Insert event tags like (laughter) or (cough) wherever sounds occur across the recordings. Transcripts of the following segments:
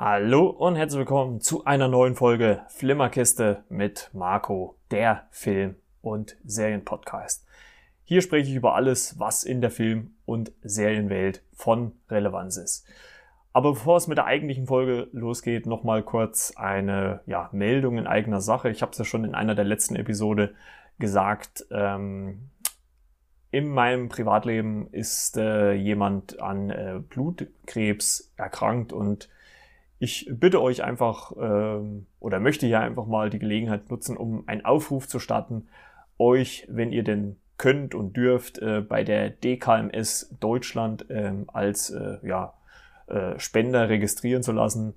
Hallo und herzlich willkommen zu einer neuen Folge Flimmerkiste mit Marco, der Film- und Serienpodcast. Hier spreche ich über alles, was in der Film- und Serienwelt von Relevanz ist. Aber bevor es mit der eigentlichen Folge losgeht, nochmal kurz eine ja, Meldung in eigener Sache. Ich habe es ja schon in einer der letzten Episode gesagt. Ähm, in meinem Privatleben ist äh, jemand an äh, Blutkrebs erkrankt und ich bitte euch einfach ähm, oder möchte hier einfach mal die Gelegenheit nutzen, um einen Aufruf zu starten, euch, wenn ihr denn könnt und dürft, äh, bei der DKMS Deutschland ähm, als äh, ja, äh, Spender registrieren zu lassen.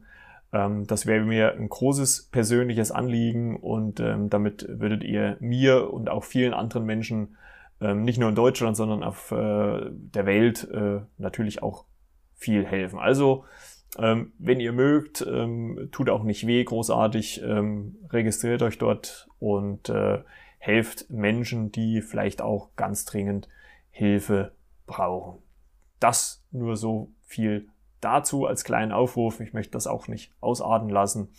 Ähm, das wäre mir ein großes persönliches Anliegen und ähm, damit würdet ihr mir und auch vielen anderen Menschen, ähm, nicht nur in Deutschland, sondern auf äh, der Welt äh, natürlich auch viel helfen. Also ähm, wenn ihr mögt, ähm, tut auch nicht weh, großartig, ähm, registriert euch dort und äh, helft Menschen, die vielleicht auch ganz dringend Hilfe brauchen. Das nur so viel dazu als kleinen Aufruf. Ich möchte das auch nicht ausarten lassen.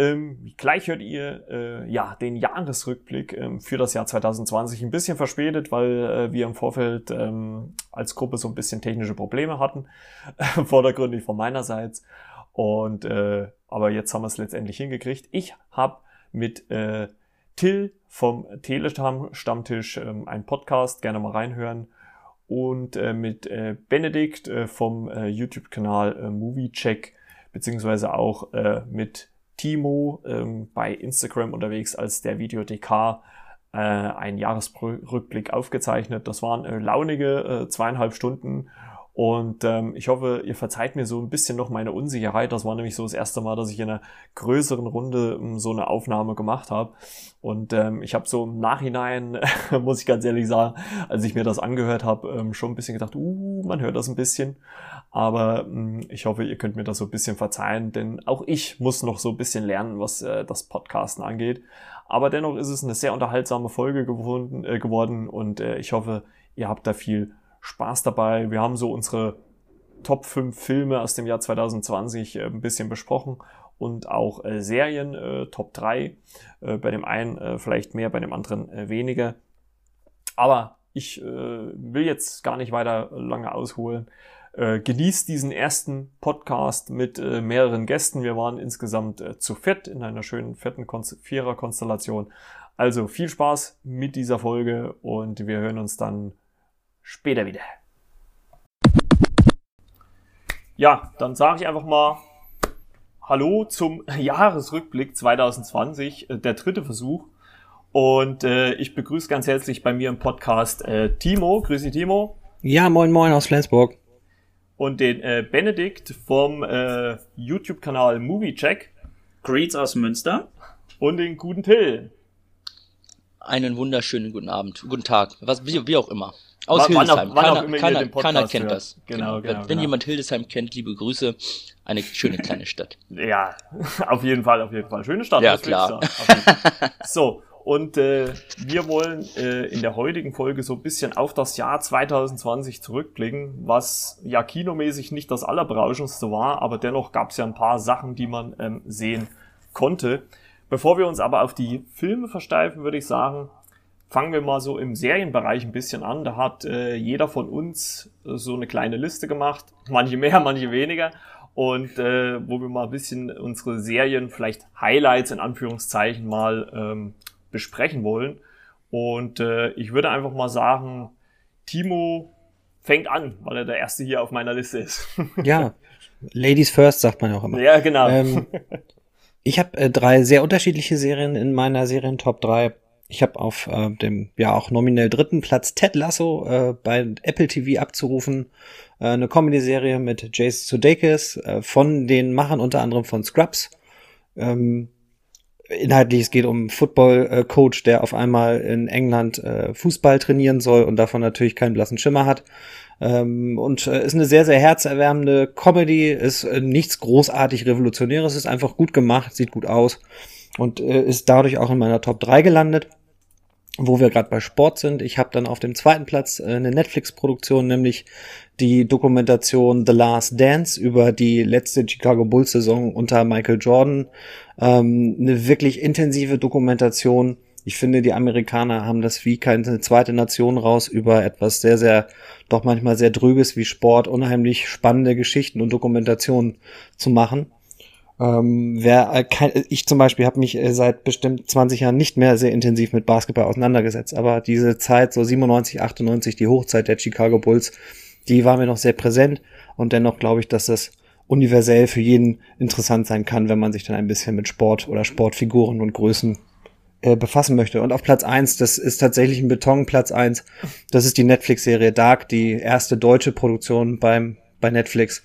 Ähm, gleich hört ihr äh, ja den Jahresrückblick ähm, für das Jahr 2020 ein bisschen verspätet, weil äh, wir im Vorfeld ähm, als Gruppe so ein bisschen technische Probleme hatten, (laughs) vordergründig von meinerseits. Und äh, aber jetzt haben wir es letztendlich hingekriegt. Ich habe mit äh, Till vom Telestammtisch ähm, einen Podcast, gerne mal reinhören. Und äh, mit Benedikt vom YouTube-Kanal Movie Check, beziehungsweise auch äh, mit Timo ähm, bei Instagram unterwegs als der Videodk äh, einen Jahresrückblick aufgezeichnet. Das waren äh, launige äh, zweieinhalb Stunden und ähm, ich hoffe, ihr verzeiht mir so ein bisschen noch meine Unsicherheit. Das war nämlich so das erste Mal, dass ich in einer größeren Runde ähm, so eine Aufnahme gemacht habe. Und ähm, ich habe so im Nachhinein, (laughs) muss ich ganz ehrlich sagen, als ich mir das angehört habe, ähm, schon ein bisschen gedacht, uh, man hört das ein bisschen. Aber ähm, ich hoffe, ihr könnt mir das so ein bisschen verzeihen, denn auch ich muss noch so ein bisschen lernen, was äh, das Podcasten angeht. Aber dennoch ist es eine sehr unterhaltsame Folge geworden, äh, geworden und äh, ich hoffe, ihr habt da viel Spaß dabei. Wir haben so unsere Top 5 Filme aus dem Jahr 2020 äh, ein bisschen besprochen und auch äh, Serien, äh, Top 3. Äh, bei dem einen äh, vielleicht mehr, bei dem anderen äh, weniger. Aber ich will jetzt gar nicht weiter lange ausholen. genießt diesen ersten Podcast mit mehreren Gästen. Wir waren insgesamt zu viert in einer schönen vierten Vierer-Konstellation. Also viel Spaß mit dieser Folge und wir hören uns dann später wieder. Ja, dann sage ich einfach mal Hallo zum (laughs) Jahresrückblick 2020, äh, der dritte Versuch. Und äh, ich begrüße ganz herzlich bei mir im Podcast äh, Timo. Grüße Timo. Ja, moin moin aus Flensburg. Und den äh, Benedikt vom äh, YouTube-Kanal Moviecheck. Greets aus Münster. Und den guten Till. Einen wunderschönen guten Abend, guten Tag, was, wie, wie auch immer. Aus wann, Hildesheim. Auch, keiner, keiner, keiner kennt hört. das. Genau, genau, wenn, genau. wenn jemand Hildesheim kennt, liebe Grüße. Eine schöne kleine Stadt. (laughs) ja, auf jeden Fall, auf jeden Fall. Schöne Stadt. Ja, klar. so, und äh, wir wollen äh, in der heutigen Folge so ein bisschen auf das Jahr 2020 zurückblicken, was ja kinomäßig nicht das allerberauschendste war, aber dennoch gab es ja ein paar Sachen, die man ähm, sehen konnte. Bevor wir uns aber auf die Filme versteifen, würde ich sagen, fangen wir mal so im Serienbereich ein bisschen an. Da hat äh, jeder von uns äh, so eine kleine Liste gemacht, manche mehr, (laughs) manche weniger. Und äh, wo wir mal ein bisschen unsere Serien, vielleicht Highlights in Anführungszeichen mal ähm, besprechen wollen. Und äh, ich würde einfach mal sagen, Timo fängt an, weil er der Erste hier auf meiner Liste ist. (laughs) ja, Ladies first sagt man auch immer. Ja, genau. Ähm, (laughs) ich habe äh, drei sehr unterschiedliche Serien in meiner Serien Top 3. Ich habe auf äh, dem ja auch nominell dritten Platz Ted Lasso äh, bei Apple TV abzurufen. Äh, eine Comedy-Serie mit Jason Sudeikis äh, von den Machern unter anderem von Scrubs. Ähm, inhaltlich es geht um Football-Coach, der auf einmal in England äh, Fußball trainieren soll und davon natürlich keinen blassen Schimmer hat. Ähm, und äh, ist eine sehr, sehr herzerwärmende Comedy, ist äh, nichts großartig Revolutionäres, ist einfach gut gemacht, sieht gut aus und äh, ist dadurch auch in meiner Top 3 gelandet. Wo wir gerade bei Sport sind. Ich habe dann auf dem zweiten Platz äh, eine Netflix-Produktion, nämlich die Dokumentation The Last Dance über die letzte Chicago Bulls-Saison unter Michael Jordan. Ähm, eine wirklich intensive Dokumentation. Ich finde, die Amerikaner haben das wie keine zweite Nation raus über etwas sehr, sehr, doch manchmal sehr drüges wie Sport, unheimlich spannende Geschichten und Dokumentationen zu machen. Ähm, wer, äh, kein, ich zum Beispiel habe mich äh, seit bestimmt 20 Jahren nicht mehr sehr intensiv mit Basketball auseinandergesetzt, aber diese Zeit, so 97, 98, die Hochzeit der Chicago Bulls, die war mir noch sehr präsent und dennoch glaube ich, dass das universell für jeden interessant sein kann, wenn man sich dann ein bisschen mit Sport oder Sportfiguren und Größen äh, befassen möchte. Und auf Platz eins, das ist tatsächlich ein Betonplatz eins. das ist die Netflix-Serie Dark, die erste deutsche Produktion beim, bei Netflix.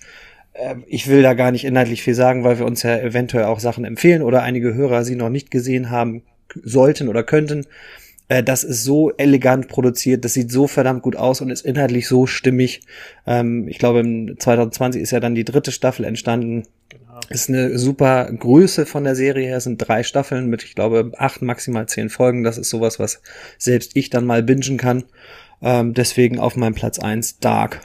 Ähm, ich will da gar nicht inhaltlich viel sagen, weil wir uns ja eventuell auch Sachen empfehlen oder einige Hörer sie noch nicht gesehen haben sollten oder könnten. Äh, das ist so elegant produziert, das sieht so verdammt gut aus und ist inhaltlich so stimmig. Ähm, ich glaube, im 2020 ist ja dann die dritte Staffel entstanden. Genau. Ist eine super Größe von der Serie her. Es sind drei Staffeln mit, ich glaube, acht, maximal zehn Folgen. Das ist sowas, was selbst ich dann mal bingen kann. Ähm, deswegen auf meinem Platz eins Dark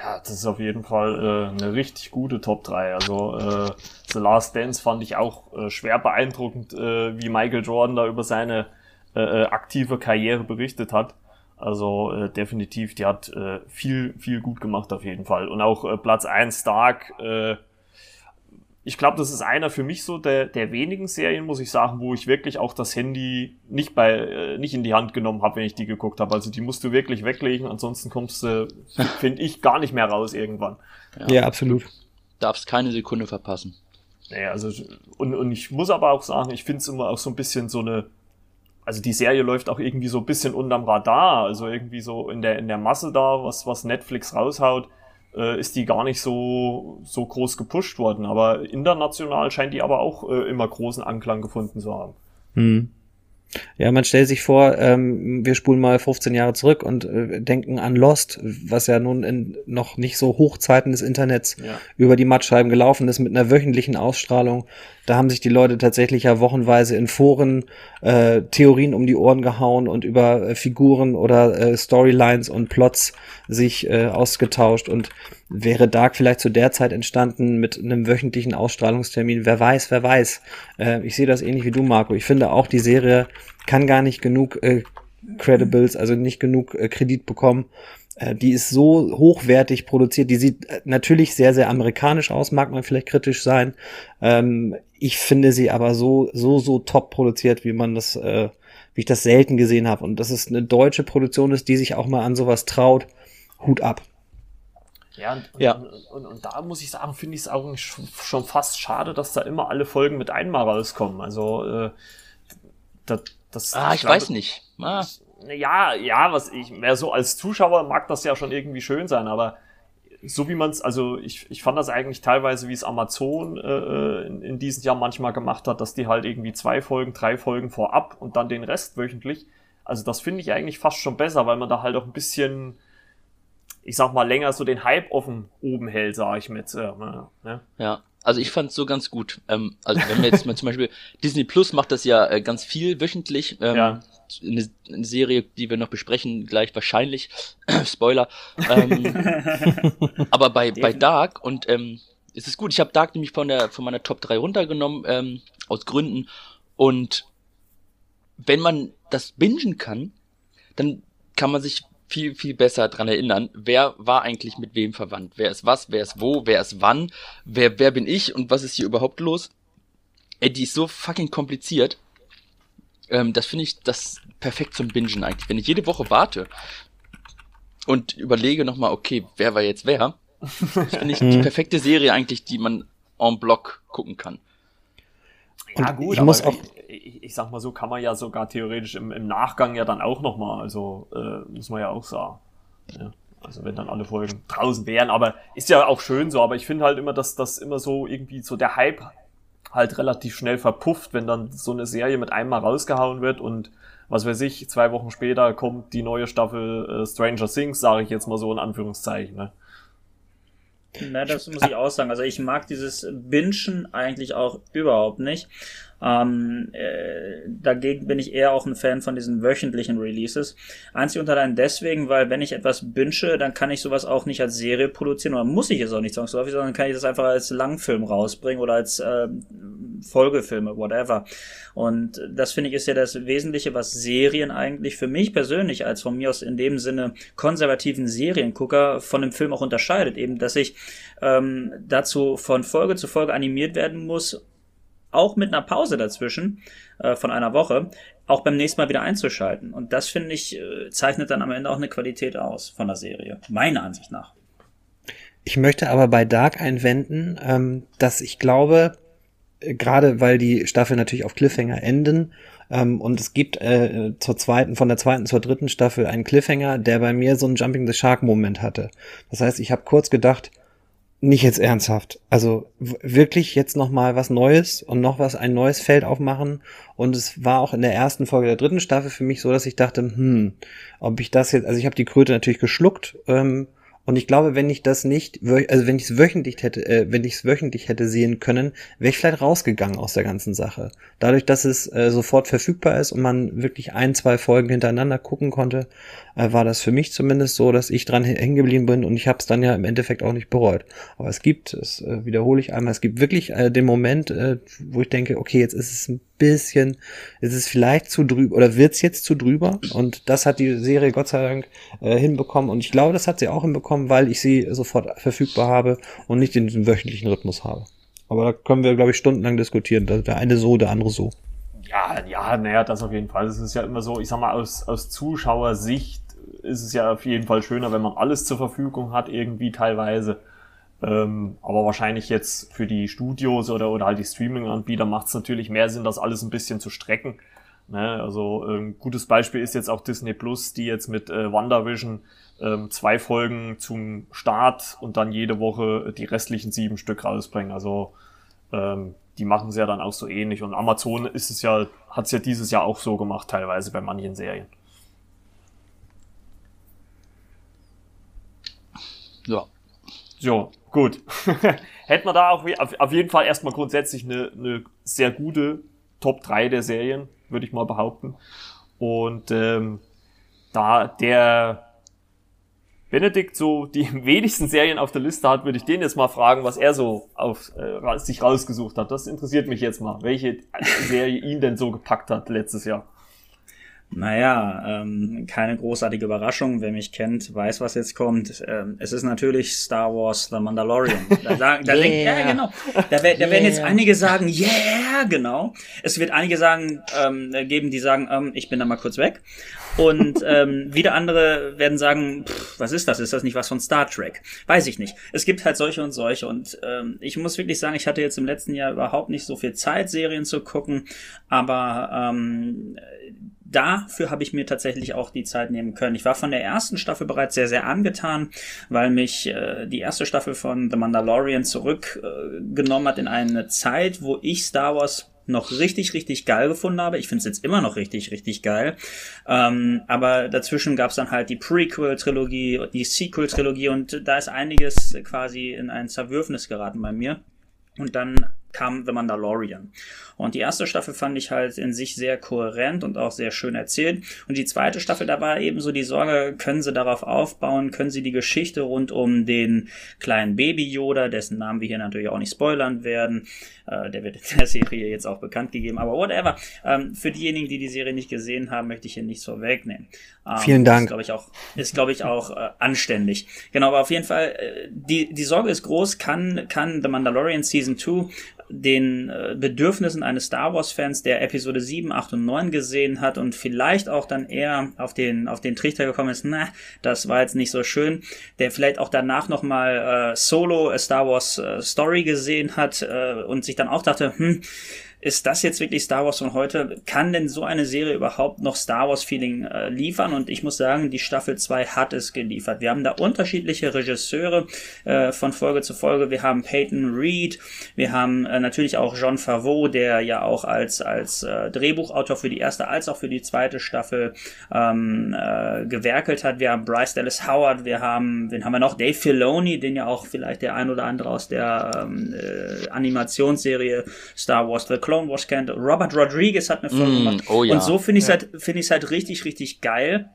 ja, das ist auf jeden Fall äh, eine richtig gute Top 3. Also äh, The Last Dance fand ich auch äh, schwer beeindruckend, äh, wie Michael Jordan da über seine äh, äh, aktive Karriere berichtet hat. Also äh, definitiv, die hat äh, viel, viel gut gemacht auf jeden Fall. Und auch äh, Platz 1 Stark, äh, ich glaube, das ist einer für mich so der, der wenigen Serien, muss ich sagen, wo ich wirklich auch das Handy nicht bei äh, nicht in die Hand genommen habe, wenn ich die geguckt habe. Also die musst du wirklich weglegen, ansonsten kommst du, (laughs) finde ich, gar nicht mehr raus irgendwann. Ja, ja absolut. Darfst keine Sekunde verpassen. Naja, also und, und ich muss aber auch sagen, ich finde es immer auch so ein bisschen so eine also die Serie läuft auch irgendwie so ein bisschen unterm Radar, also irgendwie so in der in der Masse da, was was Netflix raushaut äh, ist die gar nicht so, so groß gepusht worden. Aber international scheint die aber auch äh, immer großen Anklang gefunden zu haben. Hm. Ja, man stellt sich vor, ähm, wir spulen mal 15 Jahre zurück und äh, denken an Lost, was ja nun in noch nicht so Hochzeiten des Internets ja. über die Mattscheiben gelaufen ist mit einer wöchentlichen Ausstrahlung. Da haben sich die Leute tatsächlich ja wochenweise in Foren äh, Theorien um die Ohren gehauen und über äh, Figuren oder äh, Storylines und Plots sich äh, ausgetauscht und wäre Dark vielleicht zu der Zeit entstanden mit einem wöchentlichen Ausstrahlungstermin. Wer weiß, wer weiß. Äh, ich sehe das ähnlich wie du, Marco. Ich finde auch, die Serie kann gar nicht genug äh, Credibles, also nicht genug äh, Kredit bekommen. Äh, die ist so hochwertig produziert. Die sieht äh, natürlich sehr, sehr amerikanisch aus, mag man vielleicht kritisch sein. Ähm, ich finde sie aber so, so, so top produziert, wie man das, äh, wie ich das selten gesehen habe. Und dass es eine deutsche Produktion ist, die sich auch mal an sowas traut. Hut ab. Ja, und, ja. Und, und, und, da muss ich sagen, finde ich es auch schon fast schade, dass da immer alle Folgen mit einmal rauskommen. Also, äh, das, das. Ah, ich, ich glaube, weiß nicht. Ah. Ja, ja, was ich, mehr so als Zuschauer mag das ja schon irgendwie schön sein, aber so wie man es, also ich, ich fand das eigentlich teilweise, wie es Amazon äh, in, in diesem Jahr manchmal gemacht hat, dass die halt irgendwie zwei Folgen, drei Folgen vorab und dann den Rest wöchentlich. Also das finde ich eigentlich fast schon besser, weil man da halt auch ein bisschen ich sag mal, länger so den Hype offen oben hält, sag ich mit. Äh, ne? Ja, also ich fand's so ganz gut. Ähm, also wenn wir jetzt mal zum Beispiel (laughs) Disney Plus macht das ja äh, ganz viel wöchentlich. Ähm, ja. Eine, eine, Serie, die wir noch besprechen, gleich wahrscheinlich. (clears throat) Spoiler. Ähm, (laughs) aber bei, bei Dark und ähm, es ist gut, ich habe Dark nämlich von der von meiner Top 3 runtergenommen, ähm, aus Gründen. Und wenn man das bingen kann, dann kann man sich viel, viel besser dran erinnern, wer war eigentlich mit wem verwandt. Wer ist was, wer ist wo, wer ist wann, wer, wer bin ich und was ist hier überhaupt los. Ey, die ist so fucking kompliziert. Ähm, das finde ich das perfekt zum Bingen eigentlich. Wenn ich jede Woche warte und überlege nochmal, okay, wer war jetzt wer, finde ich (laughs) die mhm. perfekte Serie eigentlich, die man en bloc gucken kann. Ja, gut, ich muss auch. Ich, ich, sag mal so, kann man ja sogar theoretisch im, im Nachgang ja dann auch nochmal, also äh, muss man ja auch sagen. Ja. Also wenn dann alle Folgen draußen wären, aber ist ja auch schön so, aber ich finde halt immer, dass das immer so irgendwie so der Hype halt relativ schnell verpufft, wenn dann so eine Serie mit einmal rausgehauen wird und was weiß ich, zwei Wochen später kommt die neue Staffel äh, Stranger Things, sage ich jetzt mal so in Anführungszeichen. Ne? Na, das muss ich auch sagen. Also ich mag dieses Bingen eigentlich auch überhaupt nicht. Ähm, äh, dagegen bin ich eher auch ein Fan von diesen wöchentlichen Releases. Einzig und allein deswegen, weil wenn ich etwas bünsche, dann kann ich sowas auch nicht als Serie produzieren oder muss ich es auch nicht zwangsläufig, sondern kann ich das einfach als Langfilm rausbringen oder als äh, Folgefilme, whatever. Und das finde ich ist ja das Wesentliche, was Serien eigentlich für mich persönlich als von mir aus in dem Sinne konservativen Seriengucker von dem Film auch unterscheidet. Eben, dass ich ähm, dazu von Folge zu Folge animiert werden muss auch mit einer Pause dazwischen äh, von einer Woche, auch beim nächsten Mal wieder einzuschalten. Und das, finde ich, äh, zeichnet dann am Ende auch eine Qualität aus von der Serie, meiner Ansicht nach. Ich möchte aber bei Dark einwenden, ähm, dass ich glaube, äh, gerade weil die Staffel natürlich auf Cliffhanger enden ähm, und es gibt äh, zur zweiten, von der zweiten zur dritten Staffel einen Cliffhanger, der bei mir so einen Jumping the Shark Moment hatte. Das heißt, ich habe kurz gedacht, nicht jetzt ernsthaft. Also wirklich jetzt noch mal was Neues und noch was ein neues Feld aufmachen. Und es war auch in der ersten Folge der dritten Staffel für mich so, dass ich dachte, hm, ob ich das jetzt, also ich habe die Kröte natürlich geschluckt ähm, und ich glaube, wenn ich das nicht, also wenn ich es wöchentlich hätte, äh, wenn ich es wöchentlich hätte sehen können, wäre ich vielleicht rausgegangen aus der ganzen Sache. Dadurch, dass es äh, sofort verfügbar ist und man wirklich ein, zwei Folgen hintereinander gucken konnte, äh, war das für mich zumindest so, dass ich dran hängen geblieben bin und ich habe es dann ja im Endeffekt auch nicht bereut. Aber es gibt, das äh, wiederhole ich einmal, es gibt wirklich äh, den Moment, äh, wo ich denke, okay, jetzt ist es ein bisschen, ist es vielleicht zu drüber oder wird es jetzt zu drüber? Und das hat die Serie Gott sei Dank äh, hinbekommen. Und ich glaube, das hat sie auch hinbekommen, weil ich sie sofort verfügbar habe und nicht in diesem wöchentlichen Rhythmus habe. Aber da können wir, glaube ich, stundenlang diskutieren. Der eine so, der andere so. Ja, ja, naja, das auf jeden Fall. Es ist ja immer so, ich sag mal, aus, aus Zuschauersicht ist es ja auf jeden Fall schöner, wenn man alles zur Verfügung hat, irgendwie teilweise. Ähm, aber wahrscheinlich jetzt für die Studios oder, oder halt die Streaming-Anbieter macht es natürlich mehr Sinn, das alles ein bisschen zu strecken. Ne? Also ein ähm, gutes Beispiel ist jetzt auch Disney Plus, die jetzt mit äh, WandaVision ähm, zwei Folgen zum Start und dann jede Woche die restlichen sieben Stück rausbringen. Also ähm, die machen es ja dann auch so ähnlich. Und Amazon ist es ja, hat es ja dieses Jahr auch so gemacht, teilweise bei manchen Serien. Ja. So, gut. (laughs) Hätten wir da auch auf jeden Fall erstmal grundsätzlich eine, eine sehr gute Top 3 der Serien, würde ich mal behaupten. Und ähm, da der Benedikt so die (laughs) wenigsten Serien auf der Liste hat, würde ich den jetzt mal fragen, was er so auf äh, sich rausgesucht hat. Das interessiert mich jetzt mal, welche Serie ihn denn so gepackt hat letztes Jahr. Naja, ähm, keine großartige Überraschung. Wer mich kennt, weiß, was jetzt kommt. Ähm, es ist natürlich Star Wars The Mandalorian. Da, sagen, da, (laughs) yeah. denk, ja, genau. Da, da yeah. werden jetzt einige sagen, yeah, genau. Es wird einige sagen, ähm, geben, die sagen, ähm, ich bin da mal kurz weg. Und (laughs) ähm, wieder andere werden sagen, pff, was ist das? Ist das nicht was von Star Trek? Weiß ich nicht. Es gibt halt solche und solche. Und ähm, ich muss wirklich sagen, ich hatte jetzt im letzten Jahr überhaupt nicht so viel Zeit, Serien zu gucken. Aber ähm, dafür habe ich mir tatsächlich auch die Zeit nehmen können. Ich war von der ersten Staffel bereits sehr, sehr angetan, weil mich äh, die erste Staffel von The Mandalorian zurückgenommen äh, hat in eine Zeit, wo ich Star Wars noch richtig, richtig geil gefunden habe. Ich finde es jetzt immer noch richtig, richtig geil. Ähm, aber dazwischen gab es dann halt die Prequel-Trilogie, die Sequel-Trilogie und da ist einiges quasi in ein Zerwürfnis geraten bei mir. Und dann kam The Mandalorian. Und die erste Staffel fand ich halt in sich sehr kohärent und auch sehr schön erzählt. Und die zweite Staffel, da war eben so die Sorge, können sie darauf aufbauen, können sie die Geschichte rund um den kleinen Baby Yoda, dessen Namen wir hier natürlich auch nicht spoilern werden, äh, der wird in der Serie jetzt auch bekannt gegeben, aber whatever. Ähm, für diejenigen, die die Serie nicht gesehen haben, möchte ich hier nichts vorwegnehmen. Ähm, Vielen Dank. Ist, glaube ich, auch, ist, glaube ich, auch äh, anständig. Genau, aber auf jeden Fall, äh, die, die Sorge ist groß, kann, kann The Mandalorian Season 2 den äh, Bedürfnissen eines Star Wars-Fans, der Episode 7, 8 und 9 gesehen hat und vielleicht auch dann eher auf den, auf den Trichter gekommen ist, na, das war jetzt nicht so schön, der vielleicht auch danach nochmal äh, Solo, A Star Wars äh, Story gesehen hat äh, und sich dann auch dachte, hm, ist das jetzt wirklich Star Wars von heute? Kann denn so eine Serie überhaupt noch Star Wars Feeling äh, liefern? Und ich muss sagen, die Staffel 2 hat es geliefert. Wir haben da unterschiedliche Regisseure äh, von Folge zu Folge. Wir haben Peyton Reed, wir haben äh, natürlich auch John Favreau, der ja auch als, als äh, Drehbuchautor für die erste als auch für die zweite Staffel ähm, äh, gewerkelt hat. Wir haben Bryce Dallas Howard, wir haben, wen haben wir noch? Dave Filoni, den ja auch vielleicht der ein oder andere aus der ähm, äh, Animationsserie Star Wars The Clone Wars kennt. Robert Rodriguez hat eine Folge mm, gemacht. Oh ja. Und so finde ich es ja. halt, finde ich es halt richtig, richtig geil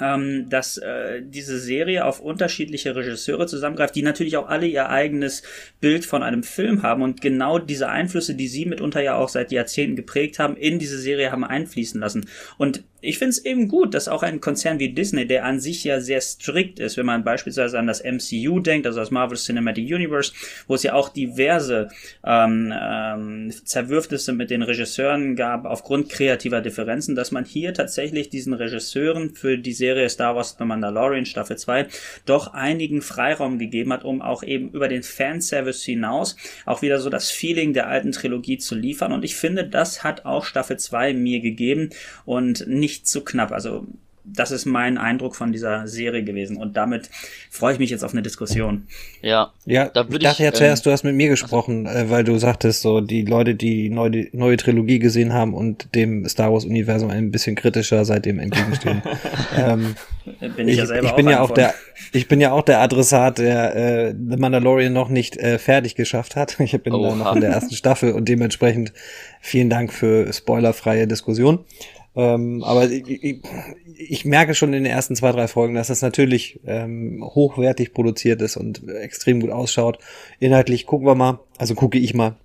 ähm, dass äh, diese Serie auf unterschiedliche Regisseure zusammengreift, die natürlich auch alle ihr eigenes Bild von einem Film haben und genau diese Einflüsse, die sie mitunter ja auch seit Jahrzehnten geprägt haben, in diese Serie haben einfließen lassen. Und ich finde es eben gut, dass auch ein Konzern wie Disney, der an sich ja sehr strikt ist, wenn man beispielsweise an das MCU denkt, also das Marvel Cinematic Universe, wo es ja auch diverse ähm, ähm, Zerwürfnisse mit den Regisseuren gab aufgrund kreativer Differenzen, dass man hier tatsächlich diesen Regisseuren für die Serie Star Wars The Mandalorian Staffel 2 doch einigen Freiraum gegeben hat, um auch eben über den Fanservice hinaus auch wieder so das Feeling der alten Trilogie zu liefern. Und ich finde, das hat auch Staffel 2 mir gegeben und nicht nicht zu knapp. Also das ist mein Eindruck von dieser Serie gewesen und damit freue ich mich jetzt auf eine Diskussion. Ja, ja da würde ich dachte ja zuerst, ähm, du hast mit mir gesprochen, also, weil du sagtest, so die Leute, die neue, neue Trilogie gesehen haben und dem Star Wars Universum ein bisschen kritischer seitdem entgegenstehen. (laughs) ähm, bin ich, ich, ja selber ich bin ja auch der, ich bin ja auch der Adressat, der äh, The Mandalorian noch nicht äh, fertig geschafft hat. Ich bin Oha. da noch in der ersten Staffel und dementsprechend vielen Dank für spoilerfreie Diskussion. Ähm, aber ich, ich, ich, merke schon in den ersten zwei, drei Folgen, dass das natürlich ähm, hochwertig produziert ist und extrem gut ausschaut. Inhaltlich gucken wir mal, also gucke ich mal.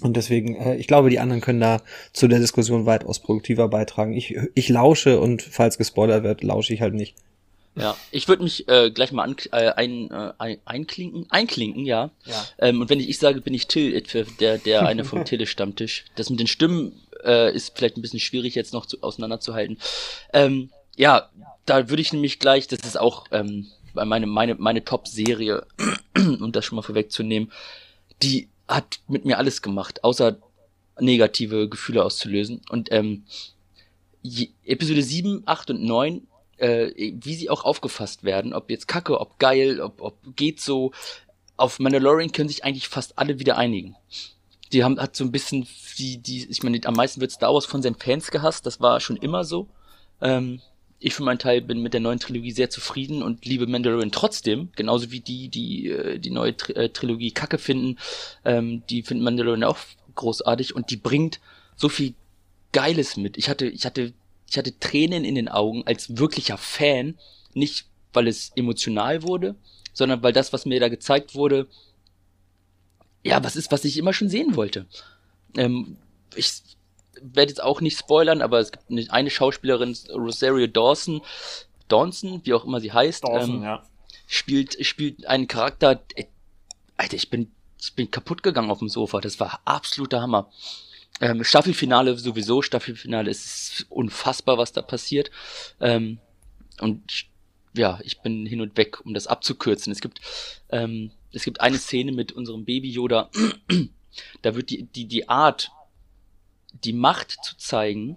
Und deswegen, äh, ich glaube, die anderen können da zu der Diskussion weitaus produktiver beitragen. Ich, ich lausche und falls gespoilert wird, lausche ich halt nicht. Ja, ich würde mich äh, gleich mal an, äh, ein, äh, ein, einklinken, einklinken, ja. ja. Ähm, und wenn ich ich sage, bin ich Till, der, der eine vom (laughs) Tille-Stammtisch. Das mit den Stimmen äh, ist vielleicht ein bisschen schwierig jetzt noch zu, auseinanderzuhalten. Ähm, ja, da würde ich nämlich gleich, das ist auch ähm, meine, meine, meine Top-Serie, (clears throat) um das schon mal vorwegzunehmen, die hat mit mir alles gemacht, außer negative Gefühle auszulösen. Und ähm, Episode 7, 8 und 9, äh, wie sie auch aufgefasst werden, ob jetzt kacke, ob geil, ob, ob geht so, auf Mandalorian können sich eigentlich fast alle wieder einigen die haben, hat so ein bisschen, die, die, ich meine, am meisten wird Star Wars von seinen Fans gehasst, das war schon immer so. Ähm, ich für meinen Teil bin mit der neuen Trilogie sehr zufrieden und liebe Mandalorian trotzdem, genauso wie die, die äh, die neue äh, Trilogie kacke finden, ähm, die finden Mandalorian auch großartig und die bringt so viel Geiles mit. Ich hatte, ich hatte, ich hatte Tränen in den Augen als wirklicher Fan, nicht weil es emotional wurde, sondern weil das, was mir da gezeigt wurde, ja, was ist, was ich immer schon sehen wollte. Ähm, ich werde jetzt auch nicht spoilern, aber es gibt eine Schauspielerin, Rosario Dawson, Dawson, wie auch immer sie heißt, Dawson, ähm, ja. spielt, spielt einen Charakter, äh, Alter, ich bin, ich bin kaputt gegangen auf dem Sofa, das war absoluter Hammer. Ähm, Staffelfinale sowieso, Staffelfinale ist unfassbar, was da passiert. Ähm, und ja, ich bin hin und weg, um das abzukürzen. Es gibt ähm, es gibt eine Szene mit unserem Baby Yoda, da wird die, die, die Art, die Macht zu zeigen,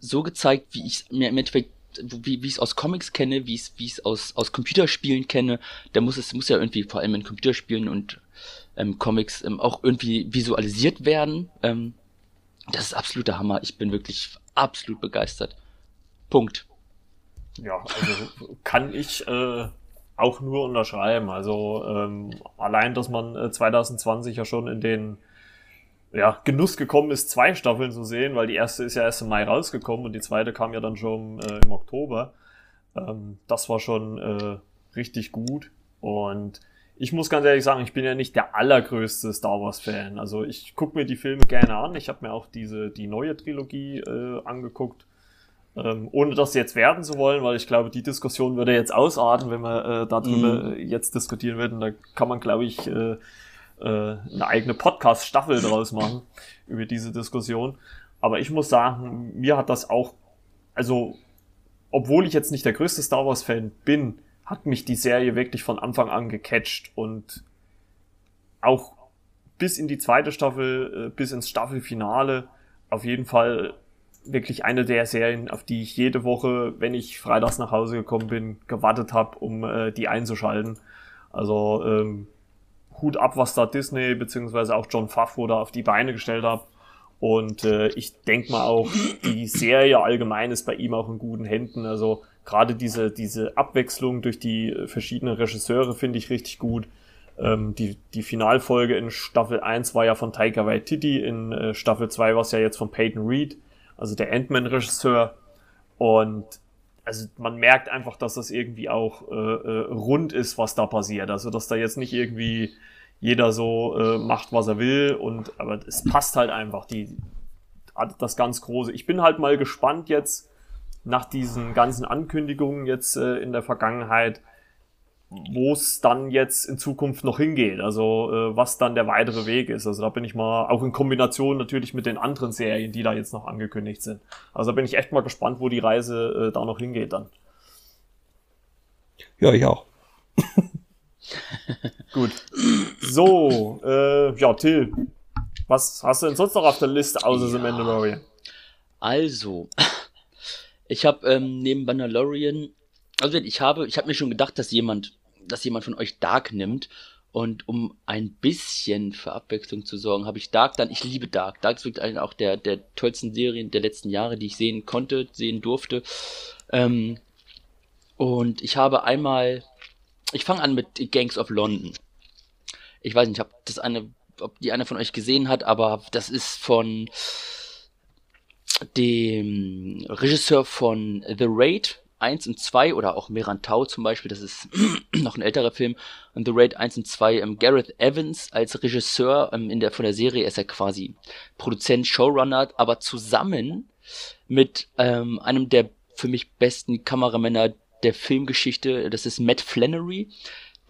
so gezeigt, wie ich mir im Endeffekt wie, wie ich es aus Comics kenne, wie ich es wie ich aus aus Computerspielen kenne, da muss es muss ja irgendwie vor allem in Computerspielen und ähm, Comics ähm, auch irgendwie visualisiert werden. Ähm, das ist absoluter Hammer. Ich bin wirklich absolut begeistert. Punkt. Ja, also kann ich äh, auch nur unterschreiben. Also ähm, allein, dass man äh, 2020 ja schon in den ja, Genuss gekommen ist, zwei Staffeln zu sehen, weil die erste ist ja erst im Mai rausgekommen und die zweite kam ja dann schon äh, im Oktober. Ähm, das war schon äh, richtig gut. Und ich muss ganz ehrlich sagen, ich bin ja nicht der allergrößte Star Wars-Fan. Also ich gucke mir die Filme gerne an. Ich habe mir auch diese die neue Trilogie äh, angeguckt. Ähm, ohne das jetzt werden zu wollen, weil ich glaube, die Diskussion würde jetzt ausarten, wenn wir äh, darüber mm. jetzt diskutieren würden. Da kann man, glaube ich, äh, äh, eine eigene Podcast-Staffel draus machen (laughs) über diese Diskussion. Aber ich muss sagen, mir hat das auch, also, obwohl ich jetzt nicht der größte Star Wars-Fan bin, hat mich die Serie wirklich von Anfang an gecatcht und auch bis in die zweite Staffel, äh, bis ins Staffelfinale auf jeden Fall wirklich eine der Serien, auf die ich jede Woche, wenn ich freitags nach Hause gekommen bin, gewartet habe, um äh, die einzuschalten. Also ähm, Hut ab, was da Disney beziehungsweise auch John Favreau da auf die Beine gestellt hat. Und äh, ich denke mal auch, die Serie allgemein ist bei ihm auch in guten Händen. Also gerade diese, diese Abwechslung durch die verschiedenen Regisseure finde ich richtig gut. Ähm, die, die Finalfolge in Staffel 1 war ja von Taika Waititi, in äh, Staffel 2 war es ja jetzt von Peyton Reed, also der Ant-Man-Regisseur. Und also man merkt einfach, dass das irgendwie auch äh, äh, rund ist, was da passiert. Also dass da jetzt nicht irgendwie jeder so äh, macht, was er will. Und aber es passt halt einfach die das ganz große. Ich bin halt mal gespannt jetzt nach diesen ganzen Ankündigungen jetzt äh, in der Vergangenheit, wo es dann jetzt in Zukunft noch hingeht, also äh, was dann der weitere Weg ist. Also da bin ich mal, auch in Kombination natürlich mit den anderen Serien, die da jetzt noch angekündigt sind. Also da bin ich echt mal gespannt, wo die Reise äh, da noch hingeht dann. Ja, ich auch. (laughs) Gut. So, äh, ja, Till, was hast du denn sonst noch auf der Liste außer ja. The Mandalorian? Also, (laughs) ich habe ähm, neben Mandalorian, also ich habe, ich habe mir schon gedacht, dass jemand dass jemand von euch Dark nimmt. Und um ein bisschen für Abwechslung zu sorgen, habe ich Dark dann, ich liebe Dark. Dark ist wirklich eine auch der, der tollsten Serien der letzten Jahre, die ich sehen konnte, sehen durfte. Ähm, und ich habe einmal, ich fange an mit Gangs of London. Ich weiß nicht, ob das eine, ob die einer von euch gesehen hat, aber das ist von dem Regisseur von The Raid, 1 und 2 oder auch Merantau zum Beispiel, das ist (clears throat) noch ein älterer Film, und The Raid 1 und 2, ähm, Gareth Evans als Regisseur ähm, in der, von der Serie ist er quasi Produzent, Showrunner, aber zusammen mit ähm, einem der für mich besten Kameramänner der Filmgeschichte, das ist Matt Flannery.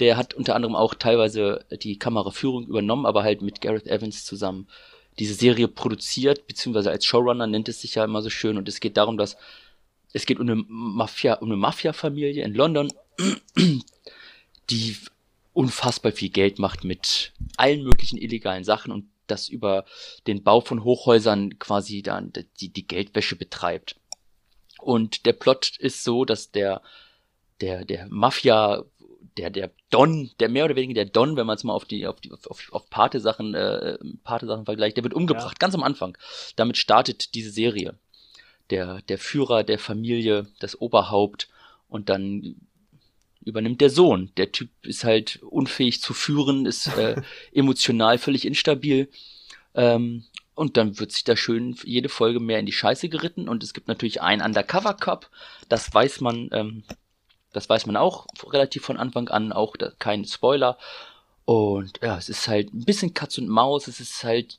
Der hat unter anderem auch teilweise die Kameraführung übernommen, aber halt mit Gareth Evans zusammen diese Serie produziert, beziehungsweise als Showrunner nennt es sich ja immer so schön. Und es geht darum, dass es geht um eine Mafia, um eine Mafia-Familie in London, die unfassbar viel Geld macht mit allen möglichen illegalen Sachen und das über den Bau von Hochhäusern quasi dann die, die Geldwäsche betreibt. Und der Plot ist so, dass der, der, der Mafia, der, der Don, der mehr oder weniger der Don, wenn man es mal auf die, auf die, auf, auf Pate-Sachen, äh, Pate-Sachen vergleicht, der wird umgebracht, ja. ganz am Anfang. Damit startet diese Serie der, der Führer der Familie, das Oberhaupt und dann übernimmt der Sohn. Der Typ ist halt unfähig zu führen, ist äh, (laughs) emotional völlig instabil. Ähm, und dann wird sich da schön jede Folge mehr in die Scheiße geritten. Und es gibt natürlich einen Undercover Cup. Das weiß man, ähm, das weiß man auch relativ von Anfang an, auch da, kein Spoiler. Und ja, es ist halt ein bisschen Katz und Maus. Es ist halt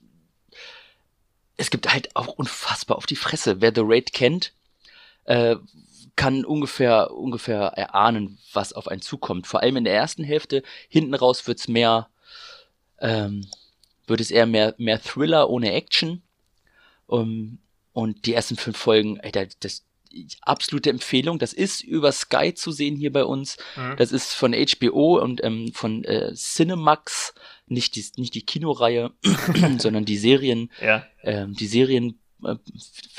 es gibt halt auch unfassbar auf die Fresse. Wer The Raid kennt, äh, kann ungefähr, ungefähr erahnen, was auf einen zukommt. Vor allem in der ersten Hälfte. Hinten raus wird's mehr, ähm, wird es eher mehr, mehr Thriller ohne Action. Um, und die ersten fünf Folgen, ey, das, absolute Empfehlung. Das ist über Sky zu sehen hier bei uns. Mhm. Das ist von HBO und ähm, von äh, Cinemax, nicht die, nicht die Kinoreihe, (coughs) sondern die Serien, ja. ähm, die Serien äh,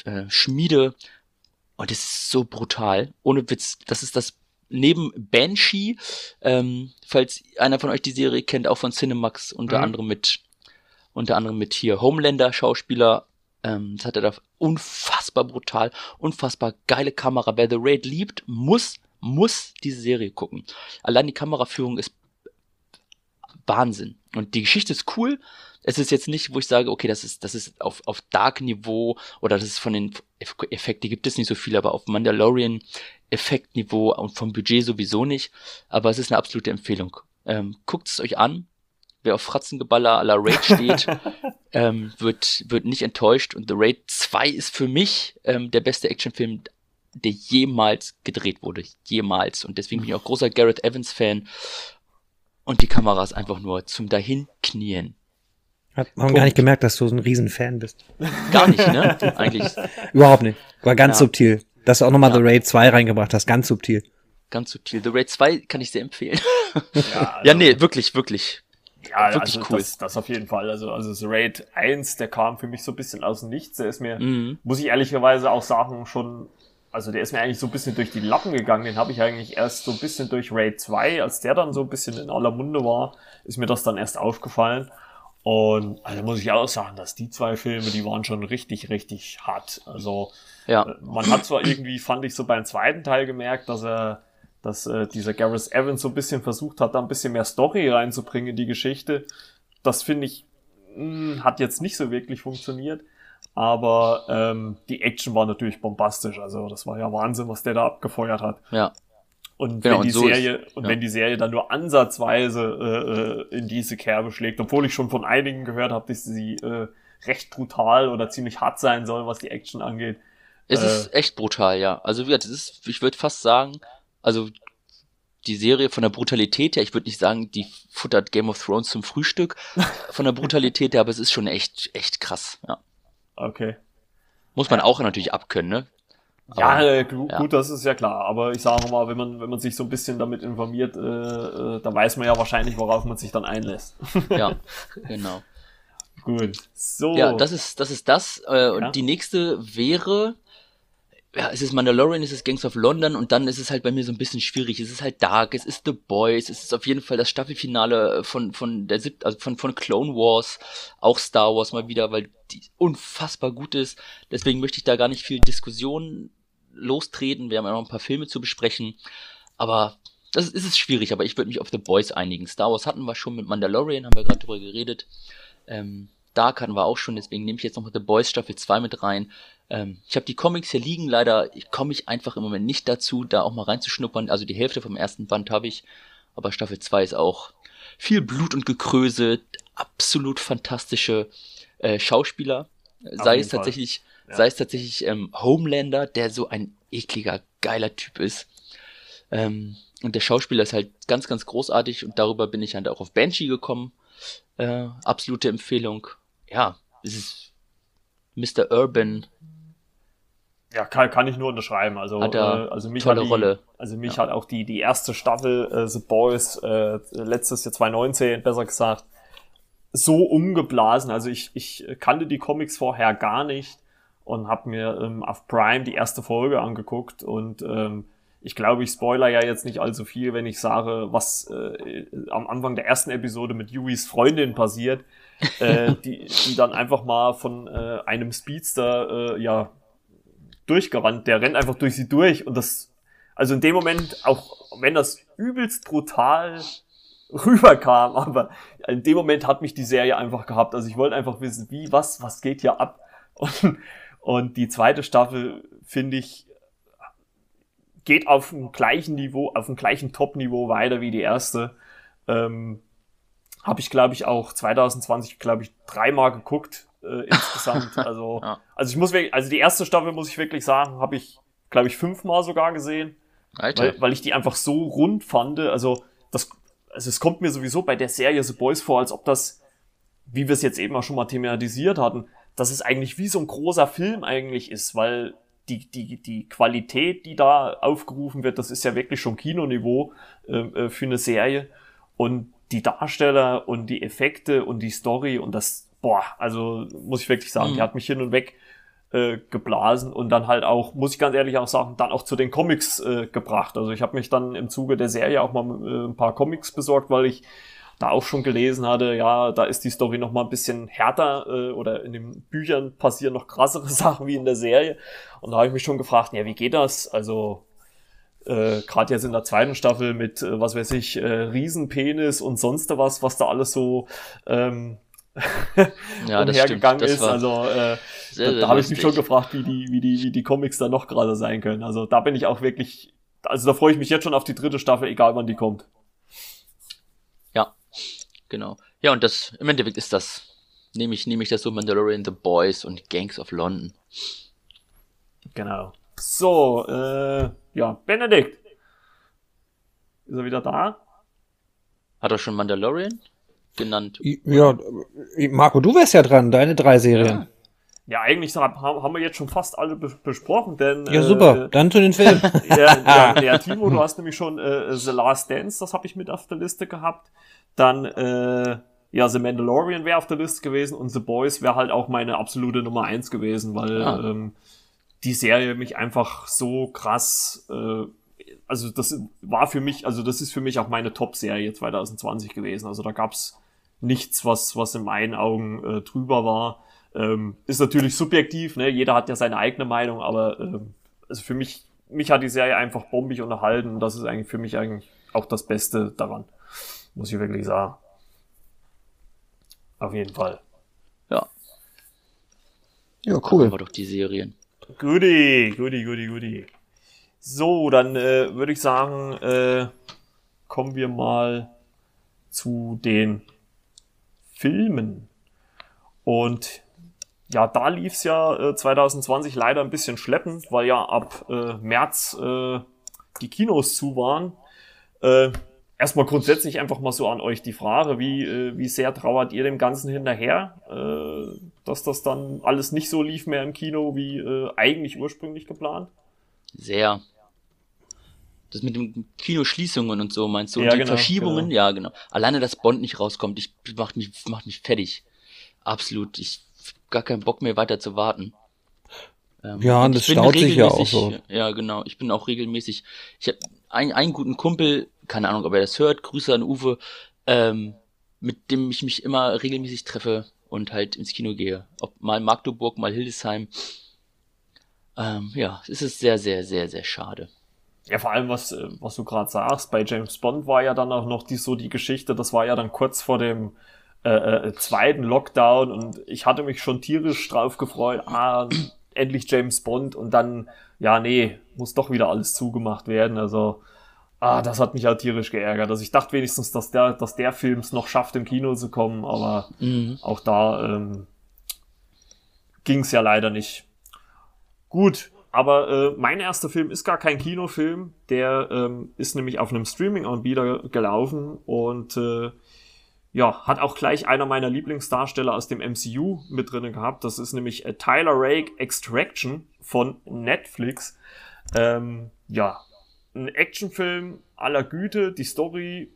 äh, Schmiede. Und es ist so brutal. Ohne Witz. Das ist das neben Banshee, ähm, falls einer von euch die Serie kennt, auch von Cinemax, unter mhm. anderem mit unter anderem mit hier Homelander Schauspieler ähm, das hat er da unfassbar brutal, unfassbar geile Kamera. Wer The Raid liebt, muss, muss diese Serie gucken. Allein die Kameraführung ist Wahnsinn. Und die Geschichte ist cool. Es ist jetzt nicht, wo ich sage, okay, das ist, das ist auf, auf Dark-Niveau oder das ist von den Effekten gibt es nicht so viel, aber auf Mandalorian Effektniveau und vom Budget sowieso nicht. Aber es ist eine absolute Empfehlung. Ähm, guckt es euch an wer auf Fratzengeballer à la Raid steht, (laughs) ähm, wird, wird nicht enttäuscht. Und The Raid 2 ist für mich ähm, der beste Actionfilm, der jemals gedreht wurde. Jemals. Und deswegen bin ich auch großer Gareth Evans-Fan. Und die Kamera ist einfach nur zum Dahinknien. Hat man Punkt. gar nicht gemerkt, dass du so ein Riesenfan bist. Gar nicht, ne? (laughs) Eigentlich. Überhaupt nicht. War ganz ja. subtil. Dass du auch nochmal ja. The Raid 2 reingebracht hast, ganz subtil. Ganz subtil. The Raid 2 kann ich sehr empfehlen. Ja, (laughs) also ja nee, wirklich, wirklich. ja, wirklich also cool. Das, das auf jeden Fall. Also, also so Raid 1, der kam für mich so ein bisschen aus dem Nichts. Der ist mir, mhm. muss ich ehrlicherweise auch sagen, schon, also der ist mir eigentlich so ein bisschen durch die Lappen gegangen. Den habe ich eigentlich erst so ein bisschen durch Raid 2, als der dann so ein bisschen in aller Munde war, ist mir das dann erst aufgefallen. Und also muss ich auch sagen, dass die zwei Filme, die waren schon richtig, richtig hart. Also ja. Äh, man hat zwar irgendwie, fand ich so beim zweiten Teil gemerkt, dass er dass äh, dieser Gareth Evans so ein bisschen versucht hat, da ein bisschen mehr Story reinzubringen in die Geschichte. Das finde ich, mh, hm, hat jetzt nicht so wirklich funktioniert. Aber ähm, die Action war natürlich bombastisch. Also das war ja Wahnsinn, was der da abgefeuert hat. Ja. Und genau, wenn die und so Serie ist, und wenn die Serie dann nur ansatzweise äh, äh, in diese Kerbe schlägt, obwohl ich schon von einigen gehört habe, dass sie äh, recht brutal oder ziemlich hart sein soll, was die Action angeht. Es äh, ist echt brutal, ja. Also wie gesagt, es ist, ich würde fast sagen, also die Serie von der Brutalität her, ich würde nicht sagen, die futtert Game of Thrones zum Frühstück (laughs) von der Brutalität her, aber es ist schon echt, echt krass, ja. Okay. Muss man auch natürlich abkönnen, ne? ja, äh, gut, ja. das ist ja klar. Aber ich sage mal, wenn man, wenn man sich so ein bisschen damit informiert, äh, äh, dann weiß man ja wahrscheinlich, worauf man sich dann einlässt. (laughs) ja, genau. Gut. So. Ja, das ist das. Ist das. Äh, und ja. die nächste wäre ja, es ist Mandalorian, es ist Gangs of London und dann ist es halt bei mir so ein bisschen schwierig. Es ist halt Dark, es ist The Boys, es ist auf jeden Fall das Staffelfinale von, von der siebten, also von, von Clone Wars, auch Star Wars mal wieder, weil die unfassbar gut ist. Deswegen möchte ich da gar nicht viel Diskussion lostreten. Wir haben ja noch ein paar Filme zu besprechen. Aber das ist, ist schwierig, aber ich würde mich auf The Boys einigen. Star Wars hatten wir schon mit Mandalorian, haben wir gerade drüber geredet. Ähm, Dark hatten wir auch schon, deswegen nehme ich jetzt noch The Boys Staffel 2 mit rein. Ähm, ich habe die Comics hier liegen, leider komme ich einfach im Moment nicht dazu, da auch mal reinzuschnuppern. Also die Hälfte vom ersten Band habe ich, aber Staffel 2 ist auch viel Blut und Gekröse, absolut fantastische äh, Schauspieler. sei es, tatsächlich, ja. sei es tatsächlich ähm, Homelander, der so ein ekliger, geiler Typ ist. Ähm, und der Schauspieler ist halt ganz, ganz großartig und darüber bin ich halt auch auf Banshee gekommen. Äh, absolute Empfehlung. Ja, es ist Mr. Urban ja, kann, kann ich nur unterschreiben. Also, hat er äh, also mich tolle hat die, Rolle. Also mich ja. hat auch die, die erste Staffel äh, The Boys, äh, letztes Jahr 2019, besser gesagt, so umgeblasen. Also ich, ich kannte die Comics vorher gar nicht und habe mir ähm, auf Prime die erste Folge angeguckt und ähm, ich glaube, ich spoiler ja jetzt nicht allzu viel, wenn ich sage, was äh, am Anfang der ersten Episode mit Yuis Freundin passiert, äh, (laughs) die, die dann einfach mal von äh, einem Speedster äh, ja durchgerannt. Der rennt einfach durch sie durch und das, also in dem Moment, auch wenn das übelst brutal rüberkam, (laughs) aber in dem Moment hat mich die Serie einfach gehabt. Also ich wollte einfach wissen, wie, was, was geht hier ab? (laughs) Und, und die zweite Staffel, finde ich, geht auf dem gleichen Niveau, auf dem gleichen Top-Niveau weiter wie die erste. Ähm, Habe ich, glaube ich, auch 2020, glaube ich, dreimal geguckt äh, insgesamt. (laughs) Also, ja. also ich muss wirklich, also die erste Staffel muss ich wirklich sagen, habe ich, glaube ich, fünfmal sogar gesehen. Weil, weil ich die einfach so rund fand. Also, das, also es kommt mir sowieso bei der Serie The Boys vor, als ob das, wie wir es jetzt eben auch schon mal thematisiert hatten, dass es eigentlich wie so ein großer Film eigentlich ist, weil die, die, die Qualität, die da aufgerufen wird, das ist ja wirklich schon Kinoniveau ähm, äh, für eine Serie. Und die Darsteller und die Effekte und die Story und das, boah, also muss ich wirklich sagen, mhm. die hat mich hin und weg äh, geblasen und dann halt auch, muss ich ganz ehrlich auch sagen, dann auch zu den Comics äh, gebracht. Also ich habe mich dann im Zuge der Serie auch mal äh, ein paar Comics besorgt, weil ich da auch schon gelesen hatte, ja, da ist die Story noch mal ein bisschen härter äh, oder in den Büchern passieren noch krassere (laughs) Sachen wie in der Serie. Und da habe ich mich schon gefragt, ja, wie geht das? Also äh, gerade jetzt in der zweiten Staffel mit, äh, was weiß ich, äh, Riesenpenis und sonst was, was da alles so ähm, (laughs) ja, umhergegangen ist. Also äh, sehr, da, da habe ich mich schon gefragt, wie die, wie die, wie die Comics da noch gerade sein können. Also da bin ich auch wirklich, also da freue ich mich jetzt schon auf die dritte Staffel, egal wann die kommt. Ja, genau. Ja, und das, im Endeffekt ist das, nehme ich, nehme ich das so Mandalorian, The Boys und Gangs of London. Genau. So, äh, ja, Benedikt. Ist er wieder da? Hat er schon Mandalorian? Genannt. Ja, Marco, du wärst ja dran, deine drei Serien. Ja. Ja, eigentlich haben wir jetzt schon fast alle besprochen, denn. Ja, super. Äh, Dann zu den (laughs) Filmen. ja, ja, (laughs) ja, Timo, du hast nämlich schon äh, The Last Dance, das habe ich mit auf der Liste gehabt. Dann, äh, ja, The Mandalorian wäre auf der Liste gewesen und The Boys wäre halt auch meine absolute Nummer eins gewesen, weil ah. ähm, die Serie mich einfach so krass, äh, also das war für mich, also das ist für mich auch meine Top-Serie 2020 gewesen. Also da gab's nichts, was, was in meinen Augen äh, drüber war. Ähm, ist natürlich subjektiv, ne? jeder hat ja seine eigene Meinung, aber ähm, also für mich, mich hat die Serie einfach bombig unterhalten und das ist eigentlich für mich eigentlich auch das Beste daran, muss ich wirklich sagen. Auf jeden Fall. Ja. Ja, cool. Aber doch die Serien. Goodie, goodie, goodie, goodie. So, dann äh, würde ich sagen, äh, kommen wir mal zu den Filmen. Und ja, da lief es ja äh, 2020 leider ein bisschen schleppend, weil ja ab äh, März äh, die Kinos zu waren. Äh, erstmal grundsätzlich einfach mal so an euch die Frage, wie, äh, wie sehr trauert ihr dem Ganzen hinterher, äh, dass das dann alles nicht so lief mehr im Kino wie eigentlich ursprünglich geplant? Sehr. Das mit den Kinoschließungen und so meinst du? Und ja, die genau, Verschiebungen? Genau. Ja, genau. Alleine, dass Bond nicht rauskommt, ich, macht, mich, macht mich fertig. Absolut. Ich hab gar keinen Bock mehr weiter zu warten. Ähm, ja, und das staut sich ja auch so. Ja, genau. Ich bin auch regelmäßig. Ich habe einen, einen guten Kumpel, keine Ahnung, ob er das hört, Grüße an Uwe, ähm, mit dem ich mich immer regelmäßig treffe und halt ins Kino gehe. Ob mal Magdeburg, mal Hildesheim. Ähm, ja, es ist sehr, sehr, sehr, sehr schade. Ja, vor allem, was, äh, was du gerade sagst, bei James Bond war ja dann auch noch die, so die Geschichte, das war ja dann kurz vor dem äh, äh, zweiten Lockdown und ich hatte mich schon tierisch drauf gefreut, ah, endlich James Bond und dann, ja, nee, muss doch wieder alles zugemacht werden. Also, ah, das hat mich halt tierisch geärgert. Also ich dachte wenigstens, dass der, dass der Film es noch schafft, im Kino zu kommen, aber mhm. auch da ähm, ging es ja leider nicht. Gut, aber äh, mein erster Film ist gar kein Kinofilm, der ähm, ist nämlich auf einem Streaming-Anbieter gelaufen und äh, ja, hat auch gleich einer meiner Lieblingsdarsteller aus dem MCU mit drinnen gehabt. Das ist nämlich äh, Tyler Rake Extraction von Netflix. Ähm, ja, ein Actionfilm aller Güte. Die Story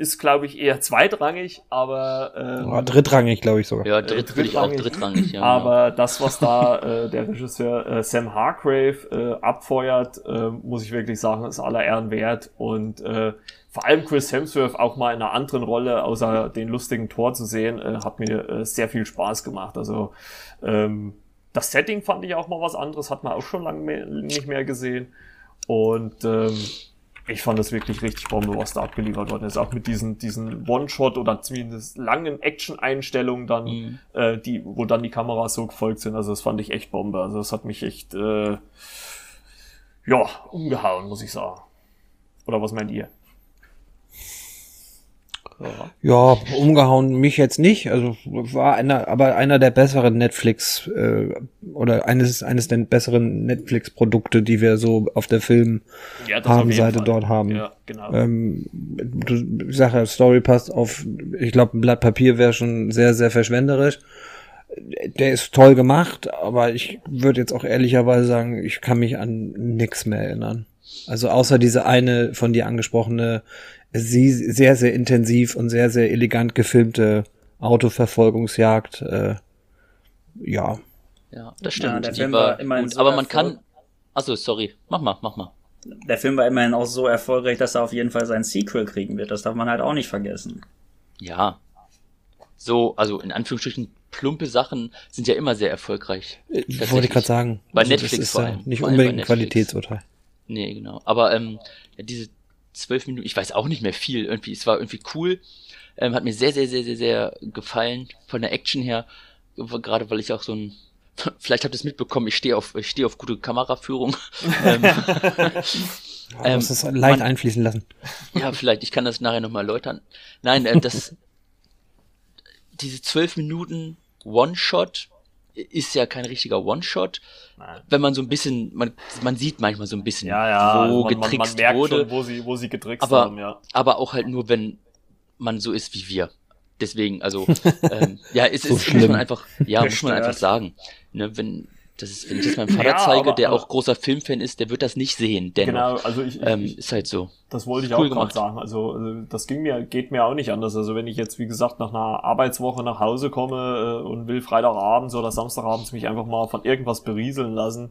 ist, glaube ich, eher zweitrangig, aber ähm, ja, drittrangig, glaube ich sogar. Ja, dritt, äh, ich auch drittrangig. Ja, aber das, was da äh, der Regisseur äh, Sam Hargrave äh, abfeuert, äh, muss ich wirklich sagen, ist aller Ehren wert und äh, vor allem Chris Hemsworth auch mal in einer anderen Rolle außer den lustigen Tor zu sehen, äh, hat mir äh, sehr viel Spaß gemacht. Also ähm, das Setting fand ich auch mal was anderes, hat man auch schon lange mehr, nicht mehr gesehen. Und ähm, ich fand das wirklich richtig Bombe, was da abgeliefert worden ist. Auch mit diesen, diesen One-Shot oder zumindest langen Action-Einstellungen dann, mhm. äh, die, wo dann die Kameras so gefolgt sind. Also das fand ich echt Bombe. Also das hat mich echt, äh, ja, umgehauen, muss ich sagen. Oder was meint ihr? Ja, umgehauen mich jetzt nicht. Also war einer, aber einer der besseren Netflix äh, oder eines eines der besseren Netflix-Produkte, die wir so auf der Film ja, haben Seite dort haben. Ja, genau. Ähm, du, ja, Story passt auf. Ich glaube, ein Blatt Papier wäre schon sehr sehr verschwenderisch. Der ist toll gemacht, aber ich würde jetzt auch ehrlicherweise sagen, ich kann mich an nix mehr erinnern. Also außer diese eine von dir angesprochene sie sehr, sehr intensiv und sehr, sehr elegant gefilmte Autoverfolgungsjagd. Äh, ja. Ja, das stimmt. Ja, der Film war, war immerhin gut, so aber man kann. Achso, sorry. Mach mal, mach mal. Der Film war immerhin auch so erfolgreich, dass er auf jeden Fall sein Sequel kriegen wird. Das darf man halt auch nicht vergessen. Ja. So, also in Anführungsstrichen plumpe Sachen sind ja immer sehr erfolgreich. Ich wollte gerade sagen. Bei also Netflix das ist vor allem. Nicht unbedingt ein Qualitätsurteil. Nee, genau. Aber ähm, ja, diese zwölf Minuten, ich weiß auch nicht mehr viel, irgendwie, es war irgendwie cool, ähm, hat mir sehr, sehr, sehr, sehr, sehr gefallen, von der Action her, gerade weil ich auch so ein, (laughs) vielleicht habt ihr es mitbekommen, ich stehe auf, ich stehe auf gute Kameraführung. (laughs) ähm, ähm, muss das leicht man, einfließen lassen. Ja, vielleicht, ich kann das nachher nochmal erläutern. Nein, äh, das, (laughs) diese zwölf Minuten One-Shot, ist ja kein richtiger One-Shot. Wenn man so ein bisschen, man, man sieht manchmal so ein bisschen, ja, ja, wo man, getrickst man, man merkt wurde. Schon, wo sie, wo sie getrickst aber, haben, ja. Aber auch halt nur, wenn man so ist wie wir. Deswegen, also, (laughs) ähm, ja, es so ist, muss man einfach, ja, muss man einfach sagen. Ne, wenn, Das ist, wenn ich das meinem (clears throat) Vater ja, zeige, aber, der auch großer Filmfan ist, der wird das nicht sehen. Dennoch. Genau, also ich, ähm, ich, ist halt so. Das wollte ich cool auch gerade sagen. Also, also das ging mir, geht mir auch nicht anders. Also wenn ich jetzt, wie gesagt, nach einer Arbeitswoche nach Hause komme äh, und will Freitagabends oder Samstagabends mich einfach mal von irgendwas berieseln lassen,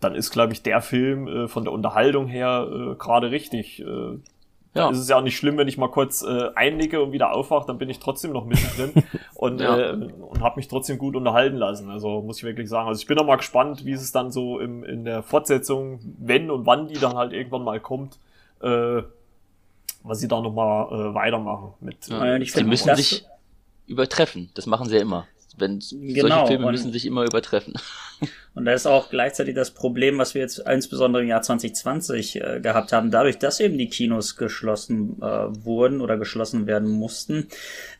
dann ist, glaube ich, der Film äh, von der Unterhaltung her äh, gerade richtig. Äh, ja. ist es ja auch nicht schlimm, wenn ich mal kurz äh, einnicke und wieder aufwache, dann bin ich trotzdem noch mittendrin (laughs) und, ja. äh, und habe mich trotzdem gut unterhalten lassen. Also muss ich wirklich sagen. Also ich bin auch mal gespannt, wie es dann so im, in der Fortsetzung, wenn und wann die dann halt irgendwann mal kommt, äh, was sie da nochmal äh, weitermachen. Mit, ja, äh, sie müssen sich übertreffen. Das machen sie ja immer. Wenn genau, solche Filme müssen sich immer übertreffen. (laughs) Und da ist auch gleichzeitig das Problem, was wir jetzt insbesondere im Jahr 2020 äh, gehabt haben, dadurch, dass eben die Kinos geschlossen äh, wurden oder geschlossen werden mussten,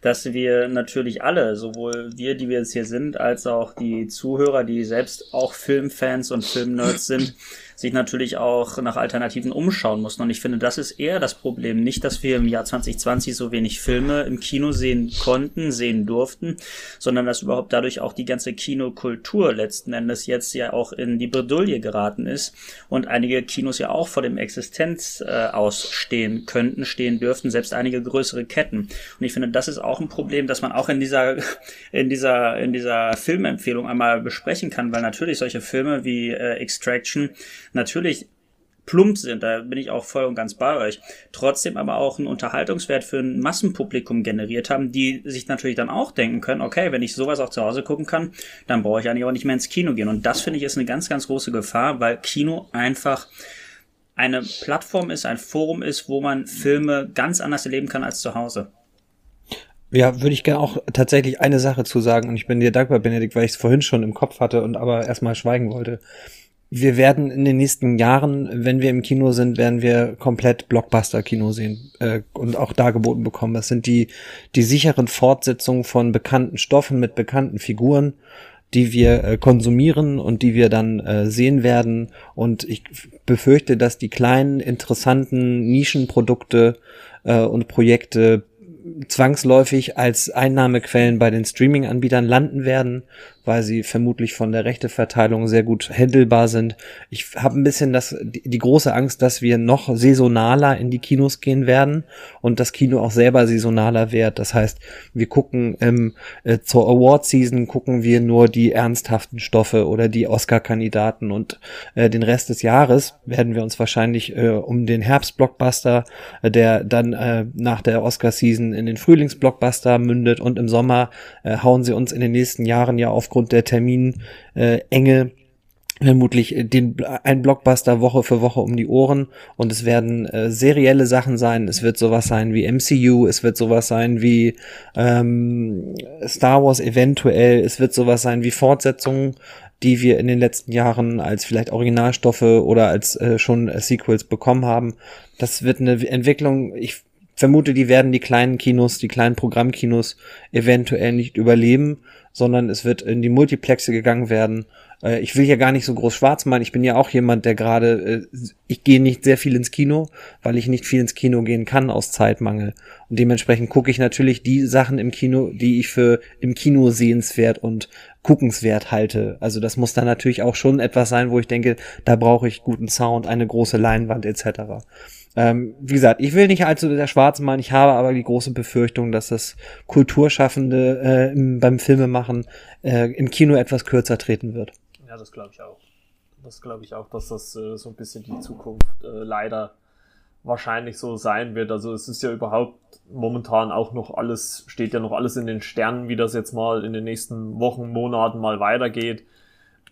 dass wir natürlich alle, sowohl wir, die wir jetzt hier sind, als auch die Zuhörer, die selbst auch Filmfans und Filmnerds sind, (clears throat) sich natürlich auch nach Alternativen umschauen mussten. Und ich finde, das ist eher das Problem. Nicht, dass wir im Jahr 2020 so wenig Filme im Kino sehen konnten, sehen durften, sondern dass überhaupt dadurch auch die ganze Kinokultur letzten Endes jetzt ja auch in die Bredouille geraten ist und einige Kinos ja auch vor dem Existenz äh, ausstehen könnten, stehen dürften, selbst einige größere Ketten. Und ich finde, das ist auch ein Problem, das man auch in dieser, in dieser, in dieser Filmempfehlung einmal besprechen kann, weil natürlich solche Filme wie äh, Extraction natürlich plump sind, da bin ich auch voll und ganz bei euch, trotzdem aber auch einen Unterhaltungswert für ein Massenpublikum generiert haben, die sich natürlich dann auch denken können, okay, wenn ich sowas auch zu Hause gucken kann, dann brauche ich eigentlich auch nicht mehr ins Kino gehen. Und das finde ich ist eine ganz, ganz große Gefahr, weil Kino einfach eine Plattform ist, ein Forum ist, wo man Filme ganz anders erleben kann als zu Hause. Ja, würde ich gerne auch tatsächlich eine Sache zu sagen und ich bin dir dankbar, Benedikt, weil ich es vorhin schon im Kopf hatte und aber erstmal schweigen wollte wir werden in den nächsten Jahren, wenn wir im Kino sind, werden wir komplett Blockbuster-Kino sehen äh, und auch dargeboten bekommen. Das sind die, die sicheren Fortsetzungen von bekannten Stoffen mit bekannten Figuren, die wir äh, konsumieren und die wir dann äh, sehen werden. Und ich befürchte, dass die kleinen, interessanten Nischenprodukte äh, und Projekte zwangsläufig als Einnahmequellen bei den Streaming-Anbietern landen werden weil sie vermutlich von der Rechteverteilung sehr gut handelbar sind. Ich habe ein bisschen das, die, die, große Angst, dass wir noch saisonaler in die Kinos gehen werden und das Kino auch selber saisonaler wird. Das heißt, wir gucken ähm, äh, zur Award Season gucken wir nur die ernsthaften Stoffe oder die Oscar-Kandidaten und äh, den Rest des Jahres werden wir uns wahrscheinlich äh, um den Herbst-Blockbuster, äh, der dann äh, nach der Oscar-Season in den Frühlings-Blockbuster mündet und im Sommer äh, hauen sie uns in den nächsten Jahren ja auf aufgrund der Terminenge äh, vermutlich den ein Blockbuster Woche für Woche um die Ohren und es werden äh, serielle Sachen sein. Es wird sowas sein wie MCU, es wird sowas sein wie ähm, Star Wars eventuell, es wird sowas sein wie Fortsetzungen, die wir in den letzten Jahren als vielleicht Originalstoffe oder als äh, schon äh, Sequels bekommen haben. Das wird eine Entwicklung. Ich vermute, die werden die kleinen Kinos, die kleinen Programmkinos eventuell nicht überleben sondern es wird in die Multiplexe gegangen werden. Äh, ich will hier gar nicht so groß schwarz malen. Ich bin ja auch jemand, der gerade, äh, ich gehe nicht sehr viel ins Kino, weil ich nicht viel ins Kino gehen kann aus Zeitmangel. Und dementsprechend gucke ich natürlich die Sachen im Kino, die ich für im Kino sehenswert und guckenswert halte. Also das muss dann natürlich auch schon etwas sein, wo ich denke, da brauche ich guten Sound, eine große Leinwand etc. Ähm, wie gesagt, ich will nicht allzu der Schwarze malen, ich habe aber die große Befürchtung, dass das Kulturschaffende äh, im, beim Filmemachen äh, im Kino etwas kürzer treten wird. Ja, das glaube ich auch. Das glaube ich auch, dass das äh, so ein bisschen die Zukunft äh, leider wahrscheinlich so sein wird. Also es ist ja überhaupt momentan auch noch alles, steht ja noch alles in den Sternen, wie das jetzt mal in den nächsten Wochen, Monaten mal weitergeht.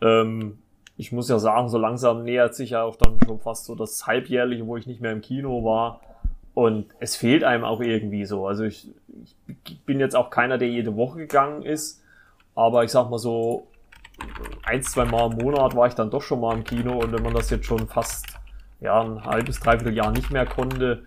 Ähm, ich muss ja sagen, so langsam nähert sich ja auch dann schon fast so das Halbjährliche, wo ich nicht mehr im Kino war. Und es fehlt einem auch irgendwie so. Also ich, ich bin jetzt auch keiner, der jede Woche gegangen ist. Aber ich sag mal so, ein, zwei Mal im Monat war ich dann doch schon mal im Kino. Und wenn man das jetzt schon fast ja, ein halbes, dreiviertel Jahr nicht mehr konnte,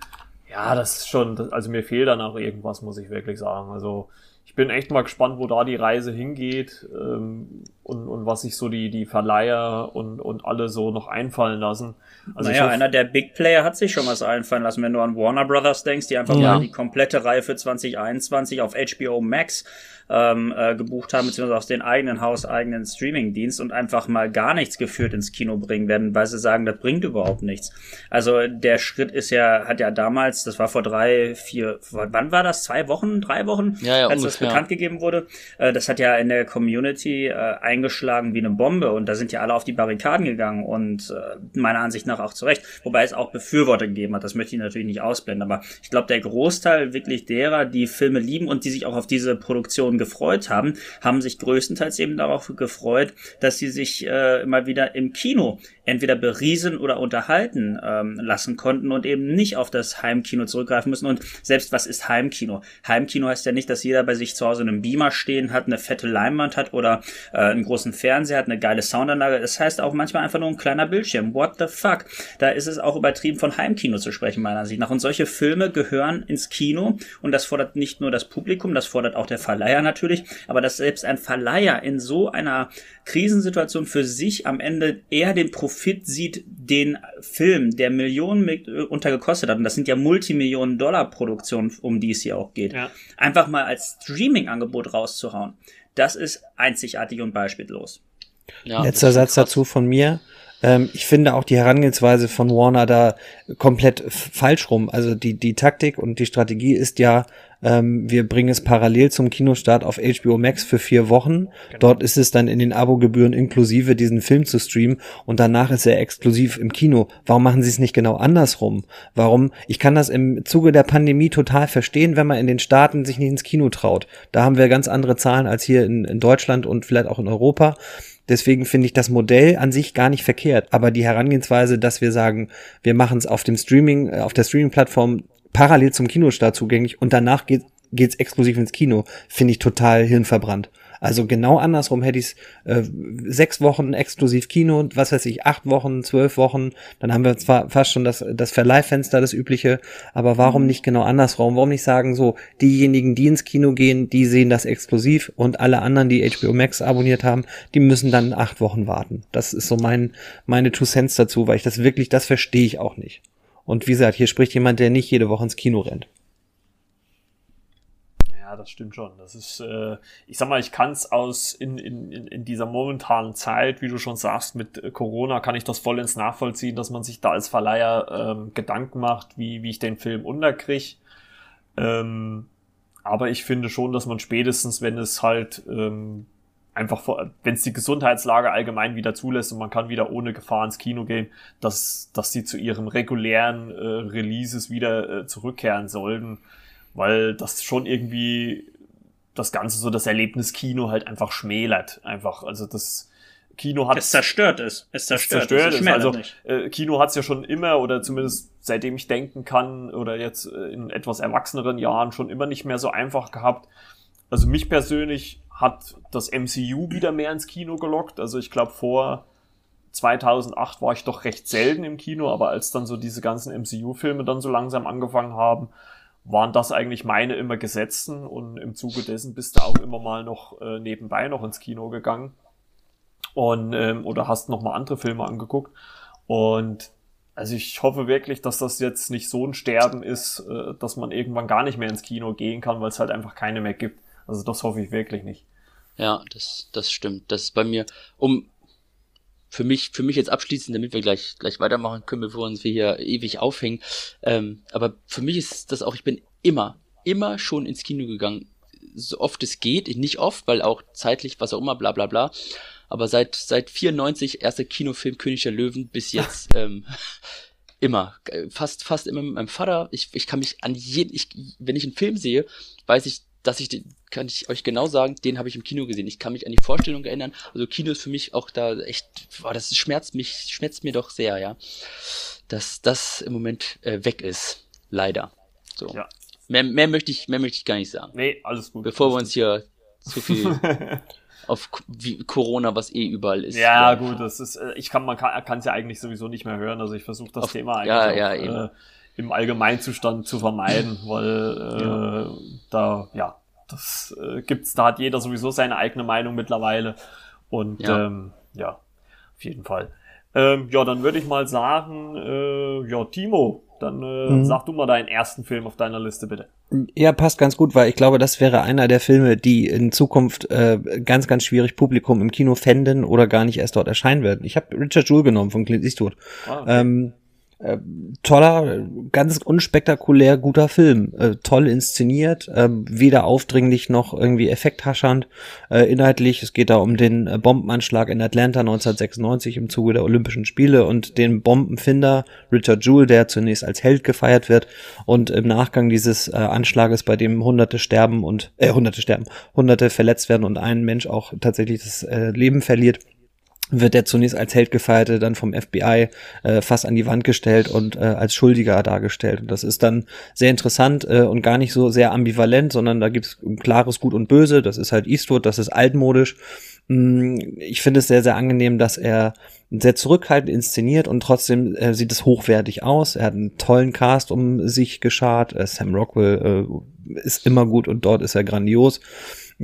ja, das ist schon, also mir fehlt dann auch irgendwas, muss ich wirklich sagen. Also ich bin echt mal gespannt, wo da die Reise hingeht. Ähm, und, und was sich so die, die Verleiher und, und alle so noch einfallen lassen. Also naja, hoffe, einer der Big Player hat sich schon was einfallen lassen, wenn du an Warner Brothers denkst, die einfach ja. mal die komplette Reihe für 2021 auf HBO Max ähm, äh, gebucht haben, beziehungsweise aus den eigenen hauseigenen Streaming-Dienst und einfach mal gar nichts geführt ins Kino bringen werden, weil sie sagen, das bringt überhaupt nichts. Also der Schritt ist ja, hat ja damals, das war vor drei, vier, wann war das? Zwei Wochen, drei Wochen, ja, ja, als ungefähr. das bekannt gegeben wurde. Äh, das hat ja in der Community äh, eingeschlagen wie eine Bombe und da sind ja alle auf die Barrikaden gegangen und äh, meiner Ansicht nach auch zurecht. Wobei es auch Befürworter gegeben hat, das möchte ich natürlich nicht ausblenden, aber ich glaube, der Großteil wirklich derer, die Filme lieben und die sich auch auf diese Produktion gefreut haben, haben sich größtenteils eben darauf gefreut, dass sie sich äh, immer wieder im Kino entweder beriesen oder unterhalten ähm, lassen konnten und eben nicht auf das Heimkino zurückgreifen müssen. Und selbst was ist Heimkino? Heimkino heißt ja nicht, dass jeder bei sich zu Hause einen Beamer stehen hat, eine fette Leinwand hat oder äh, einen großen Fernseher hat, eine geile Soundanlage. Das heißt auch manchmal einfach nur ein kleiner Bildschirm. What the fuck? Da ist es auch übertrieben von Heimkino zu sprechen, meiner Ansicht nach. Und solche Filme gehören ins Kino und das fordert nicht nur das Publikum, das fordert auch der Verleiher natürlich, aber dass selbst ein Verleiher in so einer Krisensituation für sich am Ende eher den Profit sieht, den Film, der Millionen untergekostet hat, und das sind ja Multimillionen-Dollar-Produktionen, um die es hier auch geht, ja. einfach mal als Streaming-Angebot rauszuhauen, das ist einzigartig und beispiellos. Ja, Letzter Satz krass. dazu von mir. Ähm, ich finde auch die Herangehensweise von Warner da komplett falsch rum. Also die, die Taktik und die Strategie ist ja, ähm, wir bringen es parallel zum Kinostart auf HBO Max für vier Wochen. Genau. Dort ist es dann in den Abogebühren inklusive diesen Film zu streamen und danach ist er exklusiv im Kino. Warum machen sie es nicht genau andersrum? Warum? Ich kann das im Zuge der Pandemie total verstehen, wenn man in den Staaten sich nicht ins Kino traut. Da haben wir ganz andere Zahlen als hier in, in Deutschland und vielleicht auch in Europa. Deswegen finde ich das Modell an sich gar nicht verkehrt. Aber die Herangehensweise, dass wir sagen, wir machen es auf dem Streaming, äh, auf der Streaming-Plattform parallel zum Kinostart zugänglich und danach geht geht's exklusiv ins Kino, finde ich total hirnverbrannt. Also genau andersrum hätte ich äh, sechs Wochen exklusiv Kino, was weiß ich, acht Wochen, zwölf Wochen, dann haben wir zwar fast schon das, das Verleihfenster, das übliche, aber warum mhm. nicht genau andersrum? Warum nicht sagen so, diejenigen, die ins Kino gehen, die sehen das exklusiv und alle anderen, die HBO Max abonniert haben, die müssen dann acht Wochen warten. Das ist so mein, meine Two Cents dazu, weil ich das wirklich, das verstehe ich auch nicht. Und wie gesagt, hier spricht jemand, der nicht jede Woche ins Kino rennt das stimmt schon. Das ist, äh, ich sag mal, ich kann es aus in, in, in dieser momentanen Zeit, wie du schon sagst, mit äh, Corona kann ich das vollends nachvollziehen, dass man sich da als Verleiher ähm, Gedanken macht, wie, wie ich den Film unterkriege. Ähm, aber ich finde schon, dass man spätestens, wenn es halt ähm, einfach, wenn es die Gesundheitslage allgemein wieder zulässt und man kann wieder ohne Gefahr ins Kino gehen, dass, dass sie zu ihren regulären äh, Releases wieder äh, zurückkehren sollten weil das schon irgendwie das Ganze so das Erlebnis Kino halt einfach schmälert. Einfach, also das Kino hat. Es zerstört es. Es zerstört, es zerstört es. Also äh, Kino hat es ja schon immer oder zumindest seitdem ich denken kann oder jetzt äh, in etwas erwachseneren Jahren schon immer nicht mehr so einfach gehabt. Also mich persönlich hat das MCU wieder mehr ins Kino gelockt. Also ich glaube vor 2008 war ich doch recht selten im Kino, aber als dann so diese ganzen MCU-Filme dann so langsam angefangen haben, waren das eigentlich meine immer gesetzten und im Zuge dessen bist du auch immer mal noch äh, nebenbei noch ins Kino gegangen und ähm, oder hast noch mal andere Filme angeguckt und also ich hoffe wirklich, dass das jetzt nicht so ein Sterben ist, äh, dass man irgendwann gar nicht mehr ins Kino gehen kann, weil es halt einfach keine mehr gibt. Also das hoffe ich wirklich nicht. Ja, das, das stimmt. Das ist bei mir, um für mich, für mich jetzt abschließend, damit wir gleich, gleich weitermachen können, bevor uns wir hier ewig aufhängen. Ähm, aber für mich ist das auch, ich bin immer, immer schon ins Kino gegangen. So oft es geht, nicht oft, weil auch zeitlich, was auch immer, bla bla bla. Aber seit, seit 94, erster Kinofilm König der Löwen bis jetzt, (laughs) ähm, immer. Fast, fast immer mit meinem Vater. Ich, ich kann mich an jeden, ich, wenn ich einen Film sehe, weiß ich, dass ich den, kann ich euch genau sagen, den habe ich im Kino gesehen. Ich kann mich an die Vorstellung erinnern. Also Kino ist für mich auch da echt, boah, das schmerzt mich, schmerzt mir doch sehr, ja. Dass das im Moment äh, weg ist. Leider. So. Ja. Mehr, mehr möchte ich, mehr möchte ich gar nicht sagen. Nee, alles gut. Bevor wir uns hier zu viel (laughs) auf Corona, was eh überall ist. Ja, ja. gut, das ist, äh, ich kann, man kann es ja eigentlich sowieso nicht mehr hören. Also ich versuche das auf, Thema eigentlich ja, ja, auch, äh, im Allgemeinzustand zu vermeiden, weil äh, ja. da, ja, das äh, gibt's, da hat jeder sowieso seine eigene Meinung mittlerweile. Und ja, ähm, ja auf jeden Fall. Ähm, ja, dann würde ich mal sagen, äh, ja, Timo, dann äh, mhm. sag du mal deinen ersten Film auf deiner Liste, bitte. Ja, passt ganz gut, weil ich glaube, das wäre einer der Filme, die in Zukunft äh, ganz, ganz schwierig Publikum im Kino fänden oder gar nicht erst dort erscheinen werden. Ich habe Richard Jewell genommen von Clint Eastwood. Ah, okay. ähm, äh, toller, ganz unspektakulär guter Film. Äh, toll inszeniert, äh, weder aufdringlich noch irgendwie effekthaschernd. Äh, inhaltlich, es geht da um den äh, Bombenanschlag in Atlanta 1996 im Zuge der Olympischen Spiele und den Bombenfinder Richard Jewell, der zunächst als Held gefeiert wird und im Nachgang dieses äh, Anschlages, bei dem Hunderte sterben und äh, Hunderte sterben, Hunderte verletzt werden und ein Mensch auch tatsächlich das Leben verliert wird er zunächst als Held gefeierte, dann vom FBI äh, fast an die Wand gestellt und äh, als Schuldiger dargestellt. Und das ist dann sehr interessant äh, und gar nicht so sehr ambivalent, sondern da gibt es klares Gut und Böse. Das ist halt Eastwood, das ist altmodisch. Mm, ich finde es sehr, sehr angenehm, dass er sehr zurückhaltend inszeniert und trotzdem äh, sieht es hochwertig aus. Er hat einen tollen Cast um sich geschart. Äh, Sam Rockwell äh, ist immer gut und dort ist er grandios.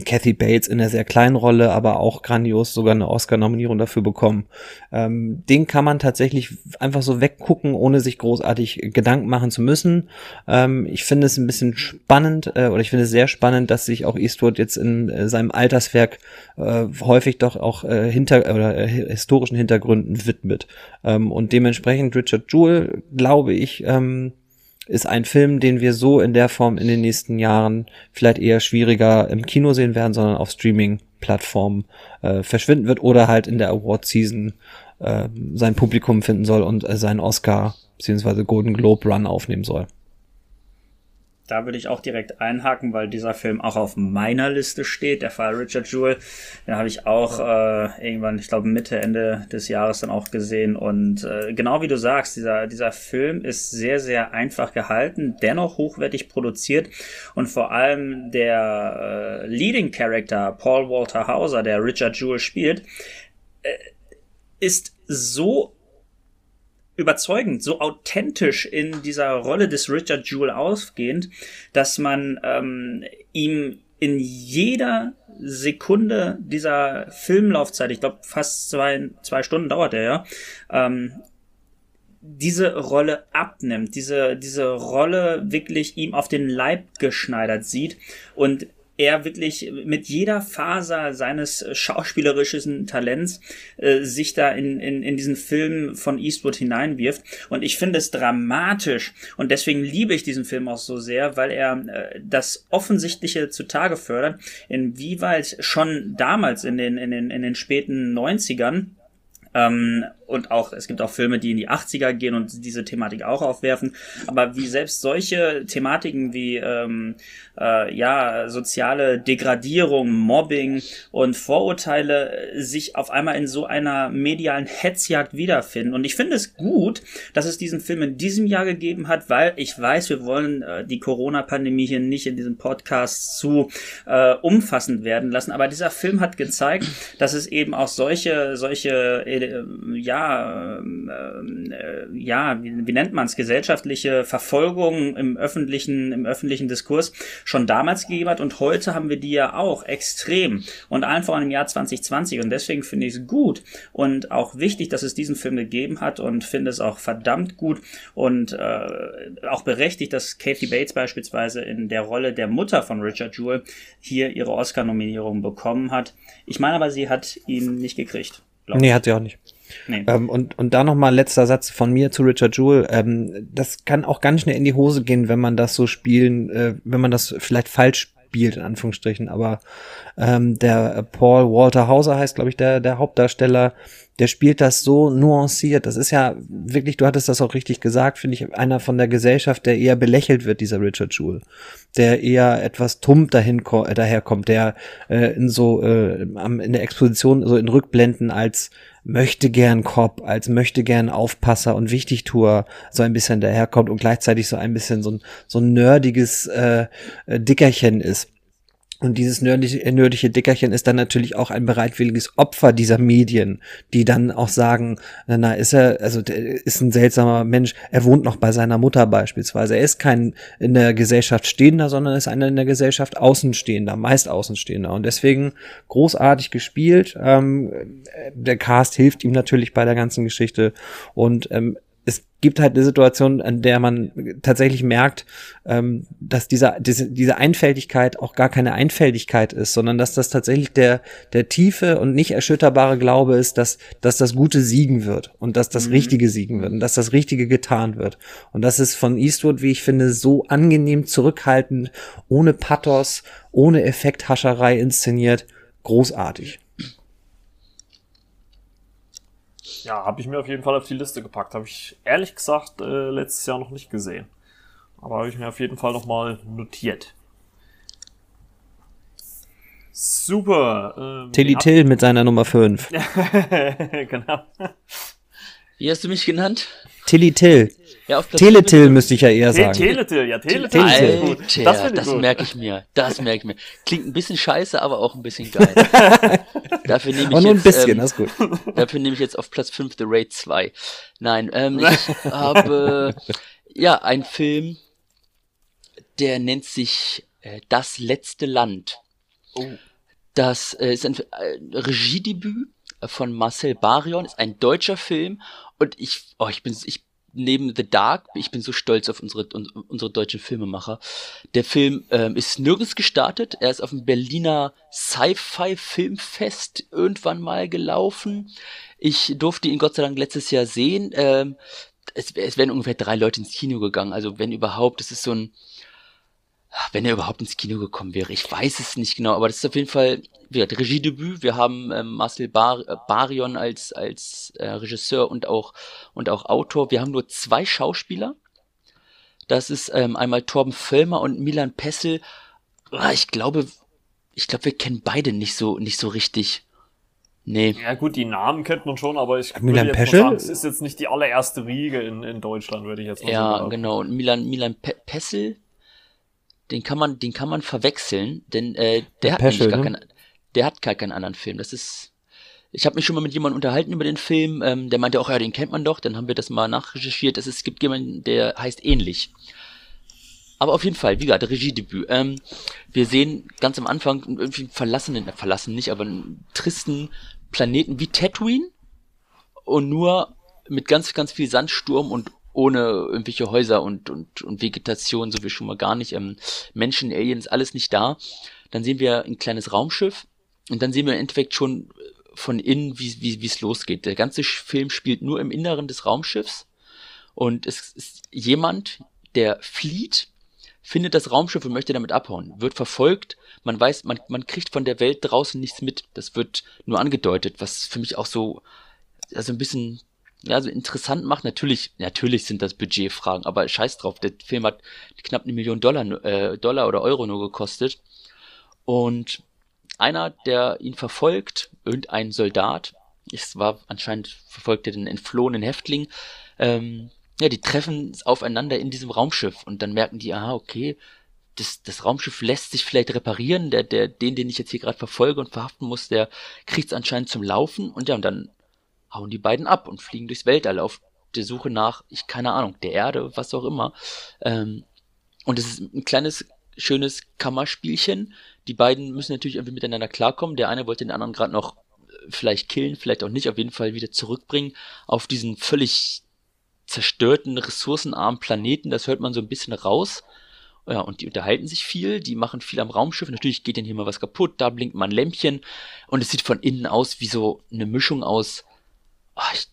Kathy Bates in einer sehr kleinen Rolle, aber auch grandios sogar eine Oscar-Nominierung dafür bekommen. Ähm, den kann man tatsächlich einfach so weggucken, ohne sich großartig Gedanken machen zu müssen. Ähm, ich finde es ein bisschen spannend, äh, oder ich finde es sehr spannend, dass sich auch Eastwood jetzt in äh, seinem Alterswerk äh, häufig doch auch äh, hinter oder äh, historischen Hintergründen widmet. Ähm, und dementsprechend Richard Jewell, glaube ich, ähm, ist ein Film, den wir so in der Form in den nächsten Jahren vielleicht eher schwieriger im Kino sehen werden, sondern auf Streaming-Plattformen äh, verschwinden wird oder halt in der Award-Season äh, sein Publikum finden soll und äh, seinen Oscar bzw. Golden Globe Run aufnehmen soll da würde ich auch direkt einhaken, weil dieser Film auch auf meiner Liste steht, der Fall Richard Jewell. Den habe ich auch äh, irgendwann, ich glaube Mitte, Ende des Jahres dann auch gesehen. Und äh, genau wie du sagst, dieser, dieser Film ist sehr, sehr einfach gehalten, dennoch hochwertig produziert und vor allem der äh, Leading Character Paul Walter Hauser, der Richard Jewell spielt, äh, ist so überzeugend, so authentisch in dieser Rolle des Richard Jewell ausgehend, dass man ähm, ihm in jeder Sekunde dieser Filmlaufzeit, ich glaube fast zwei, zwei Stunden dauert er ja, ähm, diese Rolle abnimmt, diese, diese Rolle wirklich ihm auf den Leib geschneidert sieht und er wirklich mit jeder Faser seines schauspielerischen Talents äh, sich da in, in, in diesen Film von Eastwood hineinwirft. Und ich finde es dramatisch und deswegen liebe ich diesen Film auch so sehr, weil er äh, das Offensichtliche zutage fördert, inwieweit schon damals in den, in den, in den späten 90ern ähm, und auch, es gibt auch Filme, die in die 80er gehen und diese Thematik auch aufwerfen. Aber wie selbst solche Thematiken wie ähm, äh, ja, soziale Degradierung, Mobbing und Vorurteile sich auf einmal in so einer medialen Hetzjagd wiederfinden. Und ich finde es gut, dass es diesen Film in diesem Jahr gegeben hat, weil ich weiß, wir wollen äh, die Corona-Pandemie hier nicht in diesem Podcast zu äh, umfassend werden lassen. Aber dieser Film hat gezeigt, dass es eben auch solche, solche, äh, ja, ja, ähm, äh, ja, wie, wie nennt man es, gesellschaftliche Verfolgung im öffentlichen, im öffentlichen Diskurs schon damals gegeben hat und heute haben wir die ja auch extrem und einfach im Jahr 2020 und deswegen finde ich es gut und auch wichtig, dass es diesen Film gegeben hat und finde es auch verdammt gut und äh, auch berechtigt, dass Kathy Bates beispielsweise in der Rolle der Mutter von Richard Jewell hier ihre Oscar-Nominierung bekommen hat. Ich meine aber, sie hat ihn nicht gekriegt. Nee, hat sie auch nicht. Nee. Ähm, und, und da nochmal letzter Satz von mir zu Richard Jewell. Ähm, das kann auch ganz schnell in die Hose gehen, wenn man das so spielen, äh, wenn man das vielleicht falsch spielt, in Anführungsstrichen. Aber ähm, der Paul Walter Hauser heißt, glaube ich, der, der Hauptdarsteller, der spielt das so nuanciert. Das ist ja wirklich, du hattest das auch richtig gesagt, finde ich, einer von der Gesellschaft, der eher belächelt wird, dieser Richard Jewell. Der eher etwas tump dahin äh, daherkommt, der äh, in so äh, in der Exposition so in Rückblenden als möchte gern Cop, als möchte gern Aufpasser und Wichtigtuer so ein bisschen daherkommt und gleichzeitig so ein bisschen so ein, so ein nerdiges äh, Dickerchen ist. Und dieses nördliche, nördliche Dickerchen ist dann natürlich auch ein bereitwilliges Opfer dieser Medien, die dann auch sagen, na, na ist er, also ist ein seltsamer Mensch, er wohnt noch bei seiner Mutter beispielsweise. Er ist kein in der Gesellschaft Stehender, sondern ist einer in der Gesellschaft Außenstehender, meist Außenstehender. Und deswegen großartig gespielt. Ähm, der Cast hilft ihm natürlich bei der ganzen Geschichte. Und ähm, gibt halt eine Situation, an der man tatsächlich merkt, ähm, dass dieser, diese, diese Einfältigkeit auch gar keine Einfältigkeit ist, sondern dass das tatsächlich der, der tiefe und nicht erschütterbare Glaube ist, dass, dass das Gute siegen wird und dass das mhm. Richtige siegen wird und dass das Richtige getan wird. Und das ist von Eastwood, wie ich finde, so angenehm zurückhaltend, ohne Pathos, ohne Effekthascherei inszeniert, großartig. Ja, habe ich mir auf jeden Fall auf die Liste gepackt. Habe ich ehrlich gesagt äh, letztes Jahr noch nicht gesehen. Aber habe ich mir auf jeden Fall nochmal notiert. Super. Ähm, Tilly Till mit seiner Nummer 5. (laughs) genau. Wie hast du mich genannt? Tilly Till. Ja, auf Teletill müsste ich ja eher sagen. Teletill, ja, Teletill. Alter, das, das merke ich mir. Das merke ich mir. Klingt ein bisschen scheiße, aber auch ein bisschen geil. (laughs) dafür nehme ich nur ein bisschen, ähm, das ist gut. Dafür nehme ich jetzt auf Platz 5 The Raid 2. Nein, ähm, (laughs) ich habe ja einen Film, der nennt sich äh, Das letzte Land. Oh. Das äh, ist ein äh, Regiedebüt von Marcel Barion, ist ein deutscher Film und ich, oh, ich bin, ich neben The Dark, ich bin so stolz auf unsere, unsere deutschen Filmemacher. Der Film ähm, ist nirgends gestartet. Er ist auf dem Berliner Sci-Fi Filmfest irgendwann mal gelaufen. Ich durfte ihn Gott sei Dank letztes Jahr sehen. Ähm, es, es wären ungefähr drei Leute ins Kino gegangen. Also wenn überhaupt, das ist so ein, wenn er überhaupt ins Kino gekommen wäre. Ich weiß es nicht genau, aber das ist auf jeden Fall wie gesagt, Regiedebüt. Wir haben ähm, Marcel Bar äh, Barion als, als äh, Regisseur und auch, und auch Autor. Wir haben nur zwei Schauspieler. Das ist ähm, einmal Torben Völlmer und Milan Pessel. Ah, ich glaube, ich glaube, wir kennen beide nicht so, nicht so richtig. Nee. Ja gut, die Namen kennt man schon, aber ich Milan würde jetzt Peschel? sagen, es ist jetzt nicht die allererste Riege in, in Deutschland, würde ich jetzt mal sagen. Ja, genau. Und Milan, Milan Pe Pessel, den kann man, den kann man verwechseln, denn äh, der, hat Peschel, gar ne? keine, der hat gar keinen anderen Film. Das ist. Ich habe mich schon mal mit jemandem unterhalten über den Film, ähm, der meinte auch, ja, den kennt man doch. Dann haben wir das mal nachrecherchiert. Es, ist, es gibt jemanden, der heißt ähnlich. Aber auf jeden Fall, wie gesagt, Regiedebüt. Ähm, wir sehen ganz am Anfang irgendwie einen verlassenen, verlassen nicht, aber einen tristen Planeten wie Tatooine und nur mit ganz, ganz viel Sandsturm und ohne irgendwelche Häuser und, und, und Vegetation, so wie schon mal gar nicht. Ähm, Menschen, Aliens, alles nicht da. Dann sehen wir ein kleines Raumschiff, und dann sehen wir im Endeffekt schon äh, von innen, wie wie es losgeht. Der ganze Film spielt nur im Inneren des Raumschiffs und es ist jemand, der flieht, findet das Raumschiff und möchte damit abhauen, wird verfolgt. Man weiß, man, man kriegt von der Welt draußen nichts mit. Das wird nur angedeutet, was für mich auch so, also ein bisschen, ja, so interessant macht. Natürlich, natürlich sind das Budgetfragen, aber scheiß drauf. Der Film hat knapp eine Million Dollar, äh, Dollar oder Euro nur gekostet. Und einer, der ihn verfolgt, irgendein Soldat, es war anscheinend verfolgte den entflohenen Häftling, ähm, ja, die treffen aufeinander in diesem Raumschiff und dann merken die, aha, okay, das, das Raumschiff lässt sich vielleicht reparieren, der, der, den, den ich jetzt hier gerade verfolge und verhaften muss, der kriegt es anscheinend zum Laufen und ja, und dann hauen die beiden ab und fliegen durchs Weltall auf der Suche nach, ich keine Ahnung, der Erde, was auch immer. Ähm, und es ist ein kleines schönes Kammerspielchen. Die beiden müssen natürlich irgendwie miteinander klarkommen. Der eine wollte den anderen gerade noch äh, vielleicht killen, vielleicht auch nicht, auf jeden Fall wieder zurückbringen auf diesen völlig zerstörten, ressourcenarmen Planeten. Das hört man so ein bisschen raus. Ja, und die unterhalten sich viel, die machen viel am Raumschiff. Natürlich geht denen hier mal was kaputt, da blinkt mal ein Lämpchen. Und es sieht von innen aus wie so eine Mischung aus. Oh, ich,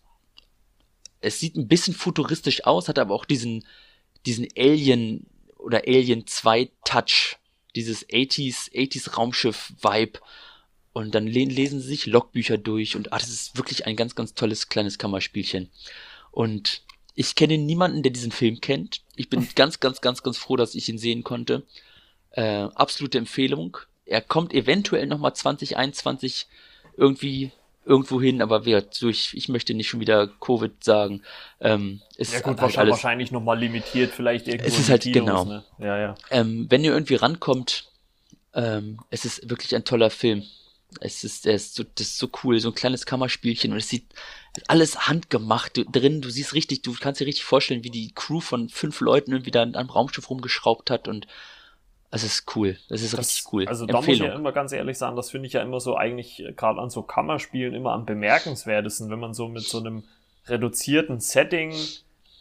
es sieht ein bisschen futuristisch aus, hat aber auch diesen, diesen Alien, oder Alien 2 Touch, dieses 80s, 80s Raumschiff-Vibe. Und dann lesen sie sich Logbücher durch und ah, das ist wirklich ein ganz, ganz tolles kleines Kammerspielchen. Und ich kenne niemanden, der diesen Film kennt. Ich bin ganz, ganz, ganz, ganz froh, dass ich ihn sehen konnte. Äh, absolute Empfehlung. Er kommt eventuell nochmal 2021 irgendwie irgendwo hin, aber wir durch, ich möchte nicht schon wieder Covid sagen. Ähm, ist ja gut, halt alles, wahrscheinlich nochmal limitiert, vielleicht irgendwo. Es ist halt Kinos, genau. Ne? Ja, ja. Ähm, wenn ihr irgendwie rankommt, Ähm, es ist wirklich ein toller Film. Es ist, er ist so, das ist so cool, so ein kleines Kammerspielchen und es sieht alles handgemacht drin. Du siehst richtig, du kannst dir richtig vorstellen, wie die Crew von fünf Leuten irgendwie da am Raumschiff rumgeschraubt hat und es ist cool. Es ist das, richtig cool. Also da muss ich ja immer ganz ehrlich sagen, das finde ich ja immer so eigentlich äh, gerade an so Kammerspielen immer am bemerkenswertesten, wenn man so mit so einem reduzierten Setting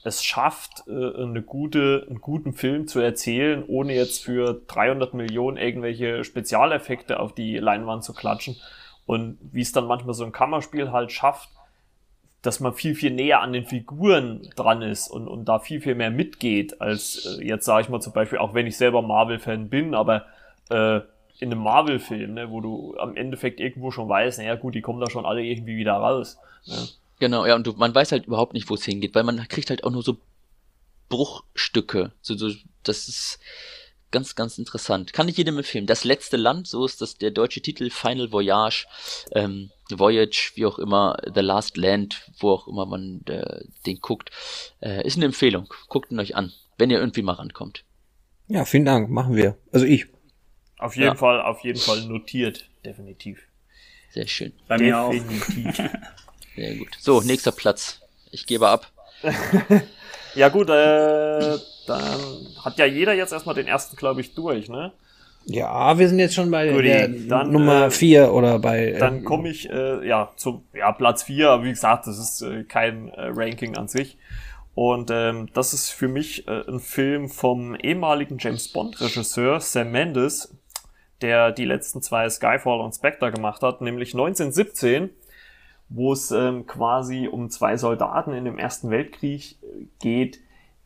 es schafft, äh, eine gute, einen guten Film zu erzählen, ohne jetzt für 300 Millionen irgendwelche Spezialeffekte auf die Leinwand zu klatschen. Und wie es dann manchmal so ein Kammerspiel halt schafft, dass man viel, viel näher an den Figuren dran ist und, und da viel, viel mehr mitgeht, als äh, jetzt sage ich mal zum Beispiel, auch wenn ich selber Marvel-Fan bin, aber äh, in einem Marvel-Film, ne, wo du am Endeffekt irgendwo schon weißt, naja gut, die kommen da schon alle irgendwie wieder raus. Ne? Genau, ja, und du, man weiß halt überhaupt nicht, wo es hingeht, weil man kriegt halt auch nur so Bruchstücke. So, so, das ist ganz, ganz interessant. Kann ich jedem empfehlen. Das letzte Land, so ist das der deutsche Titel, Final Voyage, ähm, Voyage, wie auch immer, The Last Land, wo auch immer man äh, den guckt, äh, ist eine Empfehlung. Guckt ihn euch an, wenn ihr irgendwie mal rankommt. Ja, vielen Dank, machen wir. Also ich. Auf jeden ja. Fall, auf jeden Fall notiert, definitiv. Sehr schön. Bei definitiv. mir auch. (laughs) Sehr gut. So, nächster Platz. Ich gebe ab. (laughs) ja gut, äh, dann hat ja jeder jetzt erstmal den ersten, glaube ich, durch, ne? Ja, wir sind jetzt schon bei Goodie. der dann, Nummer 4 äh, oder bei. Äh, dann komme ich äh, ja zum ja, Platz 4, aber wie gesagt, das ist äh, kein äh, Ranking an sich. Und ähm, das ist für mich äh, ein Film vom ehemaligen James Bond-Regisseur Sam Mendes, der die letzten zwei Skyfall und Spectre gemacht hat, nämlich 1917 wo es ähm, quasi um zwei Soldaten in dem Ersten Weltkrieg äh, geht,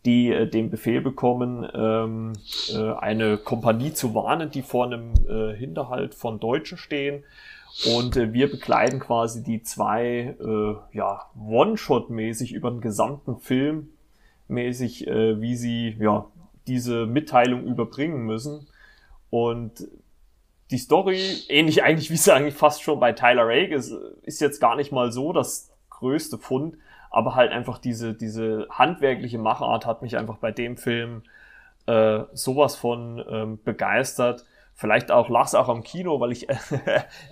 die äh, den Befehl bekommen, ähm, äh, eine Kompanie zu warnen, die vor einem äh, Hinterhalt von Deutschen stehen. Und äh, wir begleiten quasi die zwei, äh, ja, One-Shot-mäßig über den gesamten Film mäßig, äh, wie sie, ja, diese Mitteilung überbringen müssen. Und die Story, ähnlich eigentlich wie es eigentlich fast schon bei Tyler Rake ist, ist jetzt gar nicht mal so das größte Fund, aber halt einfach diese, diese handwerkliche Machart hat mich einfach bei dem Film äh, sowas von ähm, begeistert. Vielleicht auch las auch am Kino, weil ich (laughs) äh,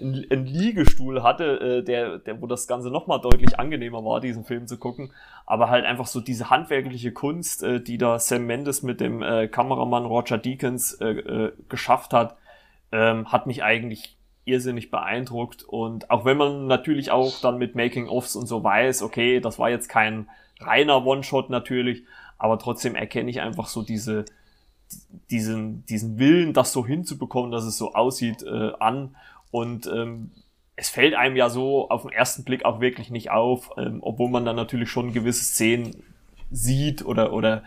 einen Liegestuhl hatte, äh, der, der, wo das Ganze nochmal deutlich angenehmer war, diesen Film zu gucken. Aber halt einfach so diese handwerkliche Kunst, äh, die da Sam Mendes mit dem äh, Kameramann Roger Deakins äh, äh, geschafft hat, ähm, hat mich eigentlich irrsinnig beeindruckt. Und auch wenn man natürlich auch dann mit Making-ofs und so weiß, okay, das war jetzt kein reiner One-Shot natürlich, aber trotzdem erkenne ich einfach so diese, diesen, diesen Willen, das so hinzubekommen, dass es so aussieht, äh, an. Und ähm, es fällt einem ja so auf den ersten Blick auch wirklich nicht auf, ähm, obwohl man dann natürlich schon gewisse Szenen sieht oder, oder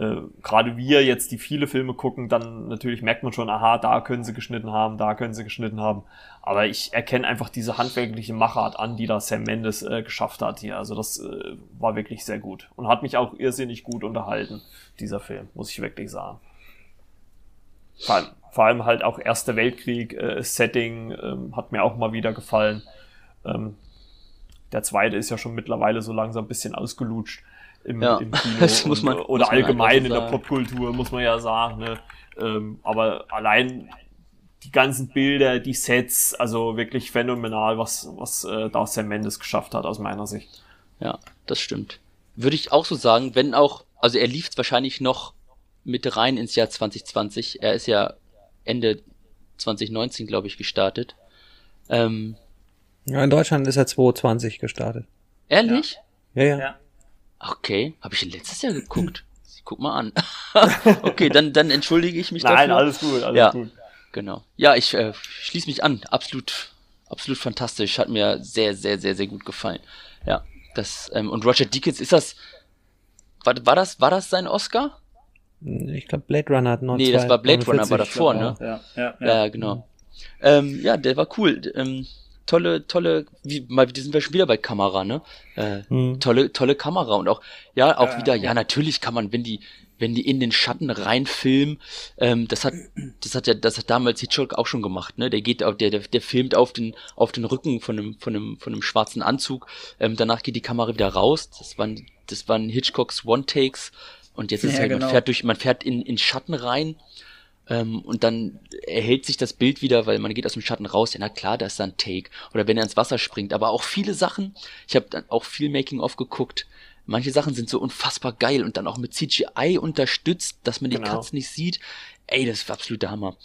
äh, gerade wir jetzt, die viele Filme gucken, dann natürlich merkt man schon, aha, da können sie geschnitten haben, da können sie geschnitten haben. Aber ich erkenne einfach diese handwerkliche Machart an, die da Sam Mendes äh, geschafft hat hier. Also das äh, war wirklich sehr gut und hat mich auch irrsinnig gut unterhalten, dieser Film, muss ich wirklich sagen. Vor allem, vor allem halt auch Erster Weltkrieg, äh, ähm, hat mir auch mal wieder gefallen. Ähm, der zweite ist ja schon mittlerweile so langsam ein bisschen ausgelutscht im, ja, im Kino (laughs) das muss man, oder muss allgemein in der Popkultur, muss man ja sagen. Ne? Ähm, aber allein die ganzen Bilder, die Sets, also wirklich phänomenal, was, was äh, da Sam Mendes geschafft hat, aus meiner Sicht. Ja, das stimmt. Würde ich auch so sagen, wenn auch, also er lief wahrscheinlich noch mit rein ins Jahr 2020. Er ist ja Ende 2019, glaube ich, gestartet. Ähm, ja, in Deutschland ist er 2020 gestartet. Ehrlich? Ja, ja. ja. Okay, habe ich letztes Jahr geguckt. (laughs) Guck mal an. (laughs) okay, dann, dann entschuldige ich mich Nein, dafür. Nein, alles gut, alles ja, gut. Genau. Ja, ich äh, schließe mich an. Absolut, absolut fantastisch. Hat mir sehr, sehr, sehr, sehr gut gefallen. Ja, das ähm, und Roger Deakins ist das. War, war das, war das sein Oscar? Ich glaube, Blade Runner hat noch Nee, das war Blade Runner, war davor, ne? Ja, ja, ja. ja genau. Mhm. Ähm, ja, der war cool. Ähm, tolle, tolle, wie, mal, die sind wir schon wieder bei Kamera, ne? Äh, mhm. Tolle, tolle Kamera und auch, ja, auch äh, wieder, ja, natürlich kann man, wenn die, wenn die in den Schatten reinfilmen, ähm, das hat, das hat ja, das hat damals Hitchcock auch schon gemacht, ne? Der geht, auf, der, der, der filmt auf den, auf den Rücken von einem, von einem, von einem schwarzen Anzug. Ähm, danach geht die Kamera wieder raus. Das waren, das waren Hitchcocks One Takes. Und jetzt ist ja, halt, genau. man fährt durch, man fährt in, in Schatten rein ähm, und dann erhält sich das Bild wieder, weil man geht aus dem Schatten raus. Ja, na klar, da ist dann Take. Oder wenn er ins Wasser springt. Aber auch viele Sachen, ich habe dann auch viel Making-of geguckt. Manche Sachen sind so unfassbar geil und dann auch mit CGI unterstützt, dass man die genau. Cuts nicht sieht. Ey, das ist absolut der Hammer.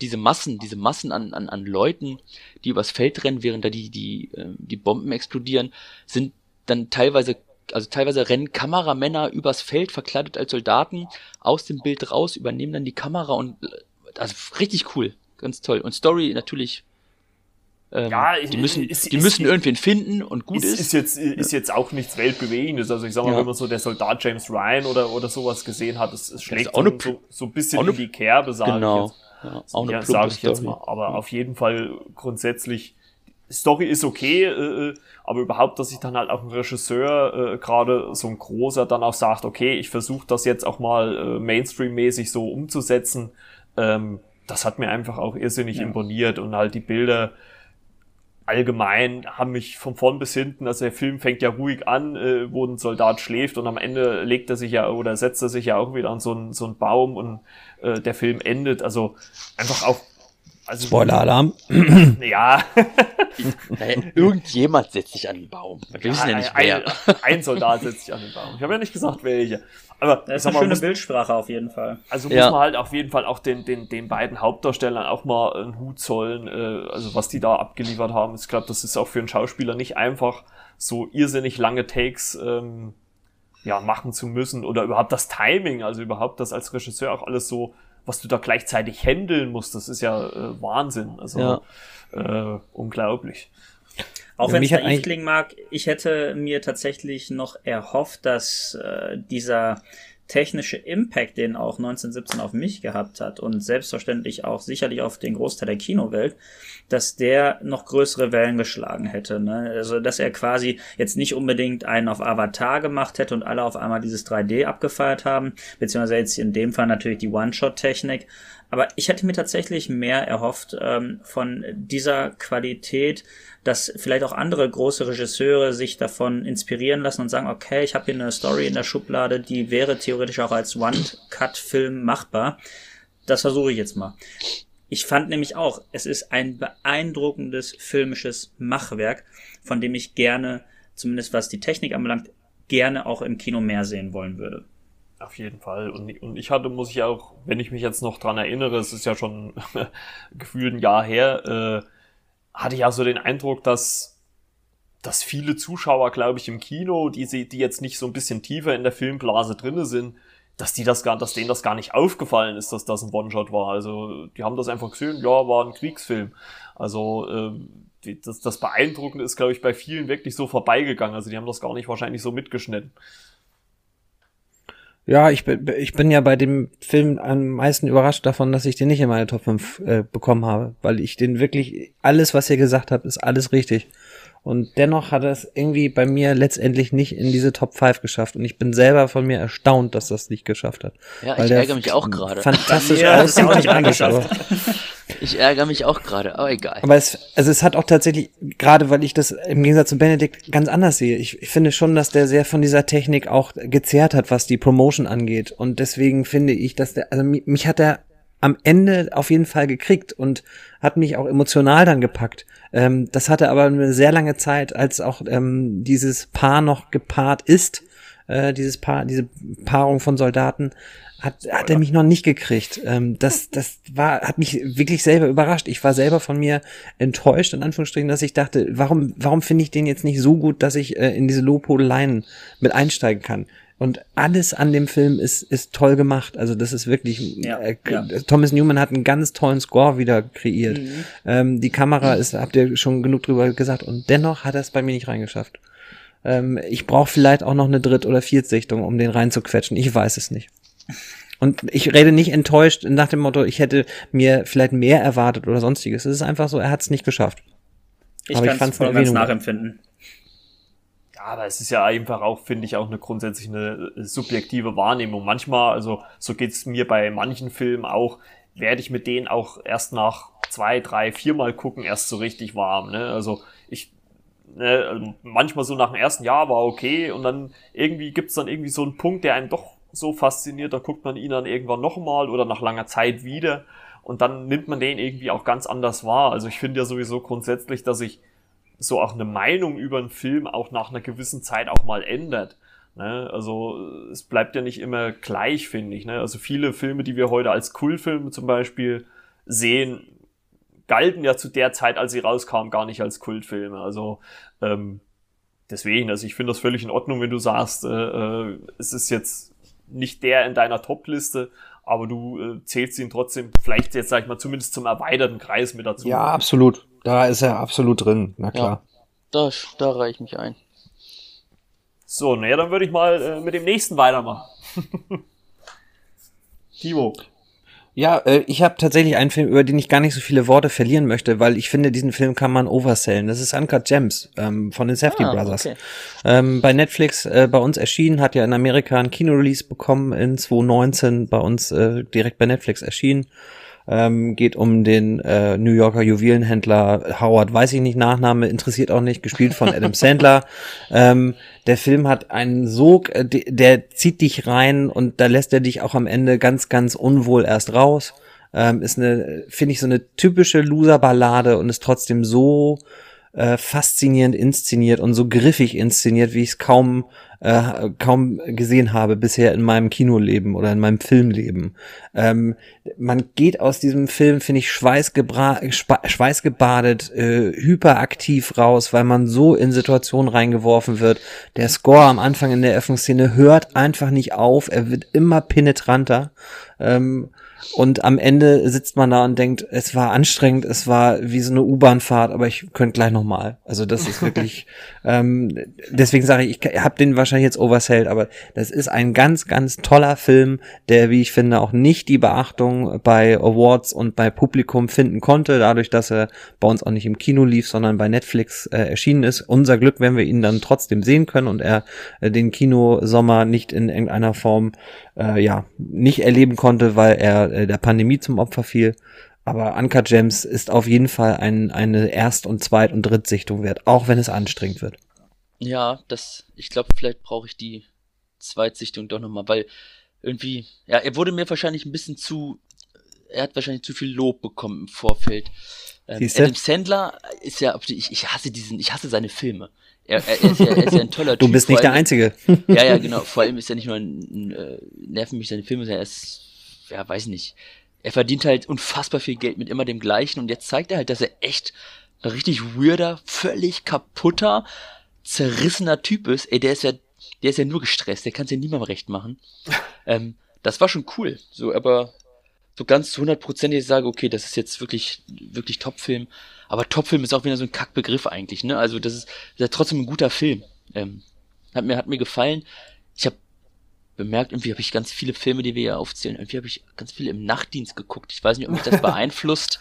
Diese Massen, diese Massen an, an, an Leuten, die übers Feld rennen, während da die, die, äh, die Bomben explodieren, sind dann teilweise also teilweise rennen Kameramänner übers Feld verkleidet als Soldaten aus dem Bild raus, übernehmen dann die Kamera und also richtig cool, ganz toll. Und Story natürlich. Ähm, ja, die müssen, ist, die müssen ist, irgendwen finden und gut ist. Ist, ist jetzt, ist jetzt auch nichts Weltbewegendes. Also ich sag mal, ja. wenn man so der Soldat James Ryan oder, oder sowas gesehen hat, es, es schlägt so, so, so ein bisschen in die Kerbe, sage genau. ich jetzt. Ja, auch eine ja, sag ich jetzt mal. Aber auf jeden Fall grundsätzlich Story ist okay, äh, äh, aber überhaupt, dass sich dann halt auch ein Regisseur, äh, gerade so ein großer, dann auch sagt, okay, ich versuche das jetzt auch mal äh, Mainstream-mäßig so umzusetzen, ähm, das hat mir einfach auch irrsinnig ja. imponiert und halt die Bilder allgemein haben mich von vorn bis hinten, also der Film fängt ja ruhig an, äh, wo ein Soldat schläft und am Ende legt er sich ja oder setzt er sich ja auch wieder an so einen, so einen Baum und äh, der Film endet, also einfach auch also, Spoiler-Alarm. (laughs) Ja. naja, (laughs) irgendjemand setzt sich an den Baum. Wir ja, wissen ja nicht wer. Ein, ein, Soldat setzt sich an den Baum. Ich habe ja nicht gesagt, welcher. Aber das ist eine mal, schöne muss, Bildsprache auf jeden Fall. Also ja. muss man halt auf jeden Fall auch den, den, den beiden Hauptdarstellern auch mal einen Hut zollen. Äh, also was die da abgeliefert haben. Ich glaube, das ist auch für einen Schauspieler nicht einfach, so irrsinnig lange Takes ähm, ja, machen zu müssen. Oder überhaupt das Timing, also überhaupt das als Regisseur auch alles so was du da gleichzeitig handeln musst, das ist ja äh, Wahnsinn. Also ja. Äh, unglaublich. Auch wenn es naiv klingen mag, ich hätte mir tatsächlich noch erhofft, dass äh, dieser technische Impact, den auch 1917 auf mich gehabt hat und selbstverständlich auch sicherlich auf den Großteil der Kinowelt, dass der noch größere Wellen geschlagen hätte. Ne? Also, dass er quasi jetzt nicht unbedingt einen auf Avatar gemacht hätte und alle auf einmal dieses 3D abgefeiert haben, beziehungsweise jetzt in dem Fall natürlich die One-Shot-Technik. Aber ich hätte mir tatsächlich mehr erhofft ähm, von dieser Qualität, dass vielleicht auch andere große Regisseure sich davon inspirieren lassen und sagen, okay, ich habe hier eine Story in der Schublade, die wäre theoretisch auch als One-Cut-Film machbar. Das versuche ich jetzt mal. Ich fand nämlich auch, es ist ein beeindruckendes filmisches Machwerk, von dem ich gerne, zumindest was die Technik anbelangt, gerne auch im Kino mehr sehen wollen würde. Auf jeden Fall. Und, und ich hatte, muss ich auch, wenn ich mich jetzt noch dran erinnere, es ist ja schon (laughs) gefühlt ein Jahr her, äh, hatte ich ja so den Eindruck, dass, dass viele Zuschauer, glaube ich, im Kino, die, die jetzt nicht so ein bisschen tiefer in der Filmblase drinne sind, dass die das gar, dass denen das gar nicht aufgefallen ist, dass das ein One-Shot war. Also die haben das einfach gesehen, ja, war ein Kriegsfilm. Also ähm, die, das, das Beeindruckende ist, glaube ich, bei vielen wirklich so vorbeigegangen. Also die haben das gar nicht wahrscheinlich so mitgeschnitten. Ja, ich bin, ich bin ja bei dem Film am meisten überrascht davon, dass ich den nicht in meine Top 5 äh, bekommen habe, weil ich den wirklich, alles, was ihr gesagt habt, ist alles richtig. Und dennoch hat er es irgendwie bei mir letztendlich nicht in diese Top 5 geschafft. Und ich bin selber von mir erstaunt, dass das nicht geschafft hat. Ja, ich ärgere mich auch gerade. Fantastisch ja, aussieht und (laughs) alles, aber. Ich ärgere mich auch gerade, aber egal. Aber es, also es hat auch tatsächlich, gerade weil ich das im Gegensatz zu Benedikt ganz anders sehe. Ich, ich finde schon, dass der sehr von dieser Technik auch gezehrt hat, was die Promotion angeht. Und deswegen finde ich, dass der, also mich, mich hat er am Ende auf jeden Fall gekriegt und hat mich auch emotional dann gepackt. Ähm, das hatte aber eine sehr lange Zeit, als auch ähm, dieses Paar noch gepaart ist, äh, dieses Paar, diese Paarung von Soldaten, hat, hat er mich noch nicht gekriegt. Ähm, das, das war, hat mich wirklich selber überrascht. Ich war selber von mir enttäuscht, in Anführungsstrichen, dass ich dachte, warum, warum finde ich den jetzt nicht so gut, dass ich äh, in diese Lobhudeleien mit einsteigen kann? Und alles an dem Film ist, ist toll gemacht. Also das ist wirklich, ja, äh, ja. Thomas Newman hat einen ganz tollen Score wieder kreiert. Mhm. Ähm, die Kamera ist, habt ihr schon genug drüber gesagt, und dennoch hat er es bei mir nicht reingeschafft. Ähm, ich brauche vielleicht auch noch eine Dritt- oder Viertsichtung, um den reinzuquetschen. Ich weiß es nicht. Und ich rede nicht enttäuscht nach dem Motto, ich hätte mir vielleicht mehr erwartet oder sonstiges. Es ist einfach so, er hat es nicht geschafft. Ich kann es voll ganz nachempfinden. Ja, aber es ist ja einfach auch, finde ich, auch eine grundsätzlich eine äh, subjektive Wahrnehmung. Manchmal, also so geht's mir bei manchen Filmen auch, werde ich mit denen auch erst nach zwei, drei, viermal gucken erst so richtig warm. Ne? Also ich ne, also manchmal so nach dem ersten Jahr war okay und dann irgendwie gibt's dann irgendwie so einen Punkt, der einen doch so fasziniert, dann guckt man ihn dann irgendwann nochmal oder nach langer Zeit wieder und dann nimmt man den irgendwie auch ganz anders wahr. Also ich finde ja sowieso grundsätzlich, dass sich so auch eine Meinung über einen Film auch nach einer gewissen Zeit auch mal ändert. Ne? Also es bleibt ja nicht immer gleich, finde ich. Ne? Also viele Filme, die wir heute als Kultfilme zum Beispiel sehen, galten ja zu der Zeit, als sie rauskamen, gar nicht als Kultfilme. Also ähm, deswegen, also ich finde das völlig in Ordnung, wenn du sagst, äh, äh, es ist jetzt nicht der in deiner Top-Liste, aber du äh, zählst ihn trotzdem vielleicht jetzt, sag ich mal, zumindest zum erweiterten Kreis mit dazu. Ja, absolut. Da ist er absolut drin, na klar. Ja, da, da reiche ich mich ein. So, naja, dann würde ich mal äh, mit dem nächsten weitermachen. (laughs) Timo. Ja, äh, ich habe tatsächlich einen Film, über den ich gar nicht so viele Worte verlieren möchte, weil ich finde, diesen Film kann man oversellen. Das ist Uncut Gems ähm, von den Safety ah, Brothers. Okay. Ähm, bei Netflix äh, bei uns erschienen, hat ja in Amerika ein Kino-Release bekommen in 2019, bei uns äh, direkt bei Netflix erschienen. Ähm, geht um den äh, New Yorker Juwelenhändler Howard, weiß ich nicht, Nachname, interessiert auch nicht, gespielt von Adam (laughs) Sandler. Ähm, der Film hat einen Sog, äh, der zieht dich rein und da lässt er dich auch am Ende ganz, ganz unwohl erst raus. Ähm, ist eine, finde ich, so eine typische Loser-Ballade und ist trotzdem so äh, faszinierend inszeniert und so griffig inszeniert, wie ich es kaum äh, kaum gesehen habe bisher in meinem Kinoleben oder in meinem Filmleben. Ähm, man geht aus diesem Film, finde ich, schweißgebadet, äh, hyperaktiv raus, weil man so in Situationen reingeworfen wird. Der Score am Anfang in der Eröffnungsszene hört einfach nicht auf, er wird immer penetranter. Ähm, und am Ende sitzt man da und denkt, es war anstrengend, es war wie so eine U-Bahn-Fahrt, aber ich könnte gleich nochmal. Also das ist wirklich, (laughs) ähm, deswegen sage ich, ich habe den wahrscheinlich jetzt oversellt, aber das ist ein ganz, ganz toller Film, der, wie ich finde, auch nicht die Beachtung bei Awards und bei Publikum finden konnte, dadurch, dass er bei uns auch nicht im Kino lief, sondern bei Netflix äh, erschienen ist. Unser Glück, wenn wir ihn dann trotzdem sehen können und er äh, den Kinosommer nicht in irgendeiner Form äh, ja nicht erleben konnte, weil er äh, der Pandemie zum Opfer fiel. Aber Anka Gems ist auf jeden Fall ein, eine Erst- und Zweit- und Drittsichtung wert, auch wenn es anstrengend wird. Ja, das, ich glaube, vielleicht brauche ich die Zweitsichtung doch nochmal, weil irgendwie, ja, er wurde mir wahrscheinlich ein bisschen zu, er hat wahrscheinlich zu viel Lob bekommen im Vorfeld. Ähm, Adam Sandler ist ja, ich, ich hasse diesen, ich hasse seine Filme. Er, er, ist ja, er ist ja ein toller Typ. Du bist nicht der Einzige. Ja, ja, genau. Vor allem ist er nicht nur ein, ein äh, nerven mich seine Filme, sondern er ist, ja, weiß nicht. Er verdient halt unfassbar viel Geld mit immer dem gleichen und jetzt zeigt er halt, dass er echt ein richtig weirder, völlig kaputter, zerrissener Typ ist. Ey, der ist ja, der ist ja nur gestresst, der kann es ja niemandem recht machen. (laughs) ähm, das war schon cool. So, aber so ganz hundertprozentig sage, okay, das ist jetzt wirklich, wirklich Top-Film. Aber Topfilm ist auch wieder so ein Kackbegriff eigentlich, ne? Also das ist, das ist trotzdem ein guter Film. Ähm, hat mir, hat mir gefallen. Ich habe bemerkt, irgendwie habe ich ganz viele Filme, die wir hier aufzählen, irgendwie habe ich ganz viele im Nachtdienst geguckt. Ich weiß nicht, ob mich das (laughs) beeinflusst.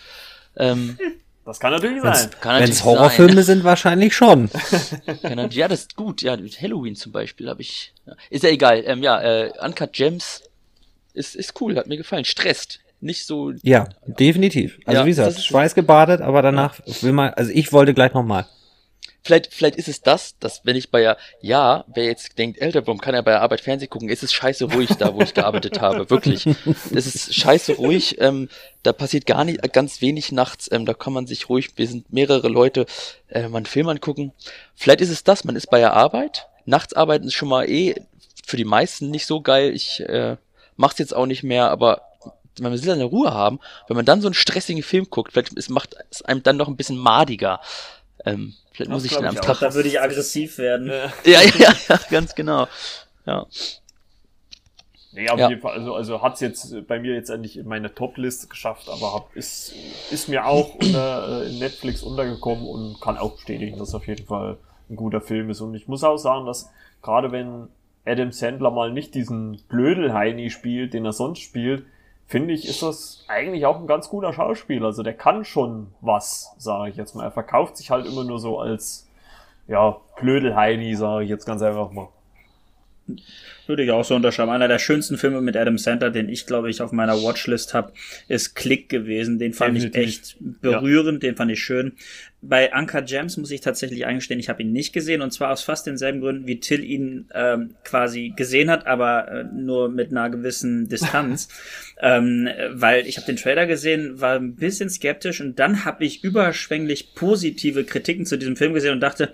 ähm, das kann natürlich sein. Wenn es Horrorfilme sein. sind, wahrscheinlich schon. (laughs) ja, das ist gut. Ja, mit Halloween zum Beispiel habe ich. Ja. Ist ja egal. Ähm, ja, äh, Uncut Gems ist, ist cool, hat mir gefallen. Stresst nicht so. Ja, definitiv. Also ja, wie gesagt, schweißgebadet, aber danach will man, also ich wollte gleich nochmal. Vielleicht, vielleicht ist es das, dass wenn ich bei ja, ja, wer jetzt denkt, älter, warum kann er bei der Arbeit Fernsehen gucken? ist Es scheiße ruhig da, wo ich gearbeitet habe, wirklich. Es ist scheiße ruhig, ähm, da passiert gar nicht, ganz wenig nachts, ähm, da kann man sich ruhig, wir sind mehrere Leute, äh, mal einen Film angucken. Vielleicht ist es das, man ist bei der Arbeit, nachts arbeiten ist schon mal eh für die meisten nicht so geil, ich äh, mach's jetzt auch nicht mehr, aber man will seine Ruhe haben. Wenn man dann so einen stressigen Film guckt, vielleicht macht es einem dann noch ein bisschen madiger. Ähm, vielleicht das muss ich dann am Tag. Da würde ich aggressiv werden. Ja, (laughs) ja, ja, ja ganz genau. Ja. Nee, auf ja. jeden Fall, also, also hat's jetzt bei mir jetzt endlich in meine Top-Liste geschafft, aber hab, ist, ist mir auch (clears throat) unter, äh, in Netflix untergekommen und kann auch bestätigen, dass auf jeden Fall ein guter Film ist. Und ich muss auch sagen, dass gerade wenn Adam Sandler mal nicht diesen Blödel-Heini spielt, den er sonst spielt, finde ich, ist das eigentlich auch ein ganz guter Schauspieler. Also der kann schon was, sage ich jetzt mal. Er verkauft sich halt immer nur so als, ja, Blödelheini, sage ich jetzt ganz einfach mal. Würde ich auch so unterschreiben. Einer der schönsten Filme mit Adam Sandler, den ich, glaube ich, auf meiner Watchlist habe, ist Click gewesen. Den fand Definitiv. ich echt berührend, ja. den fand ich schön. Bei Anka Gems muss ich tatsächlich eingestehen, ich habe ihn nicht gesehen und zwar aus fast denselben Gründen, wie Till ihn ähm, quasi gesehen hat, aber äh, nur mit einer gewissen Distanz. (laughs) ähm, weil ich habe den Trailer gesehen, war ein bisschen skeptisch und dann habe ich überschwänglich positive Kritiken zu diesem Film gesehen und dachte,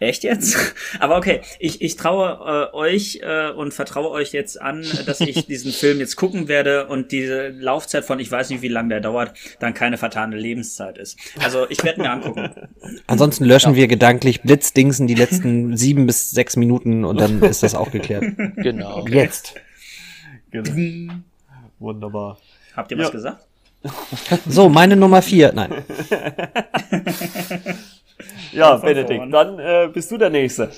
Echt jetzt? (laughs) Aber okay, ich, ich traue äh, euch äh, und vertraue euch jetzt an, dass ich (laughs) diesen Film jetzt gucken werde und diese Laufzeit von, ich weiß nicht, wie lange der dauert, dann keine vertane Lebenszeit ist. Also ich werde mir angucken. (laughs) Ansonsten löschen ja. wir gedanklich Blitzdingsen die letzten sieben bis sechs Minuten und dann ist das auch geklärt. Genau. Okay. Jetzt. Genau. Wunderbar. Habt ihr ja. was gesagt? So, meine Nummer vier. Nein. Ja, Benedikt, dann äh, bist du der Nächste.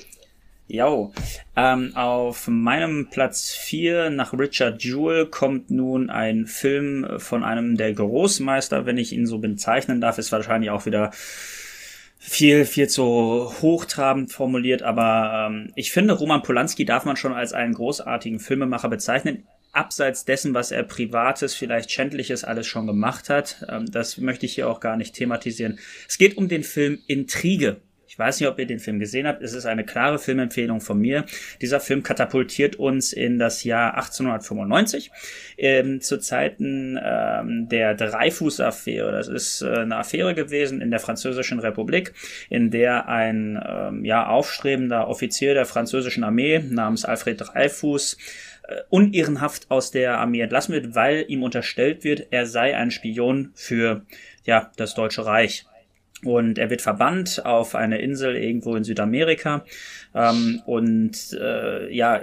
Jo. Ähm, auf meinem Platz 4 nach Richard Jewell kommt nun ein Film von einem der Großmeister, wenn ich ihn so bezeichnen darf, ist wahrscheinlich auch wieder viel, viel zu hochtrabend formuliert, aber ähm, ich finde, Roman Polanski darf man schon als einen großartigen Filmemacher bezeichnen abseits dessen, was er privates, vielleicht schändliches alles schon gemacht hat. Ähm, das möchte ich hier auch gar nicht thematisieren. Es geht um den Film Intrige. Ich weiß nicht, ob ihr den Film gesehen habt. Es ist eine klare Filmempfehlung von mir. Dieser Film katapultiert uns in das Jahr 1895 ähm, zu Zeiten ähm, der Dreifuß-Affäre. Das ist äh, eine Affäre gewesen in der Französischen Republik, in der ein ähm, ja aufstrebender Offizier der französischen Armee namens Alfred Dreifuß äh, unehrenhaft aus der Armee entlassen wird, weil ihm unterstellt wird, er sei ein Spion für ja, das Deutsche Reich. Und er wird verbannt auf eine Insel irgendwo in Südamerika ähm, und äh, ja,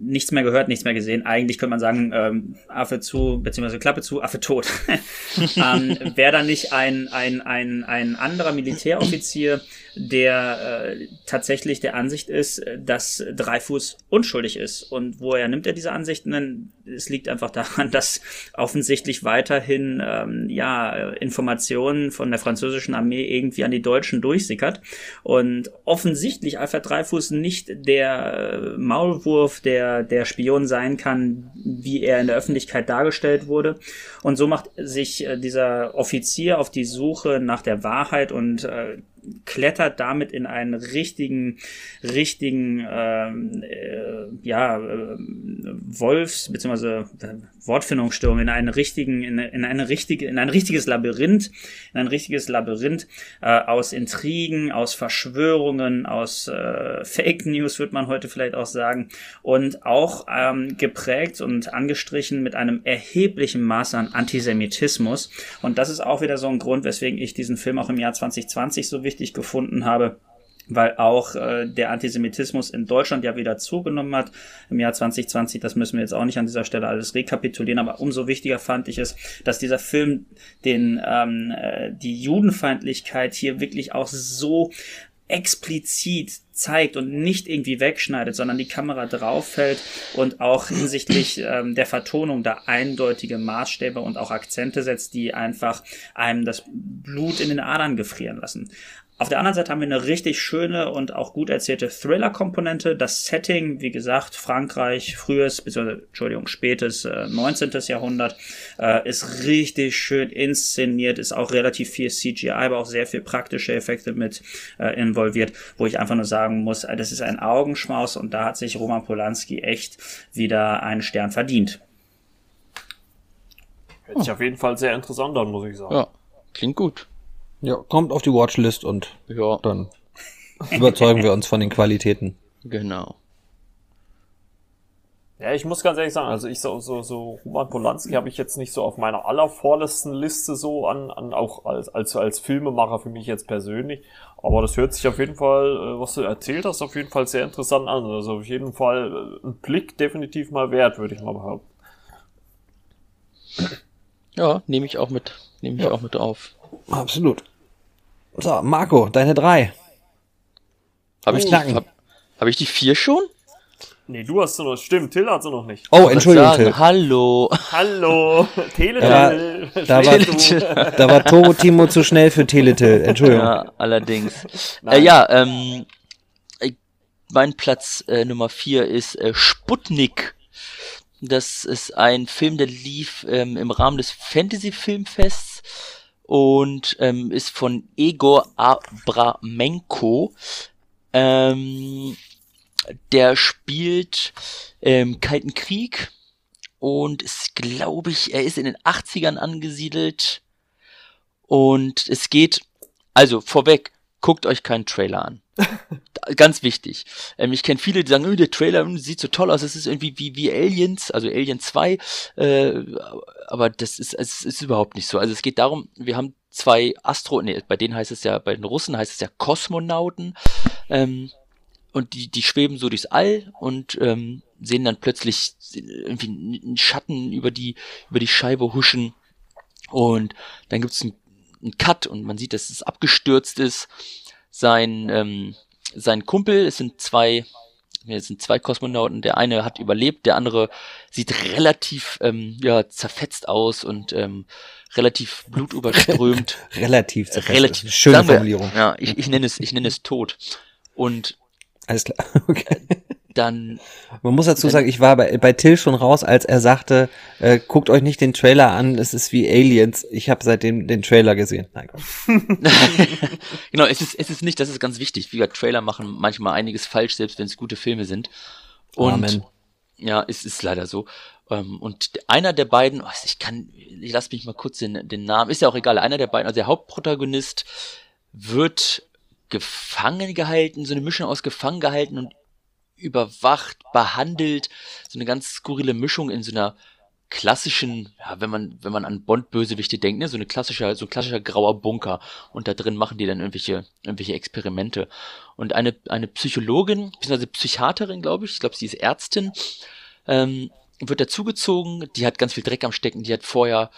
nichts mehr gehört, nichts mehr gesehen. Eigentlich könnte man sagen, ähm, Affe zu, beziehungsweise Klappe zu, Affe tot. (laughs) ähm, Wäre da nicht ein, ein, ein, ein anderer Militäroffizier, der äh, tatsächlich der Ansicht ist, dass Dreifuß unschuldig ist. Und woher nimmt er diese Ansichten? Es liegt einfach daran, dass offensichtlich weiterhin ähm, ja Informationen von der französischen Armee irgendwie an die Deutschen durchsickert. Und offensichtlich Alfred Dreifuß nicht der äh, Maulwurf, der der Spion sein kann, wie er in der Öffentlichkeit dargestellt wurde. Und so macht sich äh, dieser Offizier auf die Suche nach der Wahrheit und äh, klettert damit in einen richtigen, richtigen, ähm, äh, ja, äh, Wolfs- bzw. Äh, Wortfindungsstörung, in einen richtigen, in, in eine richtige, in ein richtiges Labyrinth, in ein richtiges Labyrinth äh, aus Intrigen, aus Verschwörungen, aus äh, Fake News, wird man heute vielleicht auch sagen, und auch ähm, geprägt und angestrichen mit einem erheblichen Maß an Antisemitismus. Und das ist auch wieder so ein Grund, weswegen ich diesen Film auch im Jahr 2020 so wichtig gefunden habe weil auch äh, der Antisemitismus in Deutschland ja wieder zugenommen hat im Jahr 2020. Das müssen wir jetzt auch nicht an dieser Stelle alles rekapitulieren, aber umso wichtiger fand ich es, dass dieser Film den ähm, äh, die Judenfeindlichkeit hier wirklich auch so explizit zeigt und nicht irgendwie wegschneidet, sondern die Kamera drauf fällt und auch hinsichtlich ähm, der Vertonung da eindeutige Maßstäbe und auch Akzente setzt, die einfach einem das Blut in den Adern gefrieren lassen. Auf der anderen Seite haben wir eine richtig schöne und auch gut erzählte Thriller-Komponente. Das Setting, wie gesagt, Frankreich, frühes, beziehungsweise, Entschuldigung, spätes äh, 19. Jahrhundert, äh, ist richtig schön inszeniert, ist auch relativ viel CGI, aber auch sehr viel praktische Effekte mit äh, involviert, wo ich einfach nur sagen muss, äh, das ist ein Augenschmaus und da hat sich Roman Polanski echt wieder einen Stern verdient. Hört sich auf jeden Fall sehr interessant an, muss ich sagen. Ja, klingt gut. Ja, kommt auf die Watchlist und ja. dann überzeugen wir uns von den Qualitäten. Genau. Ja, ich muss ganz ehrlich sagen, also ich so, so, so Roman Polanski habe ich jetzt nicht so auf meiner allervorletzten Liste so an, an auch als, als, als Filmemacher für mich jetzt persönlich. Aber das hört sich auf jeden Fall, äh, was du erzählt hast, auf jeden Fall sehr interessant an. Also auf jeden Fall äh, ein Blick definitiv mal wert, würde ich mal behaupten. Ja, nehme ich auch mit, nehme ich ja. auch mit auf. Absolut. So, Marco, deine drei. Habe ich, die, hab, hab ich die vier schon? Nee, du hast sie noch. Stimmt, Till hat sie noch nicht. Oh, Entschuldigung, Till. Hallo. Hallo. (laughs) Teletill. Da, war, (laughs) da war Toro Timo zu schnell für Teletill. Entschuldigung. Ja, allerdings. Äh, ja, ähm, mein Platz äh, Nummer vier ist äh, Sputnik. Das ist ein Film, der lief ähm, im Rahmen des Fantasy Filmfests und ähm, ist von Egor Abramenko. Ähm, der spielt im Kalten Krieg und ist, glaube ich, er ist in den 80ern angesiedelt und es geht, also vorweg, guckt euch keinen Trailer an. Ganz wichtig. Ähm, ich kenne viele, die sagen, oh, der Trailer sieht so toll aus, es ist irgendwie wie, wie Aliens, also Alien 2, äh, aber das ist, es ist überhaupt nicht so. Also es geht darum, wir haben zwei Astro, nee, bei denen heißt es ja, bei den Russen heißt es ja Kosmonauten, ähm, und die, die schweben so durchs All und ähm, sehen dann plötzlich irgendwie einen Schatten über die, über die Scheibe huschen. Und dann gibt's einen, einen Cut und man sieht, dass es abgestürzt ist. Sein, ähm, sein Kumpel, es sind zwei, es sind zwei Kosmonauten, der eine hat überlebt, der andere sieht relativ ähm, ja, zerfetzt aus und ähm, relativ blutüberströmt. (laughs) relativ zerfetzt. Relativ, Schöne Formulierung. ja, ich, ich nenne es, ich nenne es tot. Und alles klar. (laughs) Okay. Dann. Man muss dazu sagen, ich war bei, bei Till schon raus, als er sagte, äh, guckt euch nicht den Trailer an, es ist wie Aliens. Ich habe seitdem den Trailer gesehen. Nein, Gott. (laughs) genau, es ist, es ist nicht, das ist ganz wichtig. Wie Trailer machen manchmal einiges falsch, selbst wenn es gute Filme sind. Und Amen. ja, es ist leider so. Ähm, und einer der beiden, oh, ich kann, ich lasse mich mal kurz den, den Namen, ist ja auch egal, einer der beiden, also der Hauptprotagonist wird gefangen gehalten, so eine Mischung aus gefangen gehalten und überwacht, behandelt, so eine ganz skurrile Mischung in so einer klassischen, ja, wenn man, wenn man an Bond-Bösewichte denkt, ne, so eine klassischer, so ein klassischer grauer Bunker und da drin machen die dann irgendwelche, irgendwelche Experimente. Und eine, eine Psychologin, beziehungsweise Psychiaterin, glaube ich, ich glaube, sie ist Ärztin, ähm, wird dazugezogen, die hat ganz viel Dreck am Stecken, die hat vorher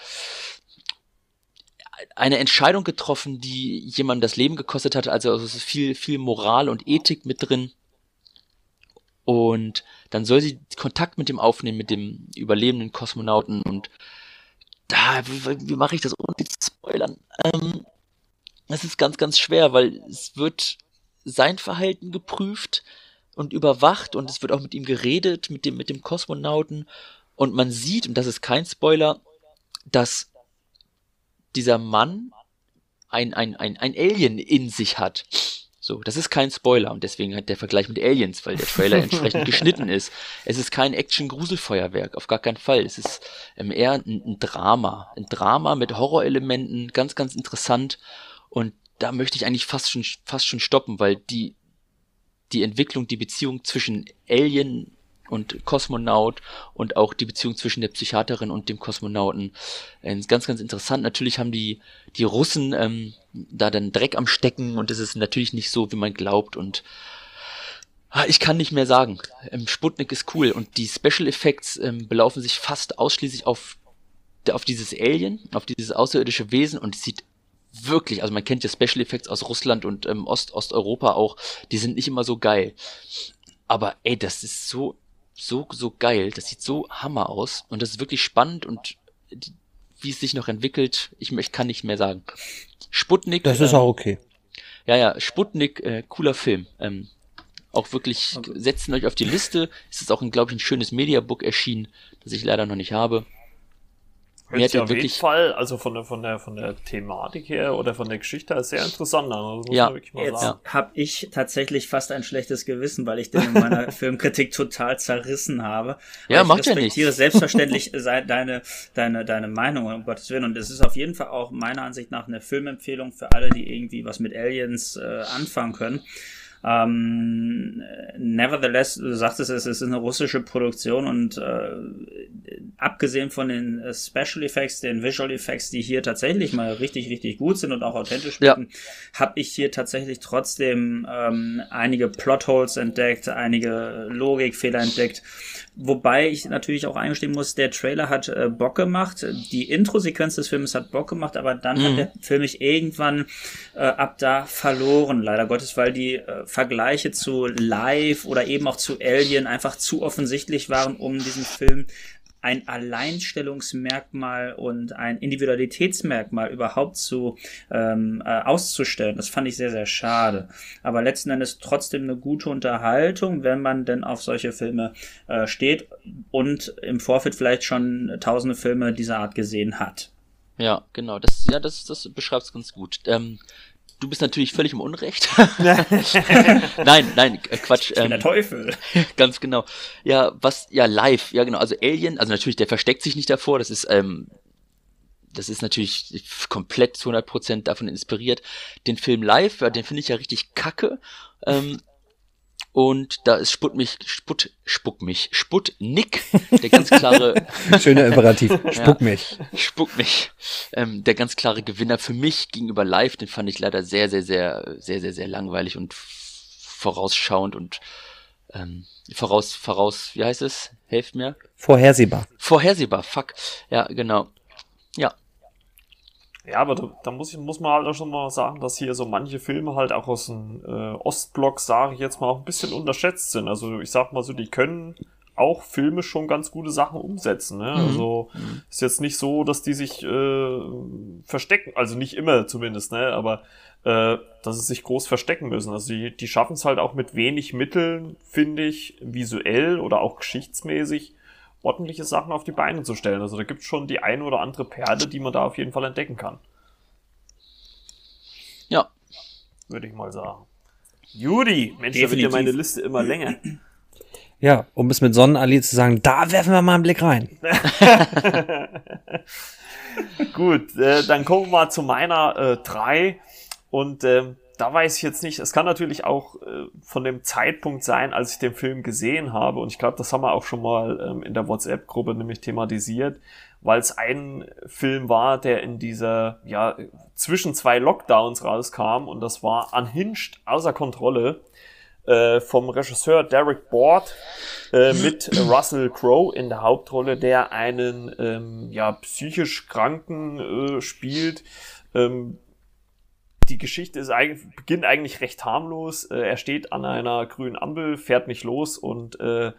eine Entscheidung getroffen, die jemandem das Leben gekostet hat. Also es ist viel, viel Moral und Ethik mit drin. Und dann soll sie Kontakt mit dem aufnehmen, mit dem überlebenden Kosmonauten. Und da, wie, wie mache ich das ohne zu spoilern? Ähm, das ist ganz, ganz schwer, weil es wird sein Verhalten geprüft und überwacht und es wird auch mit ihm geredet, mit dem, mit dem Kosmonauten. Und man sieht, und das ist kein Spoiler, dass dieser Mann ein, ein, ein, ein Alien in sich hat. So, das ist kein Spoiler und deswegen hat der Vergleich mit Aliens, weil der Trailer entsprechend (laughs) geschnitten ist. Es ist kein Action-Gruselfeuerwerk, auf gar keinen Fall. Es ist ähm, eher ein, ein Drama. Ein Drama mit Horrorelementen, ganz, ganz interessant. Und da möchte ich eigentlich fast schon, fast schon stoppen, weil die, die Entwicklung, die Beziehung zwischen Alien und Kosmonaut und auch die Beziehung zwischen der Psychiaterin und dem Kosmonauten. Äh, ganz, ganz interessant. Natürlich haben die, die Russen ähm, da dann Dreck am Stecken und es ist natürlich nicht so, wie man glaubt und ah, ich kann nicht mehr sagen. Ähm, Sputnik ist cool und die Special Effects ähm, belaufen sich fast ausschließlich auf, auf dieses Alien, auf dieses außerirdische Wesen und es sieht wirklich, also man kennt ja Special Effects aus Russland und ähm, Ost, Osteuropa auch, die sind nicht immer so geil. Aber ey, das ist so so, so geil. Das sieht so hammer aus. Und das ist wirklich spannend und wie es sich noch entwickelt, ich, ich kann nicht mehr sagen. Sputnik. Das ist ähm, auch okay. Ja, ja, Sputnik, äh, cooler Film. Ähm, auch wirklich, okay. setzen euch auf die Liste. Es ist auch, glaube ich, ein schönes Mediabook erschienen, das ich leider noch nicht habe. Hört sich auf jeden Fall, also von der, von der, von der Thematik her oder von der Geschichte her sehr interessant an. Ja. man wirklich mal Jetzt sagen. habe ich tatsächlich fast ein schlechtes Gewissen, weil ich den in meiner (laughs) Filmkritik total zerrissen habe. Ja, ich macht ja nicht. Ich respektiere selbstverständlich (laughs) deine, deine, deine Meinung, um Gottes Willen. Und es ist auf jeden Fall auch meiner Ansicht nach eine Filmempfehlung für alle, die irgendwie was mit Aliens äh, anfangen können. Ähm, nevertheless, du sagtest es, ist eine russische Produktion und äh, abgesehen von den äh, Special Effects, den Visual Effects, die hier tatsächlich mal richtig, richtig gut sind und auch authentisch wirken, ja. habe ich hier tatsächlich trotzdem ähm, einige Plotholes entdeckt, einige Logikfehler entdeckt. Wobei ich natürlich auch eingestehen muss, der Trailer hat äh, Bock gemacht, die Intro-Sequenz des Films hat Bock gemacht, aber dann mhm. hat der Film mich irgendwann äh, ab da verloren, leider Gottes, weil die äh, Vergleiche zu Live oder eben auch zu Alien einfach zu offensichtlich waren, um diesen Film ein Alleinstellungsmerkmal und ein Individualitätsmerkmal überhaupt zu ähm, äh, auszustellen. Das fand ich sehr, sehr schade. Aber letzten Endes trotzdem eine gute Unterhaltung, wenn man denn auf solche Filme äh, steht und im Vorfeld vielleicht schon tausende Filme dieser Art gesehen hat. Ja, genau. Das, ja, das, das beschreibt es ganz gut. Ähm, du bist natürlich völlig im Unrecht. (laughs) (laughs) nein, nein, äh, Quatsch. Ich bin der ähm, Teufel. (laughs) ganz genau. Ja, was, ja, live, ja genau. Also Alien, also natürlich, der versteckt sich nicht davor. Das ist, ähm, das ist natürlich komplett zu 100% davon inspiriert. Den Film live, ja, den finde ich ja richtig kacke. Ähm, und da ist Sput mich, Sput, Spuck mich, Sputnik, der ganz klare. (laughs) Schöner Imperativ. Spuck ja, mich. Spuck mich. Ähm, der ganz klare Gewinner für mich gegenüber Live, den fand ich leider sehr, sehr, sehr, sehr, sehr, sehr langweilig und vorausschauend und ähm, voraus, voraus, wie heißt es? Helft mir. Vorhersehbar. Vorhersehbar, fuck. Ja, genau. Ja, ja, aber da, da, muss, ich, muss man halt auch schon mal sagen, dass hier so manche Filme halt auch aus dem äh, Ostblock, sage ich jetzt mal, auch ein bisschen unterschätzt sind. Also ich sag mal so, die können auch Filme schon ganz gute Sachen umsetzen. Ne? Mhm. Also mhm. ist jetzt nicht so, dass die sich äh, verstecken, also nicht immer zumindest, ne? aber äh, dass sie sich groß verstecken müssen. Also die, die schaffen es halt auch mit wenig Mitteln, finde ich, visuell oder auch geschichtsmäßig ordentliche Sachen auf die Beine zu stellen. Also da gibt es schon die eine oder andere Perle, die man da auf jeden Fall entdecken kann. Ja. Würde ich mal sagen. Judy, Mensch, da wird ja meine Liste immer länger. Ja, um es mit Sonnenallee zu sagen, da werfen wir mal einen Blick rein. (laughs) Gut, äh, dann kommen wir mal zu meiner 3. Äh, und ähm, da weiß ich jetzt nicht, es kann natürlich auch äh, von dem Zeitpunkt sein, als ich den Film gesehen habe, und ich glaube, das haben wir auch schon mal ähm, in der WhatsApp-Gruppe nämlich thematisiert, weil es ein Film war, der in dieser, ja, zwischen zwei Lockdowns rauskam, und das war Unhinged, außer Kontrolle, äh, vom Regisseur Derek Bord äh, mit Russell Crowe in der Hauptrolle, der einen ähm, ja, psychisch Kranken äh, spielt, ähm, die Geschichte ist eigentlich, beginnt eigentlich recht harmlos. Äh, er steht an einer grünen Ampel, fährt nicht los und äh,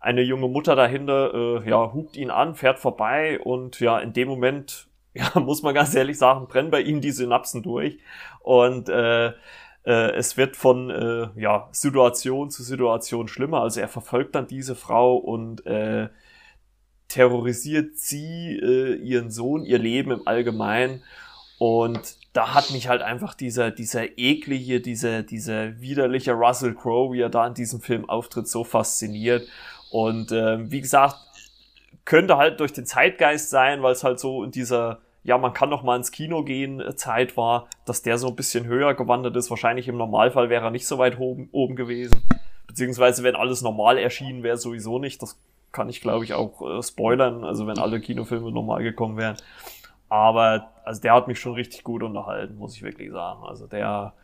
eine junge Mutter dahinter, äh, ja, hupt ihn an, fährt vorbei und ja, in dem Moment, (laughs) ja, muss man ganz ehrlich sagen, brennen bei ihm die Synapsen durch und äh, äh, es wird von äh, ja, Situation zu Situation schlimmer. Also er verfolgt dann diese Frau und äh, terrorisiert sie, äh, ihren Sohn, ihr Leben im Allgemeinen und da hat mich halt einfach dieser, dieser eklige, dieser, dieser widerliche Russell Crowe, wie er da in diesem Film auftritt, so fasziniert. Und ähm, wie gesagt, könnte halt durch den Zeitgeist sein, weil es halt so in dieser, ja, man kann noch mal ins Kino gehen, äh, Zeit war, dass der so ein bisschen höher gewandert ist. Wahrscheinlich im Normalfall wäre er nicht so weit oben, oben gewesen. Beziehungsweise, wenn alles normal erschienen wäre, sowieso nicht. Das kann ich, glaube ich, auch äh, spoilern. Also, wenn alle Kinofilme normal gekommen wären. Aber also der hat mich schon richtig gut unterhalten, muss ich wirklich sagen. Also der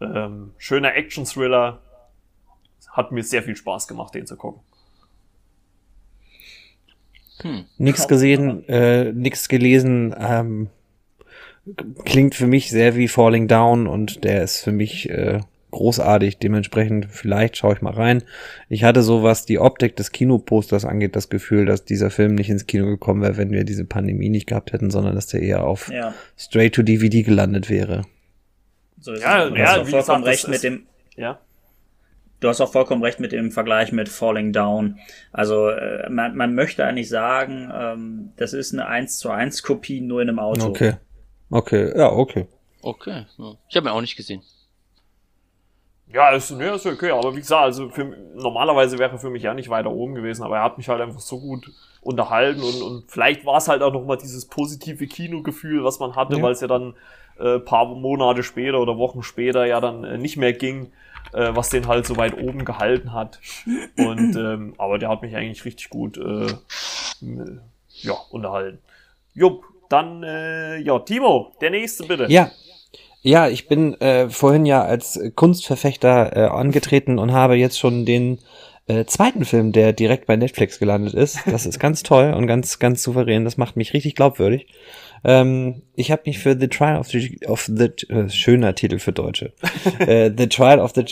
ähm, schöner Action-Thriller hat mir sehr viel Spaß gemacht, den zu gucken. Hm. Nix gesehen, äh, nix gelesen. Ähm, klingt für mich sehr wie Falling Down und der ist für mich äh, großartig. Dementsprechend, vielleicht schaue ich mal rein. Ich hatte so, was die Optik des Kinoposters angeht, das Gefühl, dass dieser Film nicht ins Kino gekommen wäre, wenn wir diese Pandemie nicht gehabt hätten, sondern dass der eher auf ja. Straight to DVD gelandet wäre. So ist ja, es. ja, du hast auch vollkommen recht mit dem. Ja. Du hast auch vollkommen recht mit dem Vergleich mit Falling Down. Also äh, man, man möchte eigentlich sagen, ähm, das ist eine 1 zu 1 Kopie nur in einem Auto. Okay. Okay, ja, okay. Okay. Ich habe ihn auch nicht gesehen. Ja, ist, ne, ist okay, aber wie gesagt, also für, normalerweise wäre er für mich ja nicht weiter oben gewesen, aber er hat mich halt einfach so gut unterhalten und, und vielleicht war es halt auch nochmal dieses positive Kinogefühl, was man hatte, ja. weil es ja dann äh, paar Monate später oder Wochen später ja dann äh, nicht mehr ging, äh, was den halt so weit oben gehalten hat. Und (laughs) ähm, aber der hat mich eigentlich richtig gut äh, ja, unterhalten. Jupp, dann äh, ja, Timo, der nächste bitte. Ja, ja, ich bin äh, vorhin ja als Kunstverfechter äh, angetreten und habe jetzt schon den äh, zweiten Film, der direkt bei Netflix gelandet ist. Das ist ganz toll und ganz, ganz souverän. Das macht mich richtig glaubwürdig. Ähm, ich habe mich für The Trial of the, of the äh, schöner Titel für Deutsche. äh, the Trial of the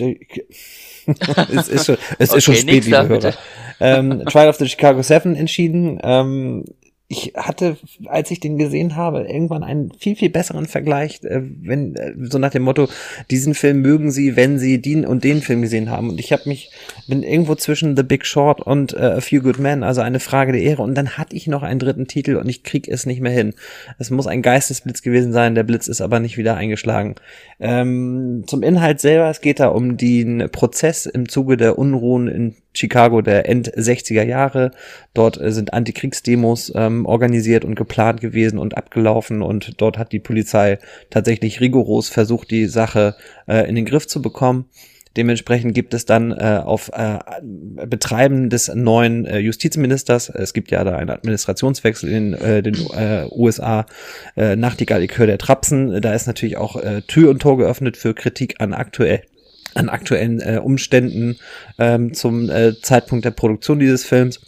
(laughs) es ist schon, es okay, ist schon spät, liebe Hörer. Ähm, Trial of the Chicago Seven entschieden. Ähm, ich hatte, als ich den gesehen habe, irgendwann einen viel, viel besseren Vergleich, äh, wenn, äh, so nach dem Motto, diesen Film mögen Sie, wenn Sie den und den Film gesehen haben. Und ich habe mich, bin irgendwo zwischen The Big Short und äh, A Few Good Men, also eine Frage der Ehre. Und dann hatte ich noch einen dritten Titel und ich krieg es nicht mehr hin. Es muss ein Geistesblitz gewesen sein, der Blitz ist aber nicht wieder eingeschlagen. Ähm, zum Inhalt selber, es geht da um den Prozess im Zuge der Unruhen in Chicago der End 60er Jahre. Dort äh, sind Antikriegsdemos ähm, organisiert und geplant gewesen und abgelaufen und dort hat die Polizei tatsächlich rigoros versucht, die Sache äh, in den Griff zu bekommen. Dementsprechend gibt es dann äh, auf äh, Betreiben des neuen äh, Justizministers, es gibt ja da einen Administrationswechsel in äh, den äh, USA, äh, Nachtigall, höre der Trapsen, da ist natürlich auch äh, Tür und Tor geöffnet für Kritik an aktuell an aktuellen äh, Umständen ähm, zum äh, Zeitpunkt der Produktion dieses Films.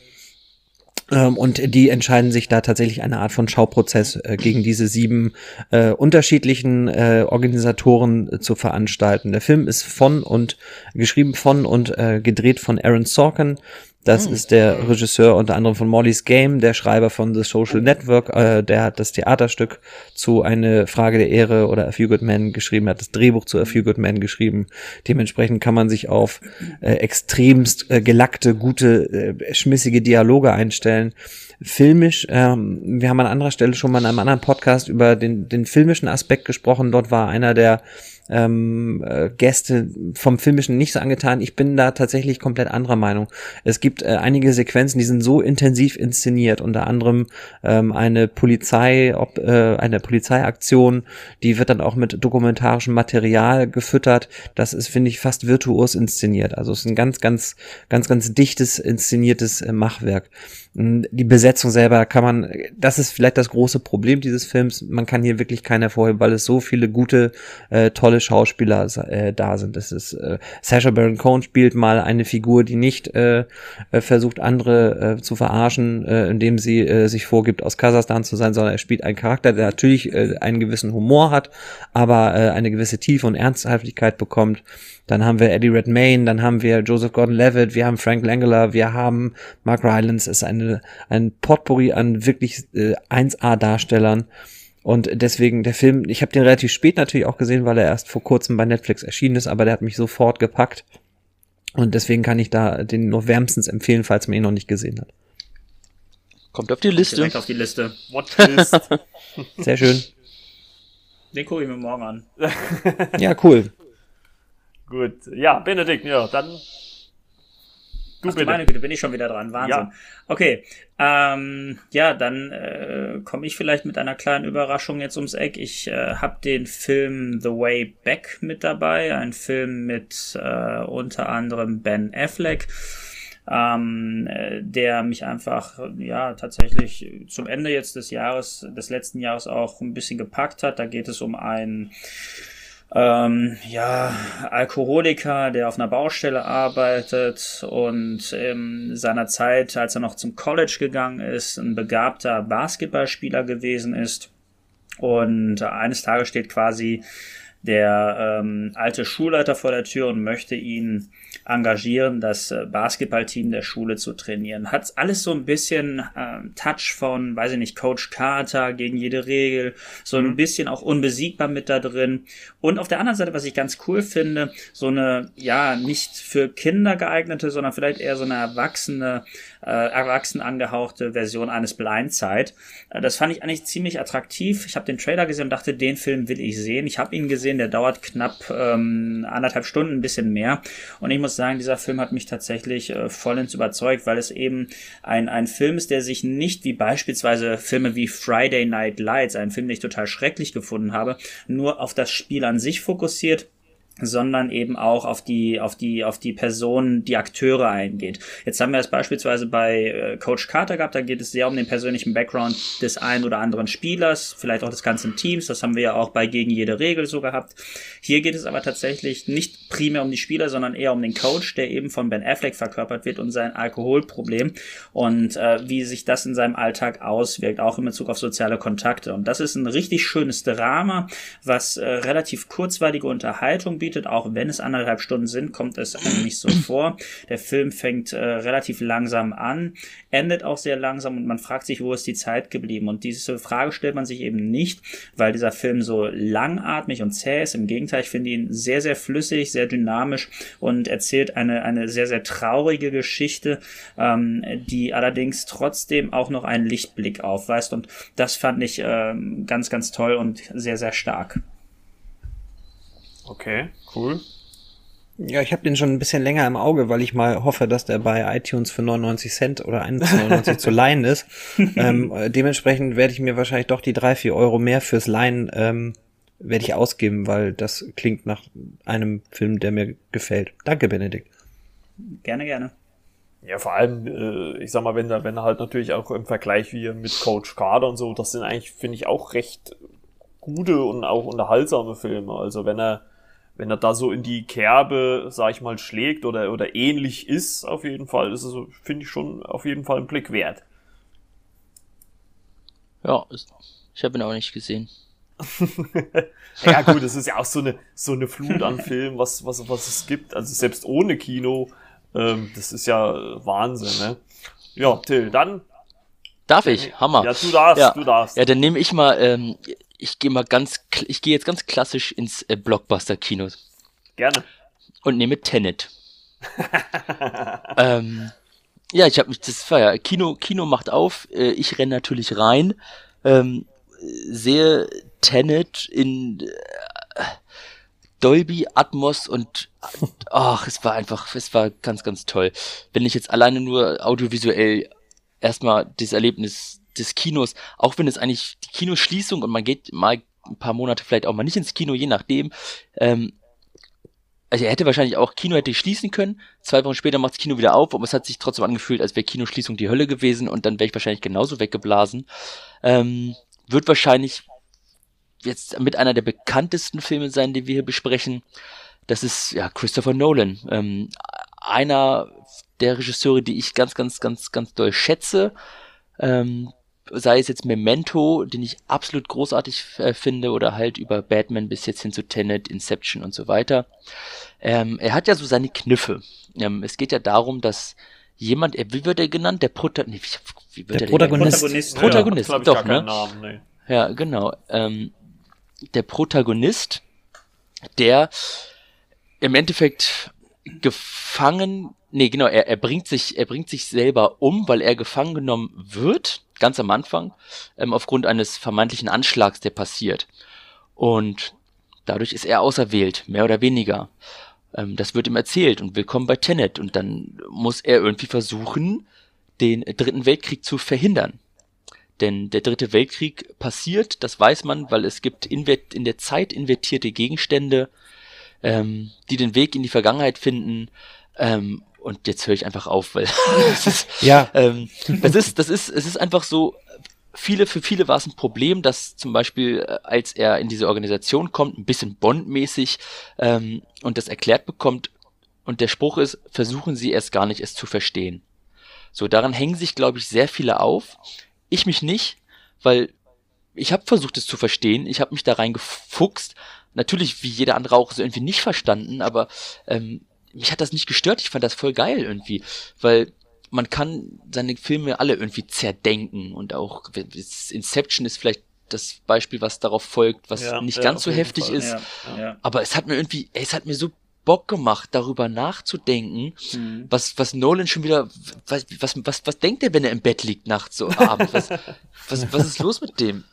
Ähm, und die entscheiden sich da tatsächlich eine Art von Schauprozess äh, gegen diese sieben äh, unterschiedlichen äh, Organisatoren äh, zu veranstalten. Der Film ist von und geschrieben von und äh, gedreht von Aaron Sorkin. Das mhm. ist der Regisseur unter anderem von Molly's Game, der Schreiber von The Social Network, äh, der hat das Theaterstück zu Eine Frage der Ehre oder A Few Good Men geschrieben, hat das Drehbuch zu A Few Good Men geschrieben. Dementsprechend kann man sich auf äh, extremst äh, gelackte, gute, äh, schmissige Dialoge einstellen filmisch, ähm, wir haben an anderer Stelle schon mal in einem anderen Podcast über den, den filmischen Aspekt gesprochen. Dort war einer der ähm, äh, Gäste vom Filmischen nicht so angetan. Ich bin da tatsächlich komplett anderer Meinung. Es gibt äh, einige Sequenzen, die sind so intensiv inszeniert, unter anderem ähm, eine Polizei, ob, äh, eine Polizeiaktion, die wird dann auch mit dokumentarischem Material gefüttert. Das ist, finde ich, fast virtuos inszeniert. Also es ist ein ganz, ganz, ganz, ganz dichtes inszeniertes äh, Machwerk. Die Besetzung selber kann man, das ist vielleicht das große Problem dieses Films. Man kann hier wirklich keinen hervorheben, weil es so viele gute, äh, tolle Schauspieler äh, da sind. Das ist äh, Sacha Baron Cohen spielt mal eine Figur, die nicht äh, äh, versucht, andere äh, zu verarschen, äh, indem sie äh, sich vorgibt, aus Kasachstan zu sein, sondern er spielt einen Charakter, der natürlich äh, einen gewissen Humor hat, aber äh, eine gewisse Tiefe und Ernsthaftigkeit bekommt. Dann haben wir Eddie Redmayne, dann haben wir Joseph Gordon-Levitt, wir haben Frank Langella, wir haben Mark Rylance. Ist eine, ein Potpourri an wirklich äh, 1A-Darstellern. Und deswegen der Film, ich habe den relativ spät natürlich auch gesehen, weil er erst vor kurzem bei Netflix erschienen ist, aber der hat mich sofort gepackt. Und deswegen kann ich da den nur wärmstens empfehlen, falls man ihn noch nicht gesehen hat. Kommt auf die Liste. Direkt auf die Liste. Watchlist. (laughs) Sehr schön. Den gucke ich mir morgen an. ja, cool. Gut. Ja, Benedikt, ja, dann. Du Ach, bitte. meine Güte, bin ich schon wieder dran. Wahnsinn. Ja. Okay. Ähm, ja, dann äh, komme ich vielleicht mit einer kleinen Überraschung jetzt ums Eck. Ich äh, habe den Film The Way Back mit dabei. Ein Film mit äh, unter anderem Ben Affleck. Ähm, äh, der mich einfach ja tatsächlich zum Ende jetzt des Jahres, des letzten Jahres auch ein bisschen gepackt hat. Da geht es um einen ähm, ja, Alkoholiker, der auf einer Baustelle arbeitet und in seiner Zeit, als er noch zum College gegangen ist, ein begabter Basketballspieler gewesen ist. Und eines Tages steht quasi der ähm, alte Schulleiter vor der Tür und möchte ihn engagieren, das äh, Basketballteam der Schule zu trainieren. Hat alles so ein bisschen äh, Touch von, weiß ich nicht, Coach Carter gegen jede Regel, so ein mhm. bisschen auch unbesiegbar mit da drin. Und auf der anderen Seite, was ich ganz cool finde, so eine, ja, nicht für Kinder geeignete, sondern vielleicht eher so eine erwachsene, äh, erwachsen angehauchte Version eines Blindside. Äh, das fand ich eigentlich ziemlich attraktiv. Ich habe den Trailer gesehen und dachte, den Film will ich sehen. Ich habe ihn gesehen, der dauert knapp ähm, anderthalb Stunden, ein bisschen mehr. Und ich muss sagen, dieser Film hat mich tatsächlich äh, vollends überzeugt, weil es eben ein, ein Film ist, der sich nicht wie beispielsweise Filme wie Friday Night Lights, ein Film, den ich total schrecklich gefunden habe, nur auf das Spiel an sich fokussiert, sondern eben auch auf die, auf die, auf die Personen, die Akteure eingeht. Jetzt haben wir es beispielsweise bei äh, Coach Carter gehabt, da geht es sehr um den persönlichen Background des einen oder anderen Spielers, vielleicht auch des ganzen Teams, das haben wir ja auch bei Gegen jede Regel so gehabt. Hier geht es aber tatsächlich nicht primär um die Spieler, sondern eher um den Coach, der eben von Ben Affleck verkörpert wird und sein Alkoholproblem und äh, wie sich das in seinem Alltag auswirkt, auch in Bezug auf soziale Kontakte. Und das ist ein richtig schönes Drama, was äh, relativ kurzweilige Unterhaltung bietet, bietet. Auch wenn es anderthalb Stunden sind, kommt es einem nicht so (clears throat) vor. Der Film fängt äh, relativ langsam an, endet auch sehr langsam und man fragt sich, wo ist die Zeit geblieben? Und diese Frage stellt man sich eben nicht, weil dieser Film so langatmig und zäh ist. Im Gegenteil, ich finde ihn sehr, sehr flüssig, sehr dynamisch und erzählt eine, eine sehr, sehr traurige Geschichte, ähm, die allerdings trotzdem auch noch einen Lichtblick aufweist. Und das fand ich ähm, ganz, ganz toll und sehr, sehr stark. Okay, cool. Ja, ich habe den schon ein bisschen länger im Auge, weil ich mal hoffe, dass der bei iTunes für 99 Cent oder 1,99 zu leihen ist. (laughs) ähm, dementsprechend werde ich mir wahrscheinlich doch die drei, vier Euro mehr fürs Leihen ähm, werde ich ausgeben, weil das klingt nach einem Film, der mir gefällt. Danke, Benedikt. Gerne, gerne. Ja, vor allem, äh, ich sag mal, wenn er, wenn er halt natürlich auch im Vergleich wie mit Coach Carter und so, das sind eigentlich, finde ich, auch recht gute und auch unterhaltsame Filme. Also wenn er, wenn er da so in die Kerbe, sag ich mal, schlägt oder, oder ähnlich ist, auf jeden Fall, ist es, finde ich, schon auf jeden Fall einen Blick wert. Ja, ich habe ihn auch nicht gesehen. (laughs) ja gut, es ist ja auch so eine, so eine Flut an Filmen, was, was, was es gibt. Also selbst ohne Kino, ähm, das ist ja Wahnsinn, ne? Ja, Till, dann. Darf ich? Hammer. Ja, du darfst, ja. du darfst. Ja, dann nehme ich mal, ähm, ich gehe mal ganz, ich gehe jetzt ganz klassisch ins äh, Blockbuster-Kino. Gerne. Und nehme Tenet. (laughs) ähm, ja, ich habe mich, das war ja, Kino, Kino macht auf, äh, ich renn natürlich rein, ähm, sehe Tenet in äh, Dolby Atmos und ach, es war einfach, es war ganz, ganz toll. Wenn ich jetzt alleine nur audiovisuell erstmal das Erlebnis des Kinos, auch wenn es eigentlich die Kinoschließung und man geht mal ein paar Monate vielleicht auch mal nicht ins Kino, je nachdem, ähm, also er hätte wahrscheinlich auch Kino hätte schließen können. Zwei Wochen später macht das Kino wieder auf, aber es hat sich trotzdem angefühlt, als wäre Kinoschließung die Hölle gewesen und dann wäre ich wahrscheinlich genauso weggeblasen. Ähm, wird wahrscheinlich jetzt mit einer der bekanntesten Filme sein, die wir hier besprechen. Das ist ja Christopher Nolan. Ähm, einer der Regisseure, die ich ganz, ganz, ganz, ganz doll schätze. Ähm, sei es jetzt Memento, den ich absolut großartig äh, finde, oder halt über Batman bis jetzt hin zu Tenet, Inception und so weiter. Ähm, er hat ja so seine Kniffe. Ähm, es geht ja darum, dass jemand, er, wie wird er genannt? Der, Prota nee, wie, wie wird der Protagonist. Protagonist, Protagonist ja, doch, ne? Namen, nee. Ja, genau. Ähm, der Protagonist, der im Endeffekt gefangen, nee, genau, er, er bringt sich, er bringt sich selber um, weil er gefangen genommen wird, ganz am Anfang, ähm, aufgrund eines vermeintlichen Anschlags, der passiert. Und dadurch ist er auserwählt, mehr oder weniger. Ähm, das wird ihm erzählt und willkommen bei Tenet. Und dann muss er irgendwie versuchen, den dritten Weltkrieg zu verhindern. Denn der dritte Weltkrieg passiert, das weiß man, weil es gibt in der Zeit invertierte Gegenstände, ähm, die den Weg in die Vergangenheit finden. Ähm, und jetzt höre ich einfach auf, weil (laughs) es ist, ja. ähm, das ist, das ist, es ist einfach so, viele, für viele war es ein Problem, dass zum Beispiel, äh, als er in diese Organisation kommt, ein bisschen Bond-mäßig ähm, und das erklärt bekommt, und der Spruch ist, versuchen Sie erst gar nicht, es zu verstehen. So, daran hängen sich, glaube ich, sehr viele auf. Ich mich nicht, weil ich habe versucht, es zu verstehen. Ich habe mich da reingefuchst. Natürlich, wie jeder andere auch, so irgendwie nicht verstanden, aber ähm, mich hat das nicht gestört. Ich fand das voll geil irgendwie, weil man kann seine Filme alle irgendwie zerdenken und auch Inception ist vielleicht das Beispiel, was darauf folgt, was ja, nicht ja, ganz so heftig Fall. ist. Ja, aber es hat mir irgendwie, es hat mir so Bock gemacht, darüber nachzudenken, mhm. was, was Nolan schon wieder, was, was, was, was denkt er, wenn er im Bett liegt nachts so abends? Was, was, was ist los mit dem?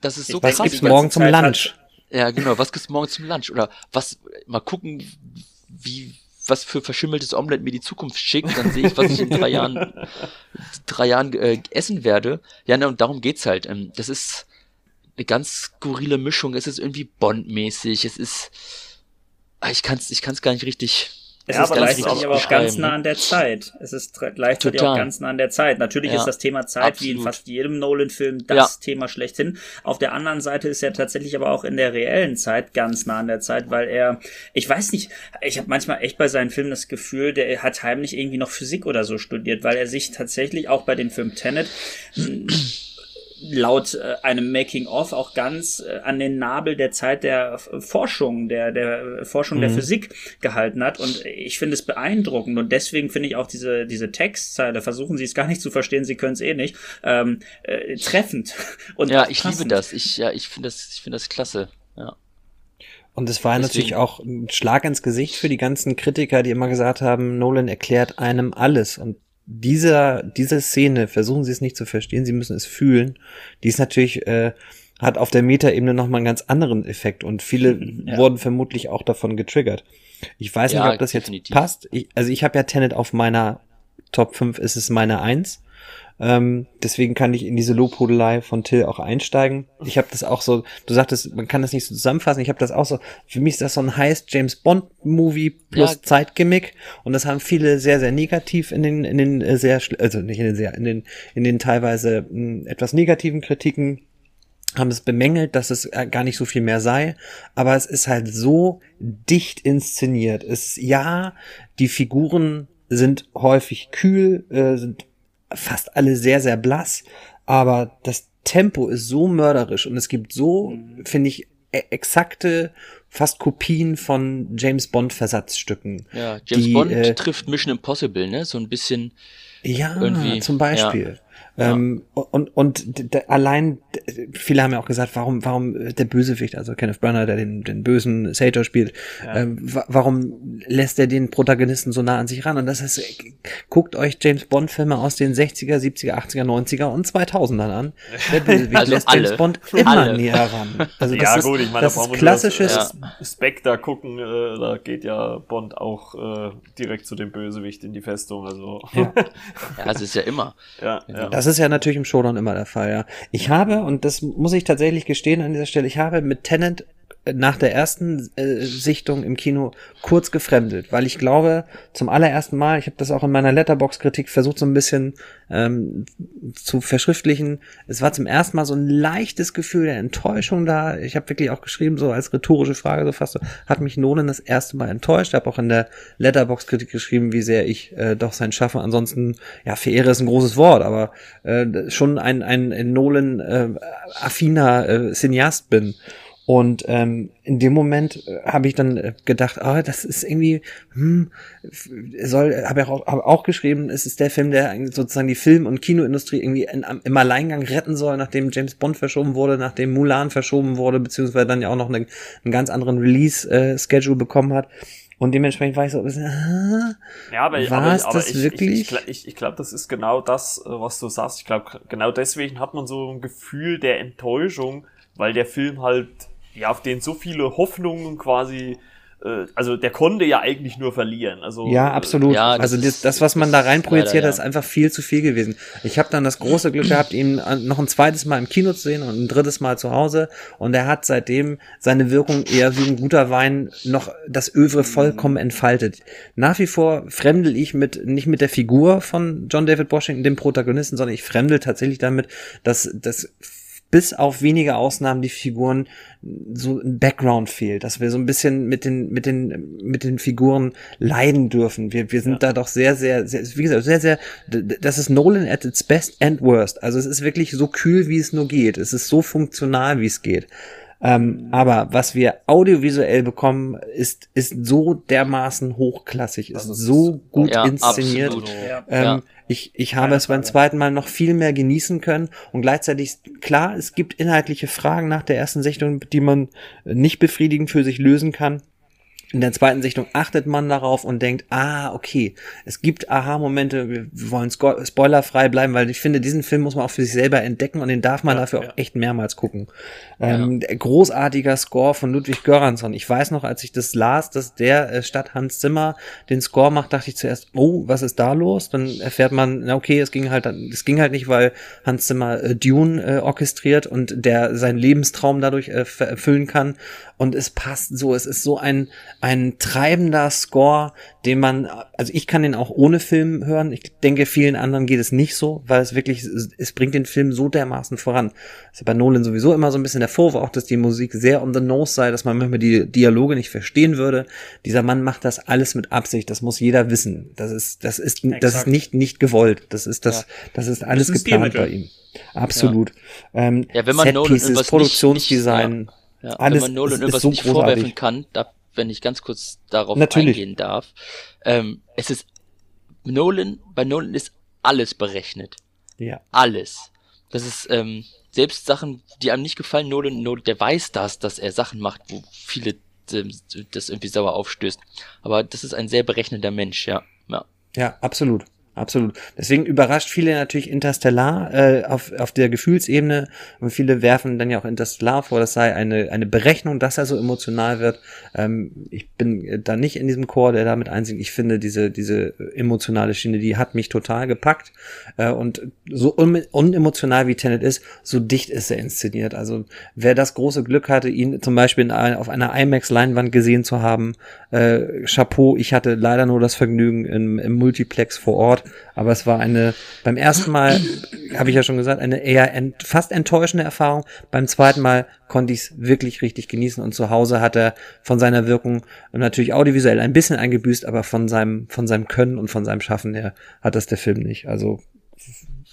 Das ist so ich krass. Was gibt's morgen zum Lunch? Ja, genau, was gibt's morgen zum Lunch? Oder was, mal gucken, wie, was für verschimmeltes Omelette mir die Zukunft schickt, dann sehe ich, was ich in drei (laughs) Jahren, drei Jahren äh, essen werde. Ja, und darum geht's halt. Ähm, das ist eine ganz skurrile Mischung. Es ist irgendwie Bond-mäßig. Es ist, Ah, ich kann es ich kann's gar nicht richtig. Es ja, ist gleichzeitig aber auch ganz nah ne? an der Zeit. Es ist gleichzeitig Total. auch ganz nah an der Zeit. Natürlich ja, ist das Thema Zeit absolut. wie in fast jedem Nolan-Film das ja. Thema schlechthin. Auf der anderen Seite ist er tatsächlich aber auch in der reellen Zeit ganz nah an der Zeit, weil er, ich weiß nicht, ich habe manchmal echt bei seinen Filmen das Gefühl, der hat heimlich irgendwie noch Physik oder so studiert, weil er sich tatsächlich auch bei dem Film Tenet laut äh, einem Making-of auch ganz äh, an den Nabel der Zeit der Forschung, der, der Forschung mhm. der Physik gehalten hat. Und ich finde es beeindruckend. Und deswegen finde ich auch diese, diese Textzeile, versuchen Sie es gar nicht zu verstehen, Sie können es eh nicht, ähm, äh, treffend. (laughs) Und ja, ich liebe das. Ich, ja, ich finde das, ich finde das klasse. Ja. Und es war Deswegen. natürlich auch ein Schlag ins Gesicht für die ganzen Kritiker, die immer gesagt haben, Nolan erklärt einem alles. Und dieser, diese Szene, versuchen Sie es nicht zu verstehen, Sie müssen es fühlen, die ist natürlich, äh, hat auf der Metaebene nochmal einen ganz anderen Effekt und viele (laughs) ja. wurden vermutlich auch davon getriggert. Ich weiß ja, nicht, ob das definitiv. jetzt passt. Ich, also ich habe ja Tenet auf meiner Top 5, ist es meine 1. Ähm, deswegen kann ich in diese Lobhudelei von Till auch einsteigen. Ich habe das auch so, du sagtest, man kann das nicht so zusammenfassen. Ich habe das auch so, für mich ist das so ein heiß James Bond Movie plus ja. Zeitgimmick und das haben viele sehr sehr negativ in den in den äh, sehr also nicht in den sehr in den in den teilweise mh, hm, etwas negativen Kritiken haben es bemängelt, dass es äh, gar nicht so viel mehr sei, aber es ist halt so dicht inszeniert. Es ja, die Figuren sind häufig kühl, äh, sind fast alle sehr, sehr blass, aber das Tempo ist so mörderisch und es gibt so, mhm. finde ich, e-, exakte fast Kopien von James Bond Versatzstücken. Ja, James die, Bond äh, trifft Mission Impossible, ne? So ein bisschen. Ja, irgendwie, zum Beispiel. Ja. Ähm, und und allein, viele haben ja auch gesagt, warum, warum äh, der Bösewicht, also Kenneth Branagh, der den, den bösen Sator spielt, ja. ähm, warum lässt er den Protagonisten so nah an sich ran? Und das ist, guckt euch James Bond Filme aus den 60er, 70er, 80er, 90er und 2000ern an. Der Bösewicht (laughs) also lässt alle. James Bond immer alle. näher ran. Also (laughs) das ja, ist, gut, ich meine, das ist klassisches das, ja. Spectre gucken, äh, da geht ja Bond auch äh, direkt zu dem Bösewicht in die Festung, also. Ja, ja das ist ja immer. Ja, ja. Das ist ja natürlich im Showdown immer der Fall, ja. Ich habe, und das muss ich tatsächlich gestehen an dieser Stelle, ich habe mit Tenant nach der ersten äh, Sichtung im Kino kurz gefremdelt, weil ich glaube, zum allerersten Mal, ich habe das auch in meiner Letterbox-Kritik versucht so ein bisschen ähm, zu verschriftlichen, es war zum ersten Mal so ein leichtes Gefühl der Enttäuschung da. Ich habe wirklich auch geschrieben, so als rhetorische Frage, so fast hat mich Nolan das erste Mal enttäuscht. Ich habe auch in der Letterbox-Kritik geschrieben, wie sehr ich äh, doch sein Schaffen. Ansonsten, ja, verehre ist ein großes Wort, aber äh, schon ein, ein, ein Nolan-affiner äh, äh, Cineast bin. Und ähm, in dem Moment äh, habe ich dann äh, gedacht, ah, das ist irgendwie, hm, soll, habe ich auch, hab auch geschrieben, es ist der Film, der sozusagen die Film- und Kinoindustrie irgendwie in, im Alleingang retten soll, nachdem James Bond verschoben wurde, nachdem Mulan verschoben wurde, beziehungsweise dann ja auch noch eine, einen ganz anderen Release-Schedule äh, bekommen hat. Und dementsprechend war ich so ein bisschen, ah, ja, aber, war es das ich, wirklich? Ich, ich, ich, ich glaube, das ist genau das, äh, was du sagst. Ich glaube, genau deswegen hat man so ein Gefühl der Enttäuschung, weil der Film halt ja, auf den so viele Hoffnungen quasi äh, also der konnte ja eigentlich nur verlieren. Also ja, absolut. Ja, also das, das, was man da rein projiziert, ja. ist einfach viel zu viel gewesen. Ich habe dann das große Glück gehabt, ihn noch ein zweites Mal im Kino zu sehen und ein drittes Mal zu Hause. Und er hat seitdem seine Wirkung eher wie ein guter Wein noch das Övre vollkommen entfaltet. Nach wie vor fremdel ich mit nicht mit der Figur von John David Washington, dem Protagonisten, sondern ich fremdel tatsächlich damit, dass das bis auf wenige Ausnahmen die Figuren so ein Background fehlt, dass wir so ein bisschen mit den mit den mit den Figuren leiden dürfen. Wir wir sind ja. da doch sehr, sehr sehr wie gesagt sehr sehr das ist Nolan at its best and worst. Also es ist wirklich so kühl wie es nur geht. Es ist so funktional wie es geht. Ähm, aber was wir audiovisuell bekommen, ist, ist so dermaßen hochklassig, ist, ist so gut ja, inszeniert. Ähm, ja. Ich, ich habe es beim zweiten Mal noch viel mehr genießen können und gleichzeitig, klar, es gibt inhaltliche Fragen nach der ersten Sichtung, die man nicht befriedigend für sich lösen kann. In der zweiten Sichtung achtet man darauf und denkt, ah, okay, es gibt Aha-Momente, wir wollen spoilerfrei bleiben, weil ich finde, diesen Film muss man auch für sich selber entdecken und den darf man ja, dafür ja. auch echt mehrmals gucken. Ähm, ja. großartiger Score von Ludwig Göransson. Ich weiß noch, als ich das las, dass der äh, statt Hans Zimmer den Score macht, dachte ich zuerst, oh, was ist da los? Dann erfährt man, na okay, es ging halt, es ging halt nicht, weil Hans Zimmer äh, Dune äh, orchestriert und der seinen Lebenstraum dadurch äh, erfüllen kann. Und es passt so, es ist so ein, ein treibender Score, den man, also ich kann den auch ohne Film hören. Ich denke, vielen anderen geht es nicht so, weil es wirklich, es bringt den Film so dermaßen voran. Das ist bei Nolan sowieso immer so ein bisschen der Vorwurf, auch dass die Musik sehr on the nose sei, dass man manchmal die Dialoge nicht verstehen würde. Dieser Mann macht das alles mit Absicht. Das muss jeder wissen. Das ist, das ist, Exakt. das ist nicht, nicht gewollt. Das ist das, ja. das ist alles das ist geplant bei ihm. Absolut. Ja, ähm, ja wenn man Nolan Produktionsdesign. Nicht, nicht, ja, alles wenn man Nolan irgendwas so nicht großartig. vorwerfen kann, da, wenn ich ganz kurz darauf Natürlich. eingehen darf. Ähm, es ist Nolan, bei Nolan ist alles berechnet. Ja. Alles. Das ist ähm, selbst Sachen, die einem nicht gefallen, Nolan, Nolan, der weiß das, dass er Sachen macht, wo viele ähm, das irgendwie sauer aufstößt. Aber das ist ein sehr berechnender Mensch, ja. Ja, ja absolut absolut. Deswegen überrascht viele natürlich Interstellar äh, auf, auf der Gefühlsebene und viele werfen dann ja auch Interstellar vor, das sei eine, eine Berechnung, dass er so emotional wird. Ähm, ich bin da nicht in diesem Chor, der damit einsingt. Ich finde, diese, diese emotionale Schiene, die hat mich total gepackt äh, und so un unemotional wie Tenet ist, so dicht ist er inszeniert. Also wer das große Glück hatte, ihn zum Beispiel in, auf einer IMAX-Leinwand gesehen zu haben, äh, Chapeau, ich hatte leider nur das Vergnügen im, im Multiplex vor Ort aber es war eine, beim ersten Mal, habe ich ja schon gesagt, eine eher ent, fast enttäuschende Erfahrung. Beim zweiten Mal konnte ich es wirklich richtig genießen und zu Hause hat er von seiner Wirkung natürlich audiovisuell ein bisschen eingebüßt, aber von seinem, von seinem Können und von seinem Schaffen her hat das der Film nicht. Also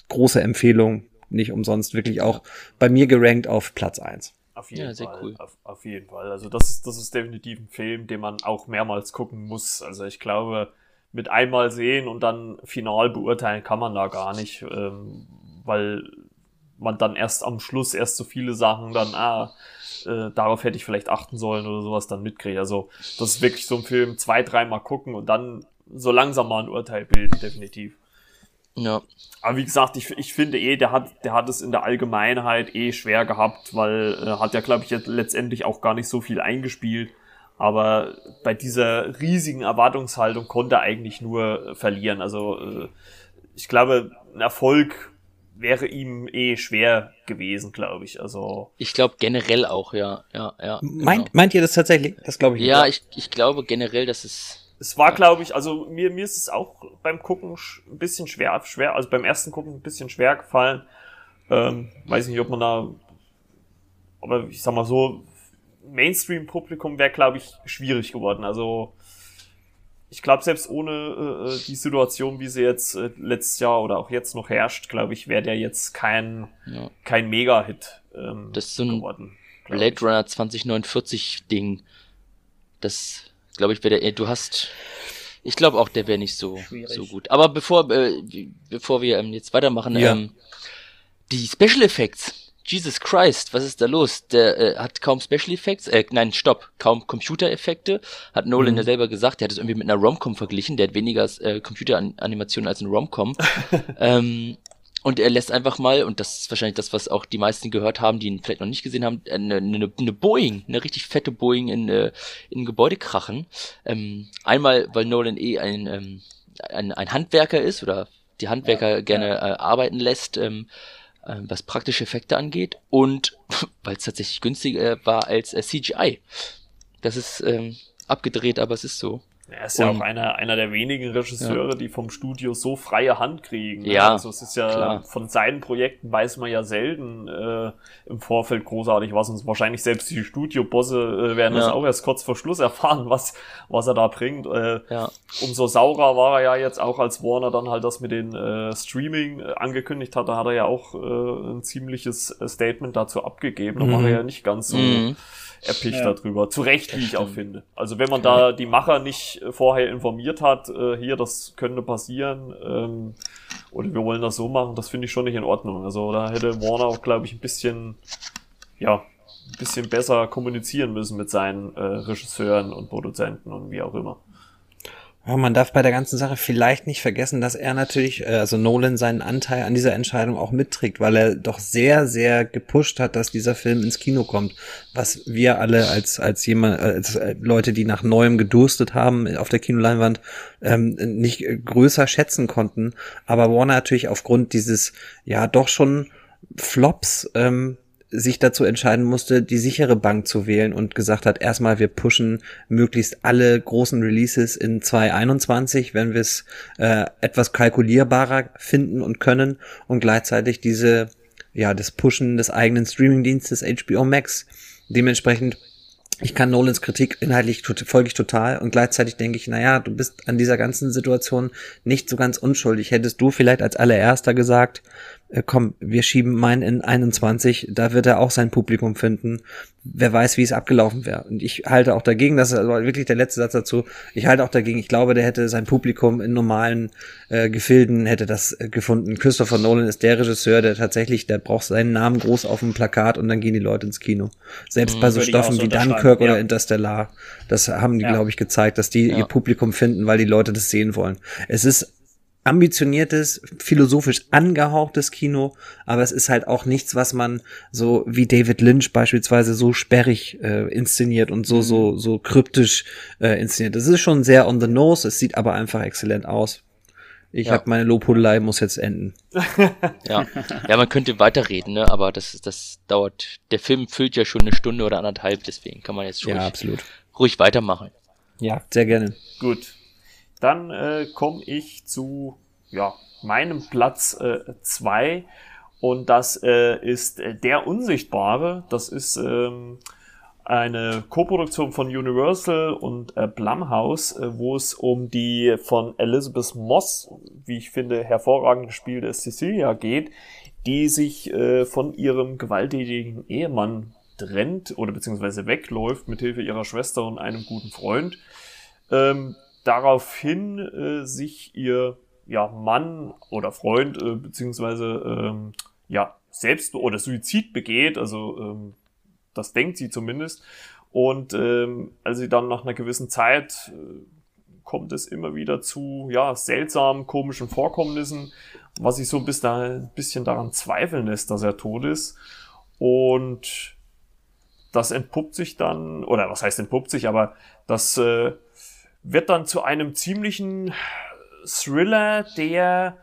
große Empfehlung, nicht umsonst, wirklich auch bei mir gerankt auf Platz eins. Auf jeden ja, Fall. Cool. Auf, auf, jeden Fall. Also das ist, das ist definitiv ein Film, den man auch mehrmals gucken muss. Also ich glaube, mit einmal sehen und dann final beurteilen kann man da gar nicht, ähm, weil man dann erst am Schluss erst so viele Sachen dann, ah, äh, darauf hätte ich vielleicht achten sollen oder sowas dann mitkriege. Also das ist wirklich so ein Film, zwei, dreimal gucken und dann so langsam mal ein Urteil bilden, definitiv. Ja. Aber wie gesagt, ich, ich finde eh, der hat, der hat es in der Allgemeinheit eh schwer gehabt, weil äh, hat ja, glaube ich, jetzt letztendlich auch gar nicht so viel eingespielt. Aber bei dieser riesigen Erwartungshaltung konnte er eigentlich nur verlieren. Also äh, ich glaube, ein Erfolg wäre ihm eh schwer gewesen, glaube ich. Also ich glaube generell auch, ja, ja, ja. Meint, genau. meint ihr das tatsächlich? Das glaube ich. Ja, ich, ich glaube generell, dass es. Es war, glaube ich, also mir mir ist es auch beim Gucken ein bisschen schwer, schwer, also beim ersten Gucken ein bisschen schwer gefallen. Ähm, weiß nicht, ob man da, aber ich sag mal so, Mainstream-Publikum wäre, glaube ich, schwierig geworden. Also ich glaube, selbst ohne äh, äh, die Situation, wie sie jetzt äh, letztes Jahr oder auch jetzt noch herrscht, glaube ich, wäre der jetzt kein, ja. kein Mega-Hit ähm, das ist so ein geworden. Blade ich. Runner 2049-Ding. Das, glaube ich, wäre der. Du hast. Ich glaube auch, der wäre nicht so, so gut. Aber bevor, äh, bevor wir ähm, jetzt weitermachen, ja. ähm, die Special Effects Jesus Christ, was ist da los? Der äh, hat kaum Special Effects, äh, nein, stopp, kaum Computereffekte. Hat Nolan mhm. ja selber gesagt, der hat es irgendwie mit einer Romcom verglichen, der hat weniger äh, Computeranimationen als ein Romcom. (laughs) ähm, und er lässt einfach mal, und das ist wahrscheinlich das, was auch die meisten gehört haben, die ihn vielleicht noch nicht gesehen haben, eine, eine, eine Boeing, eine richtig fette Boeing in, äh, in ein Gebäude krachen. Ähm, einmal, weil Nolan eh ein, ähm, ein, ein Handwerker ist oder die Handwerker ja, gerne ja. Äh, arbeiten lässt. Ähm, äh, was praktische Effekte angeht und (laughs) weil es tatsächlich günstiger war als äh, CGI. Das ist ähm, abgedreht, aber es ist so. Er ist und, ja auch einer, einer der wenigen Regisseure, ja. die vom Studio so freie Hand kriegen. Ne? Ja. Also es ist ja klar. von seinen Projekten weiß man ja selten äh, im Vorfeld großartig was. Und wahrscheinlich selbst die Studiobosse äh, werden ja. das auch erst kurz vor Schluss erfahren, was, was er da bringt. Äh, ja. Umso saurer war er ja jetzt auch, als Warner dann halt das mit den äh, Streaming äh, angekündigt hat. Da hat er ja auch äh, ein ziemliches äh, Statement dazu abgegeben. Da mhm. war er ja nicht ganz so. Mhm erpicht ja. darüber. Zu Recht, wie ich auch finde. Also wenn man da die Macher nicht vorher informiert hat, äh, hier, das könnte passieren, ähm, oder wir wollen das so machen, das finde ich schon nicht in Ordnung. Also da hätte Warner auch, glaube ich, ein bisschen, ja, ein bisschen besser kommunizieren müssen mit seinen äh, Regisseuren und Produzenten und wie auch immer. Ja, man darf bei der ganzen Sache vielleicht nicht vergessen, dass er natürlich, äh, also Nolan seinen Anteil an dieser Entscheidung auch mitträgt, weil er doch sehr, sehr gepusht hat, dass dieser Film ins Kino kommt. Was wir alle als, als jemand, als äh, Leute, die nach Neuem gedurstet haben auf der Kinoleinwand, ähm, nicht größer schätzen konnten. Aber Warner natürlich aufgrund dieses, ja, doch schon Flops, ähm, sich dazu entscheiden musste, die sichere Bank zu wählen und gesagt hat, erstmal wir pushen möglichst alle großen Releases in 2021, wenn wir es äh, etwas kalkulierbarer finden und können und gleichzeitig diese, ja, das Pushen des eigenen Streamingdienstes HBO Max. Dementsprechend ich kann Nolans Kritik inhaltlich folge ich total und gleichzeitig denke ich, naja, du bist an dieser ganzen Situation nicht so ganz unschuldig. Hättest du vielleicht als allererster gesagt, äh, komm, wir schieben meinen in 21, da wird er auch sein Publikum finden. Wer weiß, wie es abgelaufen wäre. Und ich halte auch dagegen, das ist also wirklich der letzte Satz dazu, ich halte auch dagegen, ich glaube, der hätte sein Publikum in normalen äh, Gefilden, hätte das äh, gefunden. Christopher Nolan ist der Regisseur, der tatsächlich, der braucht seinen Namen groß auf dem Plakat und dann gehen die Leute ins Kino. Selbst mhm, bei so Stoffen so wie Dunkirk ja. oder Interstellar, das haben die, ja. glaube ich, gezeigt, dass die ja. ihr Publikum finden, weil die Leute das sehen wollen. Es ist ambitioniertes, philosophisch angehauchtes Kino, aber es ist halt auch nichts, was man so wie David Lynch beispielsweise so sperrig äh, inszeniert und so so mhm. so kryptisch äh, inszeniert. Es ist schon sehr on the nose, es sieht aber einfach exzellent aus. Ich ja. habe meine Lobhudelei muss jetzt enden. (laughs) ja. ja, man könnte weiterreden, ne? aber das, das dauert. Der Film füllt ja schon eine Stunde oder anderthalb, deswegen kann man jetzt ruhig, ja, absolut. ruhig weitermachen. Ja, sehr gerne. Gut, dann äh, komme ich zu ja, meinem Platz 2 äh, und das äh, ist äh, Der Unsichtbare. Das ist ähm, eine Koproduktion von Universal und äh, Blumhouse, äh, wo es um die von Elizabeth Moss, wie ich finde, hervorragend gespielte Cecilia geht, die sich äh, von ihrem gewalttätigen Ehemann trennt oder beziehungsweise wegläuft mit Hilfe ihrer Schwester und einem guten Freund. Ähm, daraufhin äh, sich ihr ja, Mann oder Freund äh, beziehungsweise ähm, ja selbst oder Suizid begeht, also ähm, das denkt sie zumindest. Und ähm, als sie dann nach einer gewissen Zeit äh, kommt es immer wieder zu ja seltsamen, komischen Vorkommnissen, was ich so ein bisschen, ein bisschen daran zweifeln lässt, dass er tot ist. Und das entpuppt sich dann, oder was heißt entpuppt sich, aber das äh, wird dann zu einem ziemlichen Thriller, der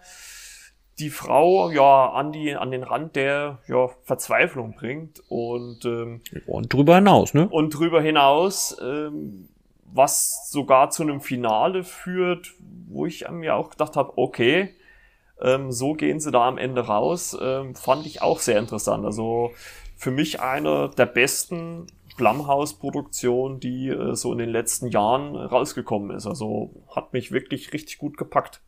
die Frau ja an die an den Rand der ja, Verzweiflung bringt und ähm, und drüber hinaus, ne? Und drüber hinaus, ähm, was sogar zu einem Finale führt, wo ich mir auch gedacht habe, okay, ähm, so gehen sie da am Ende raus, ähm, fand ich auch sehr interessant. Also für mich einer der besten Blumhouse-Produktion, die äh, so in den letzten Jahren rausgekommen ist. Also hat mich wirklich richtig gut gepackt.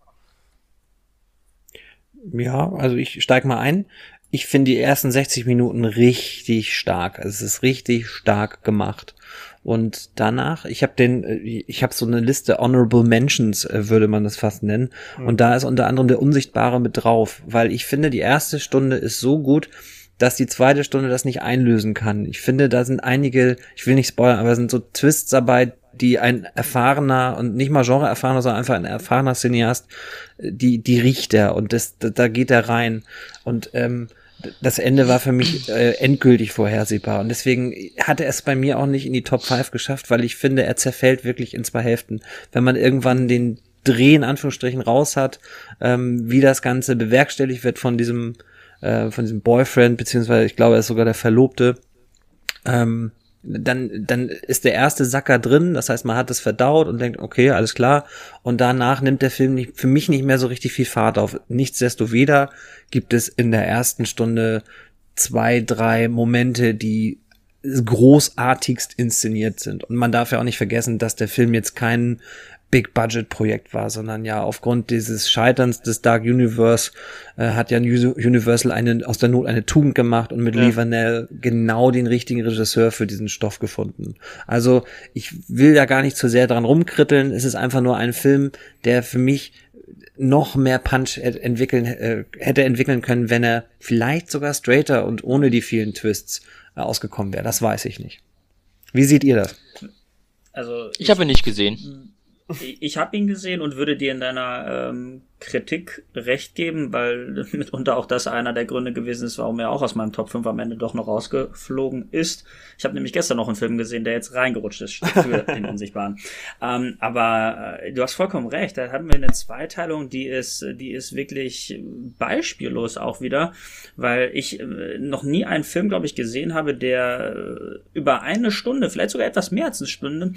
Ja, also ich steig mal ein. Ich finde die ersten 60 Minuten richtig stark. Also es ist richtig stark gemacht. Und danach, ich habe den, äh, ich habe so eine Liste Honorable Mentions, äh, würde man das fast nennen. Mhm. Und da ist unter anderem der Unsichtbare mit drauf, weil ich finde, die erste Stunde ist so gut, dass die zweite Stunde das nicht einlösen kann. Ich finde, da sind einige, ich will nicht spoilern, aber sind so Twists dabei, die ein erfahrener und nicht mal Genre erfahrener, sondern einfach ein erfahrener Cineast, die, die riecht er und das, da geht er rein. Und ähm, das Ende war für mich äh, endgültig vorhersehbar. Und deswegen hat er es bei mir auch nicht in die Top 5 geschafft, weil ich finde, er zerfällt wirklich in zwei Hälften. Wenn man irgendwann den Dreh in Anführungsstrichen raus hat, ähm, wie das Ganze bewerkstelligt wird von diesem äh, von diesem Boyfriend, beziehungsweise ich glaube, er ist sogar der Verlobte, ähm, dann, dann ist der erste Sacker drin, das heißt, man hat es verdaut und denkt, okay, alles klar. Und danach nimmt der Film nicht, für mich nicht mehr so richtig viel Fahrt auf. Nichtsdestoweniger gibt es in der ersten Stunde zwei, drei Momente, die großartigst inszeniert sind. Und man darf ja auch nicht vergessen, dass der Film jetzt kein Big-Budget-Projekt war, sondern ja aufgrund dieses Scheiterns des Dark Universe äh, hat ja Universal eine, aus der Not eine Tugend gemacht und mit ja. Lee Vanell genau den richtigen Regisseur für diesen Stoff gefunden. Also ich will ja gar nicht zu sehr dran rumkritteln. Es ist einfach nur ein Film, der für mich noch mehr Punch entwickeln, äh, hätte entwickeln können, wenn er vielleicht sogar straighter und ohne die vielen Twists äh, ausgekommen wäre. Das weiß ich nicht. Wie seht ihr das? Also ich, ich habe ihn nicht gesehen. Ich habe ihn gesehen und würde dir in deiner ähm, Kritik recht geben, weil (laughs) mitunter auch das einer der Gründe gewesen ist, warum er auch aus meinem Top 5 am Ende doch noch rausgeflogen ist. Ich habe nämlich gestern noch einen Film gesehen, der jetzt reingerutscht ist (laughs) für den Unsichtbaren. Ähm, aber äh, du hast vollkommen recht, da hatten wir eine Zweiteilung, die ist, die ist wirklich beispiellos auch wieder, weil ich äh, noch nie einen Film, glaube ich, gesehen habe, der äh, über eine Stunde, vielleicht sogar etwas mehr als eine Stunde,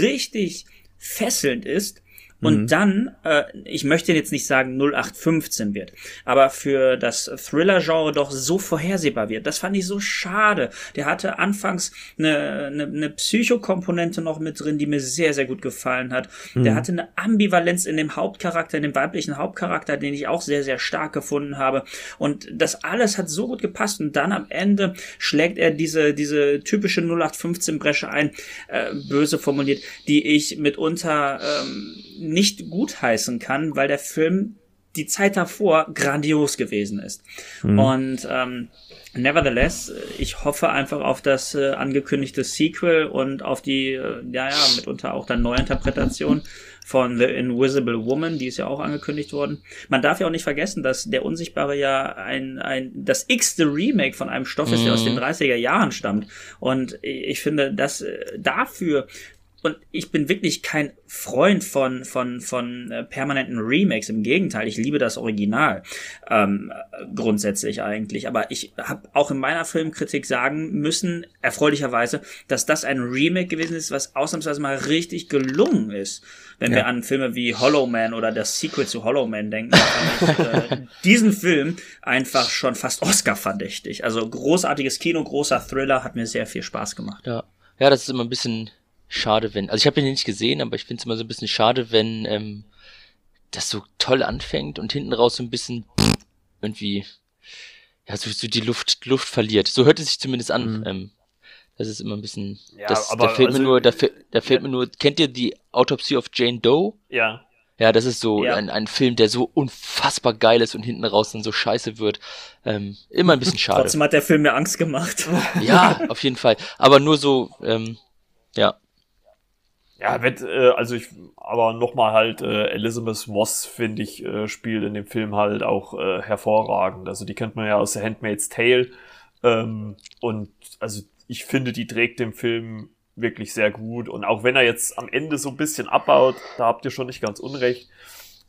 richtig fesselnd ist und mhm. dann, äh, ich möchte jetzt nicht sagen 0815 wird, aber für das Thriller-Genre doch so vorhersehbar wird. Das fand ich so schade. Der hatte anfangs eine, eine, eine Psychokomponente noch mit drin, die mir sehr, sehr gut gefallen hat. Mhm. Der hatte eine Ambivalenz in dem Hauptcharakter, in dem weiblichen Hauptcharakter, den ich auch sehr, sehr stark gefunden habe. Und das alles hat so gut gepasst. Und dann am Ende schlägt er diese, diese typische 0815-Bresche ein, äh, böse formuliert, die ich mitunter ähm, nicht gutheißen kann, weil der Film die Zeit davor grandios gewesen ist. Mhm. Und ähm, nevertheless, ich hoffe einfach auf das äh, angekündigte Sequel und auf die, äh, ja, ja, mitunter auch dann Neuinterpretation von The Invisible Woman, die ist ja auch angekündigt worden. Man darf ja auch nicht vergessen, dass der Unsichtbare ja ein, ein das x-te Remake von einem Stoff ist, mhm. der aus den 30er mhm. Jahren stammt. Und ich finde, dass äh, dafür und ich bin wirklich kein Freund von von von äh, permanenten Remakes. Im Gegenteil, ich liebe das Original ähm, grundsätzlich eigentlich. Aber ich habe auch in meiner Filmkritik sagen müssen, erfreulicherweise, dass das ein Remake gewesen ist, was ausnahmsweise mal richtig gelungen ist. Wenn ja. wir an Filme wie Hollow Man oder das Sequel zu Hollow Man denken, ich äh, (laughs) diesen Film einfach schon fast Oscar-verdächtig. Also großartiges Kino, großer Thriller, hat mir sehr viel Spaß gemacht. Ja, ja, das ist immer ein bisschen schade, wenn, also ich habe ihn nicht gesehen, aber ich finde es immer so ein bisschen schade, wenn ähm, das so toll anfängt und hinten raus so ein bisschen irgendwie ja so, so die Luft Luft verliert. So hört es sich zumindest an. Mhm. Ähm, das ist immer ein bisschen. Ja, das, aber, da fehlt also, mir nur, da, da fehlt ja. mir nur. Kennt ihr die Autopsy of Jane Doe? Ja. Ja, das ist so ja. ein, ein Film, der so unfassbar geil ist und hinten raus dann so scheiße wird. Ähm, immer ein bisschen (laughs) schade. Trotzdem hat der Film mir Angst gemacht. Ja, auf jeden Fall. Aber nur so, ähm, ja, ja, wird, äh, also ich, aber nochmal halt, äh, Elizabeth Moss, finde ich, äh, spielt in dem Film halt auch äh, hervorragend. Also die kennt man ja aus The Handmaid's Tale. Ähm, und also ich finde, die trägt dem Film wirklich sehr gut. Und auch wenn er jetzt am Ende so ein bisschen abbaut, da habt ihr schon nicht ganz unrecht,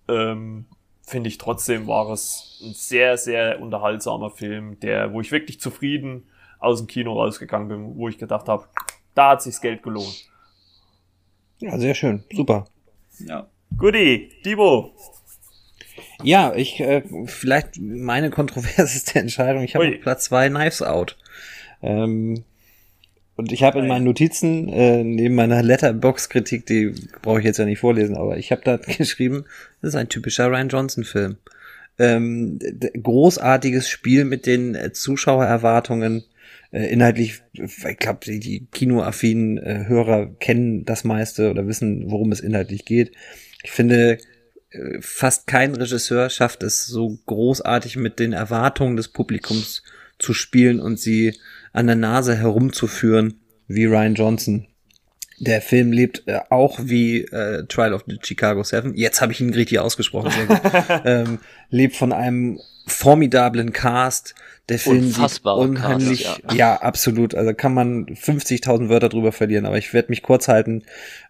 ähm, finde ich trotzdem war es ein sehr, sehr unterhaltsamer Film, der, wo ich wirklich zufrieden aus dem Kino rausgegangen bin, wo ich gedacht habe, da hat sich's Geld gelohnt. Ja, sehr schön. Super. Ja. Goodie, Dibo. Ja, ich, äh, vielleicht meine kontroverseste (laughs) Entscheidung. Ich habe Platz zwei Knives Out. Ähm, und ich habe in meinen Notizen, äh, neben meiner Letterbox-Kritik, die brauche ich jetzt ja nicht vorlesen, aber ich habe da (laughs) geschrieben, das ist ein typischer Ryan Johnson-Film. Ähm, großartiges Spiel mit den äh, Zuschauererwartungen, äh, inhaltlich, ich glaube, die, die kinoaffinen äh, Hörer kennen das meiste oder wissen, worum es inhaltlich geht. Ich finde, äh, fast kein Regisseur schafft es so großartig mit den Erwartungen des Publikums zu spielen und sie an der Nase herumzuführen wie Ryan Johnson. Der Film lebt äh, auch wie äh, Trial of the Chicago Seven. Jetzt habe ich ihn richtig ausgesprochen. (laughs) Ähm, lebt von einem formidablen Cast. Der Film sieht unheimlich, Cast, ja. ja. absolut. Also kann man 50.000 Wörter drüber verlieren, aber ich werde mich kurz halten.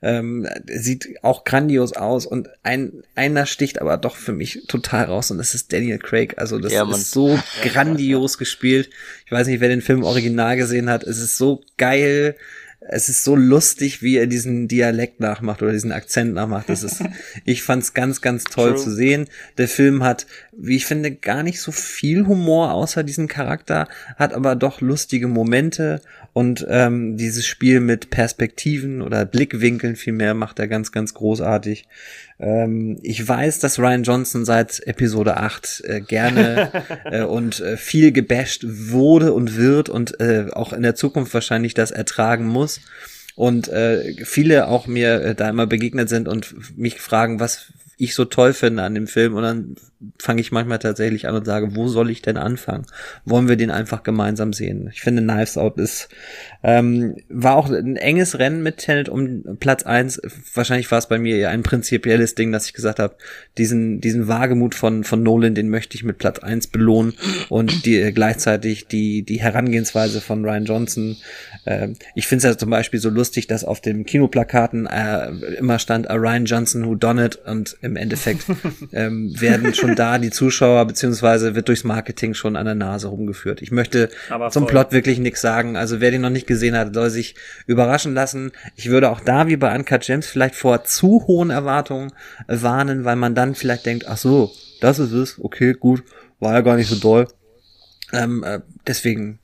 Ähm, sieht auch grandios aus und ein einer sticht aber doch für mich total raus und das ist Daniel Craig. Also das ja, ist so grandios gespielt. Ich weiß nicht, wer den Film original gesehen hat. Es ist so geil es ist so lustig, wie er diesen Dialekt nachmacht oder diesen Akzent nachmacht. Das ist, (laughs) ich fand's ganz, ganz toll True. zu sehen. Der Film hat, wie ich finde, gar nicht so viel Humor außer diesen Charakter, hat aber doch lustige Momente und ähm, dieses Spiel mit Perspektiven oder Blickwinkeln vielmehr macht er ganz, ganz großartig. Ähm, ich weiß, dass Ryan Johnson seit Episode 8 äh, gerne (laughs) äh, und äh, viel gebasht wurde und wird und äh, auch in der Zukunft wahrscheinlich das ertragen muss. Und äh, viele auch mir äh, da immer begegnet sind und mich fragen, was ich so toll finde an dem Film. Und dann fange ich manchmal tatsächlich an und sage, wo soll ich denn anfangen? Wollen wir den einfach gemeinsam sehen? Ich finde, Knives Out ist Ähm, war auch ein enges Rennen mit Tenet um Platz eins. Wahrscheinlich war es bei mir eher ein prinzipielles Ding, dass ich gesagt habe, diesen, diesen Wagemut von, von Nolan, den möchte ich mit Platz eins belohnen und die, gleichzeitig die, die Herangehensweise von Ryan Johnson. Äh, ich finde es ja zum Beispiel so lustig, dass auf den Kinoplakaten äh, immer stand A Ryan Johnson who done it und im Endeffekt (laughs) ähm, werden schon da die Zuschauer beziehungsweise wird durchs Marketing schon an der Nase rumgeführt. Ich möchte Aber zum Plot wirklich nichts sagen. Also wer den noch nicht gesehen hat, soll sich überraschen lassen. Ich würde auch da wie bei Uncut Gems vielleicht vor zu hohen Erwartungen warnen, weil man dann vielleicht denkt, ach so, das ist es, okay, gut, war ja gar nicht so doll. Ähm, äh, deswegen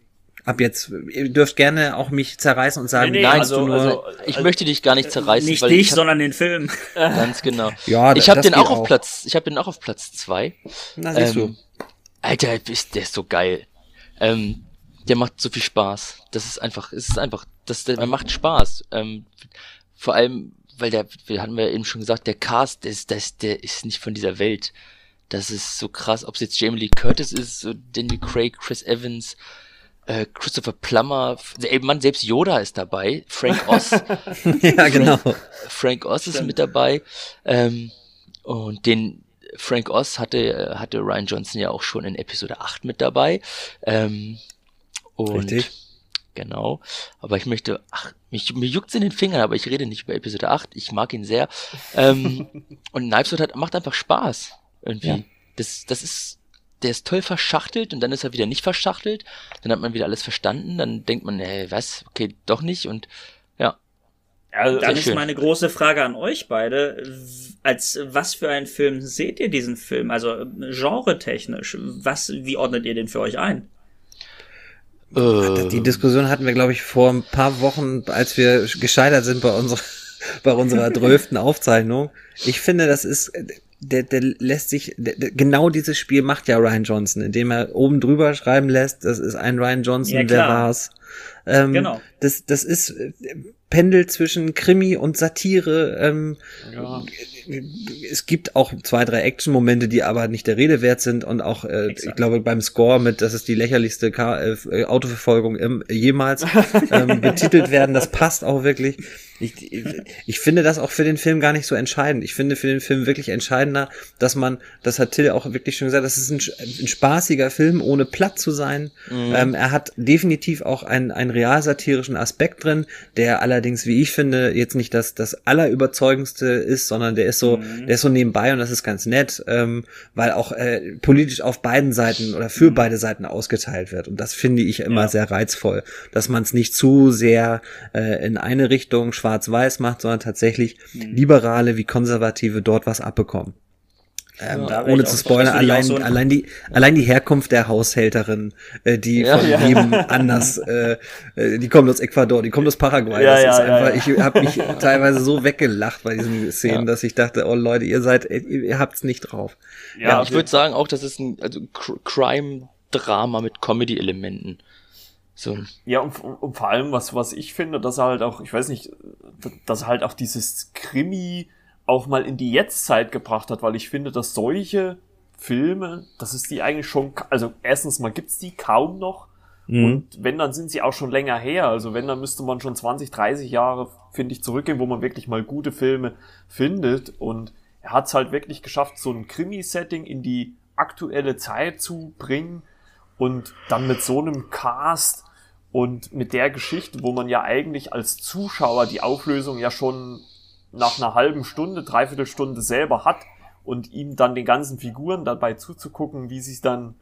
ab jetzt, ihr dürft gerne auch mich zerreißen und sagen, nee, nee, nein, also, nur, also, ich also, möchte dich gar nicht zerreißen. Nicht dich, hab, sondern den Film. (laughs) Ganz genau. ja, ich habe den auch auf Platz, ich habe den auch auf Platz zwei. Na, siehst ähm, du. Alter, ist der ist so geil. Ähm, der macht so viel Spaß. Das ist einfach, es ist einfach, das, der, der macht Spaß. Ähm, vor allem, weil der, wir hatten wir eben schon gesagt, der Cast, der ist, der ist, der ist nicht von dieser Welt. Das ist so krass, ob es jetzt Jamie Lee Curtis ist, so Daniel Craig, Chris Evans, äh, Christopher Plummer, ey, Mann, selbst Yoda ist dabei, Frank Oz. (laughs) ja, genau. Frank, Frank Oz ist mit dabei. Ähm, und den Frank Oz hatte, hatte Ryan Johnson ja auch schon in Episode 8 mit dabei. Ähm, und Richtig. Genau. Aber ich möchte, ach, mich, mir juckt's in den Fingern, aber ich rede nicht über Episode 8. Ich mag ihn sehr. Ähm, (laughs) und Knives Out hat, macht einfach Spaß. Irgendwie. Ja. Das, das ist, der ist toll verschachtelt und dann ist er wieder nicht verschachtelt. Dann hat man wieder alles verstanden. Dann denkt man, hey, was? Okay, doch nicht. Und ja. Also, dann ist schön. meine große Frage an euch beide. Als was für einen Film seht ihr diesen Film? Also genre-technisch, was, wie ordnet ihr den für euch ein? Äh, die Diskussion hatten wir, glaube ich, vor ein paar Wochen, als wir gescheitert sind bei unserer, (laughs) bei unserer (laughs) drölften Aufzeichnung. Ich finde, das ist, der, der lässt sich, der, genau dieses Spiel macht ja Ryan Johnson, indem er oben drüber schreiben lässt, das ist ein Ryan Johnson, ja, wer war's. Ähm, genau. Das, das ist äh, pendelt zwischen Krimi und Satire. Ähm, ja. Es gibt auch zwei, drei Action-Momente, die aber nicht der Rede wert sind und auch, äh, ich glaube, beim Score mit, das ist die lächerlichste K äh, Autoverfolgung im, jemals (laughs) ähm, betitelt werden. Das passt auch wirklich. Ich, ich finde das auch für den Film gar nicht so entscheidend. Ich finde für den Film wirklich entscheidender, dass man, das hat Till auch wirklich schon gesagt, das ist ein, ein spaßiger Film, ohne platt zu sein. Mhm. Ähm, er hat definitiv auch einen, einen realsatirischen Aspekt drin, der allerdings, wie ich finde, jetzt nicht das, das allerüberzeugendste ist, sondern der ist so, mhm. der ist so nebenbei und das ist ganz nett, ähm, weil auch äh, politisch auf beiden Seiten oder für mhm. beide Seiten ausgeteilt wird. Und das finde ich immer ja. sehr reizvoll, dass man es nicht zu sehr äh, in eine Richtung schwarz schwarz-weiß macht, sondern tatsächlich mhm. Liberale wie Konservative dort was abbekommen. Ähm, ja, ohne zu spoilern, allein, so allein, die, allein die Herkunft der Haushälterin, äh, die ja, von ja. jedem (laughs) anders, äh, äh, die kommt aus Ecuador, die kommt aus Paraguay. Ja, das ist einfach, ich habe mich (laughs) teilweise so weggelacht bei diesen Szenen, dass ich dachte, oh Leute, ihr seid, ihr, ihr habt's nicht drauf. Ja, ich würde sagen auch, das ist ein also Crime-Drama mit Comedy-Elementen. So. Ja, und, und, vor allem, was, was ich finde, dass er halt auch, ich weiß nicht, dass er halt auch dieses Krimi auch mal in die Jetztzeit gebracht hat, weil ich finde, dass solche Filme, das ist die eigentlich schon, also erstens mal gibt's die kaum noch. Mhm. Und wenn, dann sind sie auch schon länger her. Also wenn, dann müsste man schon 20, 30 Jahre, finde ich, zurückgehen, wo man wirklich mal gute Filme findet. Und er hat es halt wirklich geschafft, so ein Krimi-Setting in die aktuelle Zeit zu bringen und dann mit so einem Cast und mit der Geschichte, wo man ja eigentlich als Zuschauer die Auflösung ja schon nach einer halben Stunde, dreiviertel Stunde selber hat und ihm dann den ganzen Figuren dabei zuzugucken, wie sich dann,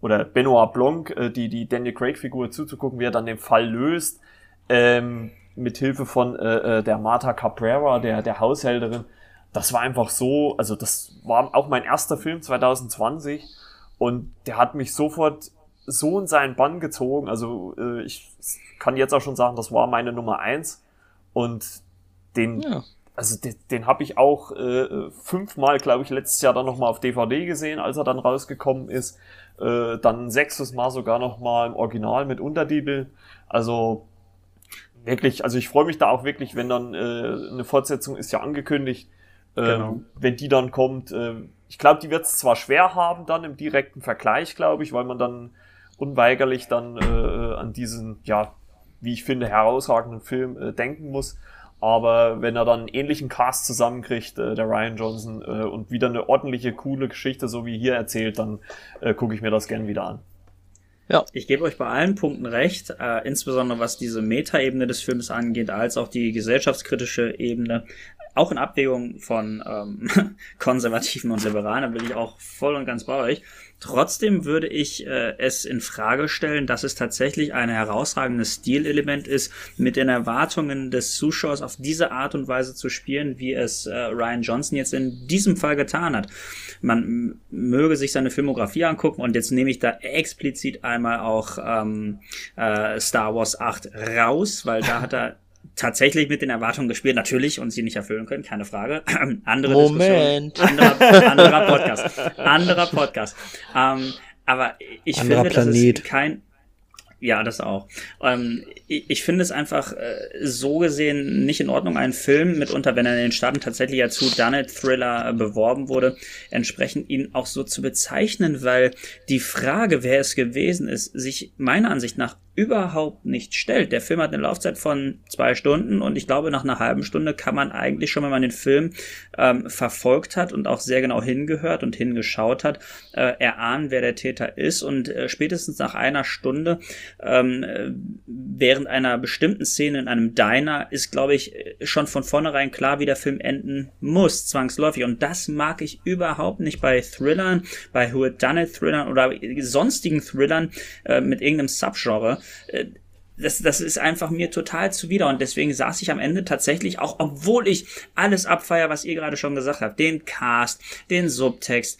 oder Benoit Blanc, äh, die, die Daniel Craig-Figur zuzugucken, wie er dann den Fall löst, ähm, mit Hilfe von äh, äh der Marta Cabrera, der, der Haushälterin. Das war einfach so, also das war auch mein erster Film 2020 und der hat mich sofort so in seinen Bann gezogen. Also äh, ich kann jetzt auch schon sagen, das war meine Nummer eins. Und den, ja. also den, den habe ich auch äh, fünfmal, glaube ich, letztes Jahr dann nochmal auf DVD gesehen, als er dann rausgekommen ist. Äh, dann sechstes Mal sogar nochmal im Original mit Untertitel. Also wirklich, also ich freue mich da auch wirklich, wenn dann äh, eine Fortsetzung ist ja angekündigt. Ähm, genau. Wenn die dann kommt, äh, ich glaube, die wird es zwar schwer haben dann im direkten Vergleich, glaube ich, weil man dann unweigerlich dann äh, an diesen, ja, wie ich finde, herausragenden Film äh, denken muss. Aber wenn er dann einen ähnlichen Cast zusammenkriegt, äh, der Ryan Johnson, äh, und wieder eine ordentliche, coole Geschichte, so wie hier erzählt, dann äh, gucke ich mir das gern wieder an. Ja. Ich gebe euch bei allen Punkten recht, äh, insbesondere was diese Metaebene des Films angeht, als auch die gesellschaftskritische Ebene. Auch in Abwägung von ähm, (laughs) Konservativen und Liberalen, da bin ich auch voll und ganz bei euch. Trotzdem würde ich äh, es in Frage stellen, dass es tatsächlich ein herausragendes Stilelement ist, mit den Erwartungen des Zuschauers auf diese Art und Weise zu spielen, wie es äh, Ryan Johnson jetzt in diesem Fall getan hat. Man möge sich seine Filmografie angucken und jetzt nehme ich da explizit einmal auch ähm, äh, Star Wars 8 raus, weil da hat er (laughs) tatsächlich mit den Erwartungen gespielt, natürlich, und sie nicht erfüllen können, keine Frage. (clears throat) andere Moment. Anderer, anderer Podcast. Anderer (laughs) Podcast. Ähm, aber ich Anderer finde, Planet. das ist kein, ja, das auch. Ähm, ich, ich finde es einfach äh, so gesehen nicht in Ordnung, einen Film mitunter, wenn er in den Staaten tatsächlich als Who Done Thriller äh, beworben wurde, entsprechend ihn auch so zu bezeichnen, weil die Frage, wer es gewesen ist, sich meiner Ansicht nach überhaupt nicht stellt. Der Film hat eine Laufzeit von zwei Stunden und ich glaube, nach einer halben Stunde kann man eigentlich schon, wenn man den Film ähm, verfolgt hat und auch sehr genau hingehört und hingeschaut hat, äh, erahnen, wer der Täter ist. Und äh, spätestens nach einer Stunde, ähm, äh, während einer bestimmten Szene in einem Diner, ist, glaube ich, schon von vornherein klar, wie der Film enden muss, zwangsläufig. Und das mag ich überhaupt nicht bei Thrillern, bei Who Done It Thrillern oder sonstigen Thrillern äh, mit irgendeinem Subgenre äh, das, das ist einfach mir total zuwider und deswegen saß ich am Ende tatsächlich auch, obwohl ich alles abfeier, was ihr gerade schon gesagt habt, den Cast, den Subtext,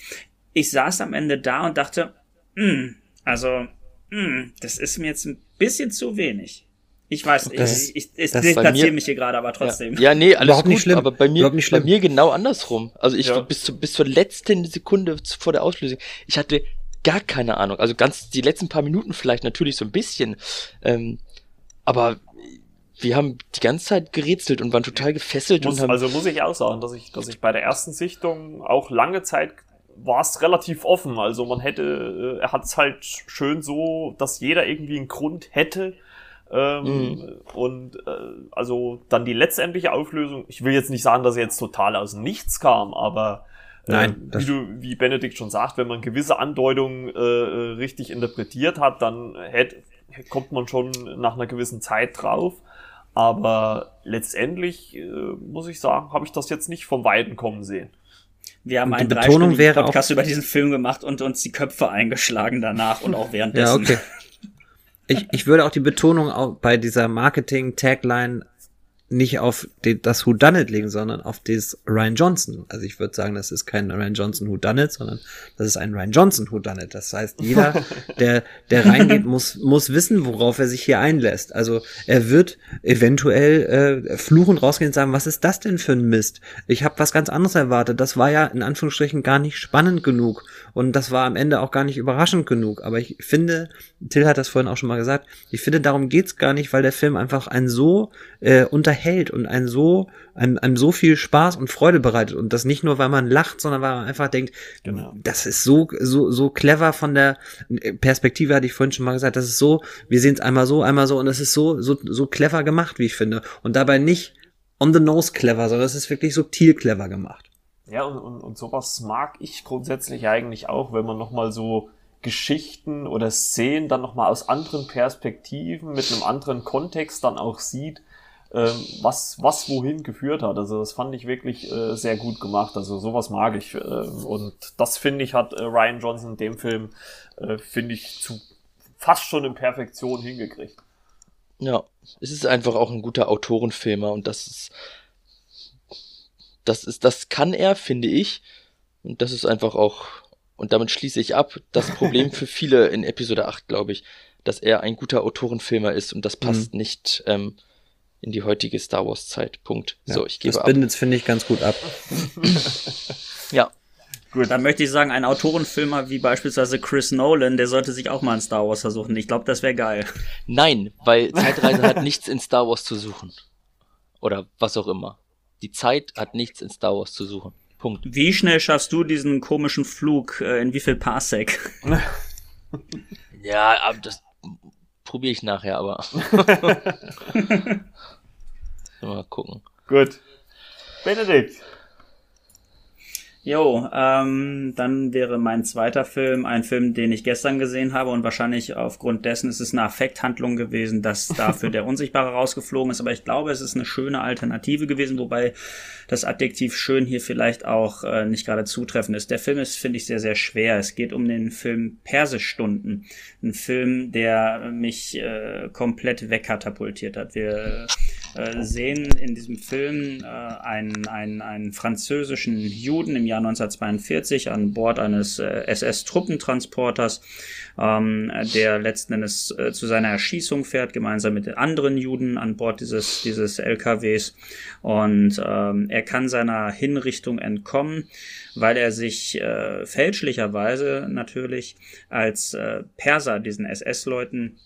ich saß am Ende da und dachte, mh, also, mh, das ist mir jetzt ein bisschen zu wenig. Ich weiß, Das- ich, ich, ich distanziere mir- mich hier gerade, aber trotzdem. Ja, ja nee, alles Überhaupt gut, nicht schlimm. aber bei mir, bei mir genau andersrum. Also ich Ja. bis, zu, bis zur letzten Sekunde vor der Auslösung, ich hatte gar keine Ahnung. Also ganz die letzten paar Minuten vielleicht natürlich so ein bisschen. Ähm, aber wir haben die ganze Zeit gerätselt und waren total gefesselt Muss, und haben. also muss ich auch sagen, dass ich, dass ich bei der ersten Sichtung auch lange Zeit war es relativ offen. Also man hätte, äh, er hat es halt schön so, dass jeder irgendwie einen Grund hätte. Ähm, Mhm. Und äh, also dann die letztendliche Auflösung, ich will jetzt nicht sagen, dass er jetzt total aus Nichts kam, aber Nein, das- wie, du, wie Benedikt schon sagt, wenn man gewisse Andeutungen äh, äh, richtig interpretiert hat, dann hätte, kommt man schon nach einer gewissen Zeit drauf. Aber letztendlich, äh, muss ich sagen, habe ich das jetzt nicht vom Weiten kommen sehen. Wir haben einen die Betonung dreistündigen wäre auch- Podcast über diesen Film gemacht und uns die Köpfe eingeschlagen danach und auch (laughs) Ja, währenddessen. okay. Ich, ich würde auch die Betonung auch bei dieser Marketing-Tagline nicht auf die, das Who Done It legen, sondern auf das Ryan Johnson. Also ich würde sagen, das ist kein Ryan Johnson Who Done It, sondern das ist ein Ryan Johnson Who Done It. Das heißt, jeder, (laughs) der, der reingeht, muss, muss wissen, worauf er sich hier einlässt. Also er wird eventuell äh, fluchend rausgehen und sagen, was ist das denn für ein Mist? Ich habe was ganz anderes erwartet. Das war ja in Anführungsstrichen gar nicht spannend genug. Und das war am Ende auch gar nicht überraschend genug. Aber ich finde, Till hat das vorhin auch schon mal gesagt, ich finde, darum geht's gar nicht, weil der Film einfach einen so äh, unterhält und einen so, einem, einem so viel Spaß und Freude bereitet. Und das nicht nur, weil man lacht, sondern weil man einfach denkt, Genau. das ist so, so, so clever von der Perspektive, hatte ich vorhin schon mal gesagt, das ist so, wir sehen es einmal so, einmal so und es ist so, so, so clever gemacht, wie ich finde. Und dabei nicht on the nose clever, sondern es ist wirklich subtil clever gemacht. Ja, und, und, und sowas mag ich grundsätzlich eigentlich auch, wenn man nochmal so Geschichten oder Szenen dann nochmal aus anderen Perspektiven, mit einem anderen Kontext dann auch sieht, ähm, was, was wohin geführt hat. Also das fand ich wirklich äh, sehr gut gemacht. Also sowas mag ich. Äh, und das finde ich hat äh, Ryan Johnson in dem Film, äh, finde ich, zu fast schon in Perfektion hingekriegt. Ja, es ist einfach auch ein guter Autorenfilmer und das ist, das ist, das kann er, finde ich. Und das ist einfach auch, und damit schließe ich ab, das Problem für (laughs) viele in Episode 8, glaube ich, dass er ein guter Autorenfilmer ist und das passt nicht ähm, in die heutige Star Wars Zeit. Punkt. so, ich gebe das ab. bindet finde ich, ganz gut ab. (laughs) Ja, Gut, dann möchte ich sagen, ein Autorenfilmer wie beispielsweise Chris Nolan, der sollte sich auch mal in Star Wars versuchen. Ich glaube, das wäre geil. nein, weil (laughs) Zeitreise hat nichts in Star Wars zu suchen. Oder was auch immer. Die Zeit hat nichts in Star Wars zu suchen. Punkt. Wie schnell schaffst du diesen komischen Flug? Äh, in wie viel Parsec? (laughs) Ja, das probiere ich nachher, aber. (laughs) (laughs) mal gucken. Gut. Benedikt. Jo, ähm, dann wäre mein zweiter Film ein Film, den ich gestern gesehen habe und wahrscheinlich aufgrund dessen ist es eine Affekthandlung gewesen, dass dafür (laughs) der Unsichtbare rausgeflogen ist. Aber ich glaube, es ist eine schöne Alternative gewesen, wobei das Adjektiv schön hier vielleicht auch äh, nicht gerade zutreffend ist. Der Film ist, finde ich, sehr, sehr schwer. Es geht um den Film Persestunden. Ein Film, der mich äh, komplett wegkatapultiert hat. Wir äh, sehen in diesem Film äh, einen, einen, einen französischen Juden im Jahr 1942 an Bord eines äh, SS-Truppentransporters, ähm, der letzten Endes äh, zu seiner Erschießung fährt, gemeinsam mit den anderen Juden an Bord dieses, dieses LKWs. Und ähm, er kann seiner Hinrichtung entkommen, weil er sich äh, fälschlicherweise natürlich als äh, Perser diesen SS-Leuten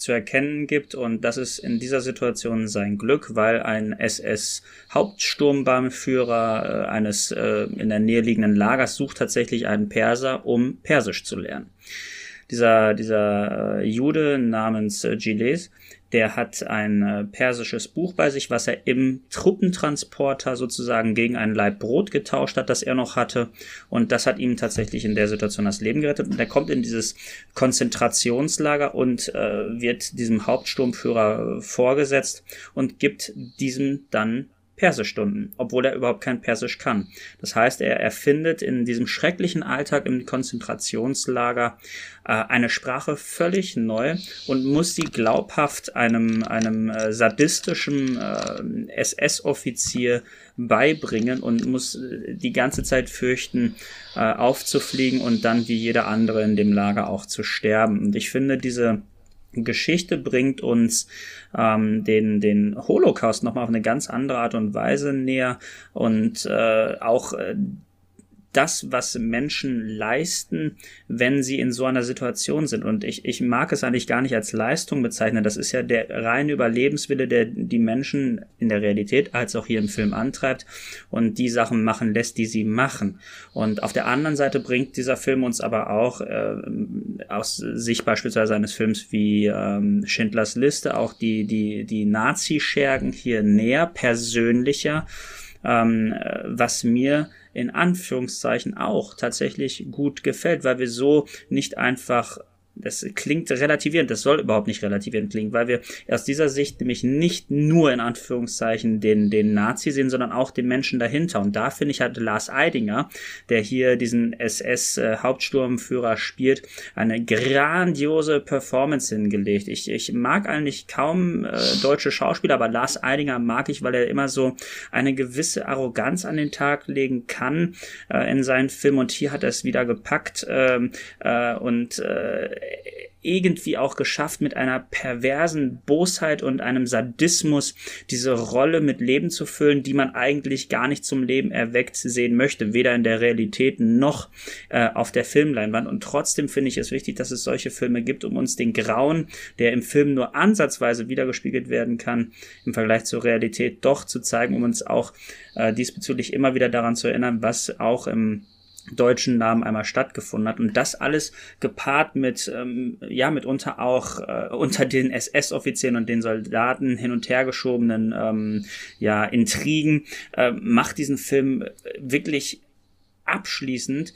zu erkennen gibt. Und das ist in dieser Situation sein Glück, weil ein SS-Hauptsturmbannführer äh, eines äh, in der Nähe liegenden Lagers sucht tatsächlich einen Perser, um Persisch zu lernen. Dieser, dieser äh, Jude namens äh, Gilles der hat ein äh, persisches Buch bei sich, was er im Truppentransporter sozusagen gegen ein Laib Brot getauscht hat, das er noch hatte. Und das hat ihm tatsächlich in der Situation das Leben gerettet. Und er kommt in dieses Konzentrationslager und äh, wird diesem Hauptsturmführer äh, vorgesetzt und gibt diesem dann Persischstunden, obwohl er überhaupt kein Persisch kann. Das heißt, er erfindet in diesem schrecklichen Alltag im Konzentrationslager eine Sprache völlig neu und muss sie glaubhaft einem, einem äh, sadistischen äh, SS-Offizier beibringen und muss äh, die ganze Zeit fürchten, äh, aufzufliegen und dann wie jeder andere in dem Lager auch zu sterben. Und ich finde diese Geschichte bringt uns ähm, den, den Holocaust nochmal auf eine ganz andere Art und Weise näher und äh, auch äh, das, was Menschen leisten, wenn sie in so einer Situation sind. Und ich, ich mag es eigentlich gar nicht als Leistung bezeichnen. Das ist ja der reine Überlebenswille, der die Menschen in der Realität als auch hier im Film antreibt und die Sachen machen lässt, die sie machen. Und auf der anderen Seite bringt dieser Film uns aber auch äh, aus Sicht beispielsweise eines Films wie ähm, Schindlers Liste auch die, die, die Nazi-Schergen hier näher, persönlicher, ähm, was mir in Anführungszeichen auch tatsächlich gut gefällt, weil wir so nicht einfach das klingt relativierend, das soll überhaupt nicht relativierend klingen, weil wir aus dieser Sicht nämlich nicht nur in Anführungszeichen den, den Nazi sehen, sondern auch den Menschen dahinter. Und da finde ich, hat Lars Eidinger, der hier diesen SS-Hauptsturmführer spielt, eine grandiose Performance hingelegt. Ich, ich mag eigentlich kaum äh, deutsche Schauspieler, aber Lars Eidinger mag ich, weil er immer so eine gewisse Arroganz an den Tag legen kann äh, in seinen Filmen. Und hier hat er es wieder gepackt ähm, äh, und äh, irgendwie auch geschafft, mit einer perversen Bosheit und einem Sadismus diese Rolle mit Leben zu füllen, die man eigentlich gar nicht zum Leben erweckt sehen möchte, weder in der Realität noch äh, auf der Filmleinwand. Und trotzdem finde ich es wichtig, dass es solche Filme gibt, um uns den Grauen, der im Film nur ansatzweise wiedergespiegelt werden kann, im Vergleich zur Realität doch zu zeigen, um uns auch äh, diesbezüglich immer wieder daran zu erinnern, was auch im deutschen Namen einmal stattgefunden hat. Und das alles gepaart mit ähm, ja mitunter auch äh, (laughs) unter den SS-Offizieren und den Soldaten hin und her geschobenen ähm, ja Intrigen äh, macht diesen Film wirklich abschließend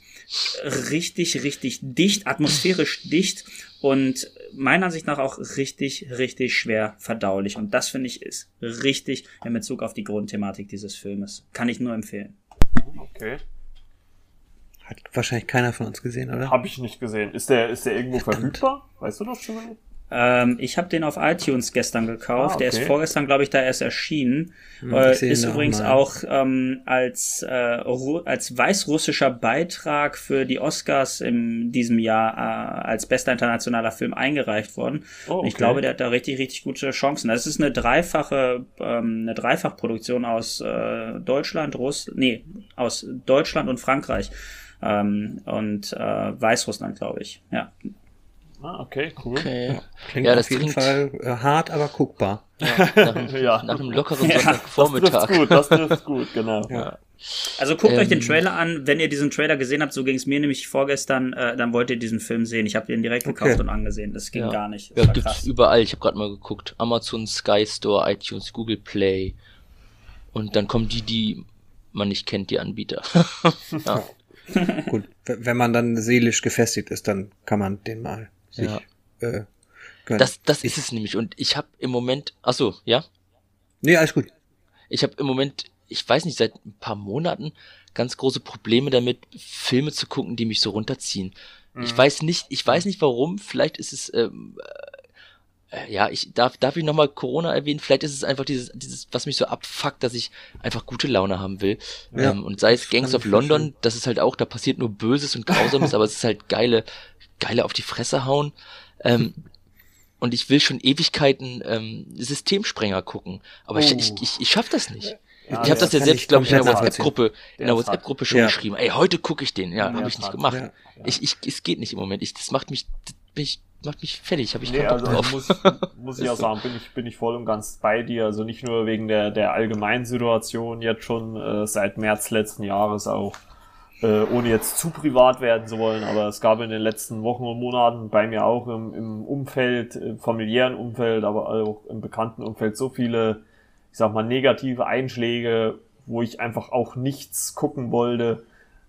richtig richtig dicht atmosphärisch dicht und meiner Ansicht nach auch richtig richtig schwer verdaulich. Und das finde ich ist richtig in Bezug auf die Grundthematik dieses Filmes. Kann ich nur empfehlen. Okay hat wahrscheinlich keiner von uns gesehen, oder? Habe ich nicht gesehen. Ist der, ist der irgendwo Verdammt. verfügbar? Weißt du das schon? Ähm, ich habe den auf iTunes gestern gekauft. Ah, okay. Der ist vorgestern, glaube ich, da erst erschienen. Hm, äh, ist übrigens mal. auch ähm, als, äh, als weißrussischer Beitrag für die Oscars in diesem Jahr äh, als bester internationaler Film eingereicht worden. Oh, okay. Ich glaube, der hat da richtig, richtig gute Chancen. Das ist eine dreifache, ähm, eine Dreifachproduktion aus äh, Deutschland, Russ, nee, aus Deutschland und Frankreich ähm, und äh, Weißrussland, glaube ich. Ja. Ah, okay, cool. Okay. Ja, klingt ja, auf jeden Fall äh, hart, aber guckbar. Ja, nach, einem, (laughs) ja. nach einem lockeren Sonntagvormittag. Das gut, das trifft gut, genau. Ja. Also guckt ähm, euch den ähm, Trailer an. Wenn ihr diesen Trailer gesehen habt, so ging es mir nämlich vorgestern, äh, dann wollt ihr diesen Film sehen. Ich habe den direkt gekauft okay. und angesehen. Das ging gar nicht. Das ja, gibt's überall. Ich habe gerade mal geguckt. Amazon, Sky Store, iTunes, Google Play. Und dann kommen die, die man nicht kennt, die Anbieter. (laughs) ja. (laughs) Gut, wenn man dann seelisch gefestigt ist, dann kann man den mal sich ja. äh, gönnen. Das, das ist es nämlich. Und ich habe im Moment, ach so, ja? Nee, alles gut. Ich habe im Moment, ich weiß nicht, seit ein paar Monaten ganz große Probleme damit, Filme zu gucken, die mich so runterziehen. Mhm. Ich weiß nicht, ich weiß nicht warum. Vielleicht ist es ähm, äh, ja, ich darf, darf ich nochmal Corona erwähnen? Vielleicht ist es einfach dieses, dieses, was mich so abfuckt, dass ich einfach gute Laune haben will. Ja, ähm, und sei es Gangs of London, das ist halt auch, da passiert nur Böses und Grausames, (laughs) aber es ist halt geile, geile auf die Fresse hauen. Ähm, und ich will schon Ewigkeiten ähm, Systemsprenger gucken. Aber oh. ich, ich, ich, ich schaff das nicht. Ja, ich habe das ja selbst, glaube ich, in der WhatsApp-Gruppe, in der WhatsApp-Gruppe schon ja. geschrieben. Ey, heute gucke ich den. Ja, habe ich nicht gemacht. Ja. Ich, ich, es geht nicht im Moment. Ich, das macht mich, das bin ich macht mich fertig, habe ich nee, also drauf. Muss, (laughs) muss ich auch sagen, bin ich, bin ich voll und ganz bei dir. Also nicht nur wegen der, der allgemeinen Situation jetzt schon äh, seit März letzten Jahres auch, äh, ohne jetzt zu privat werden zu wollen, aber es gab in den letzten Wochen und Monaten bei mir auch im, im Umfeld, im familiären Umfeld, aber auch im bekannten Umfeld so viele, ich sag mal, negative Einschläge, wo ich einfach auch nichts gucken wollte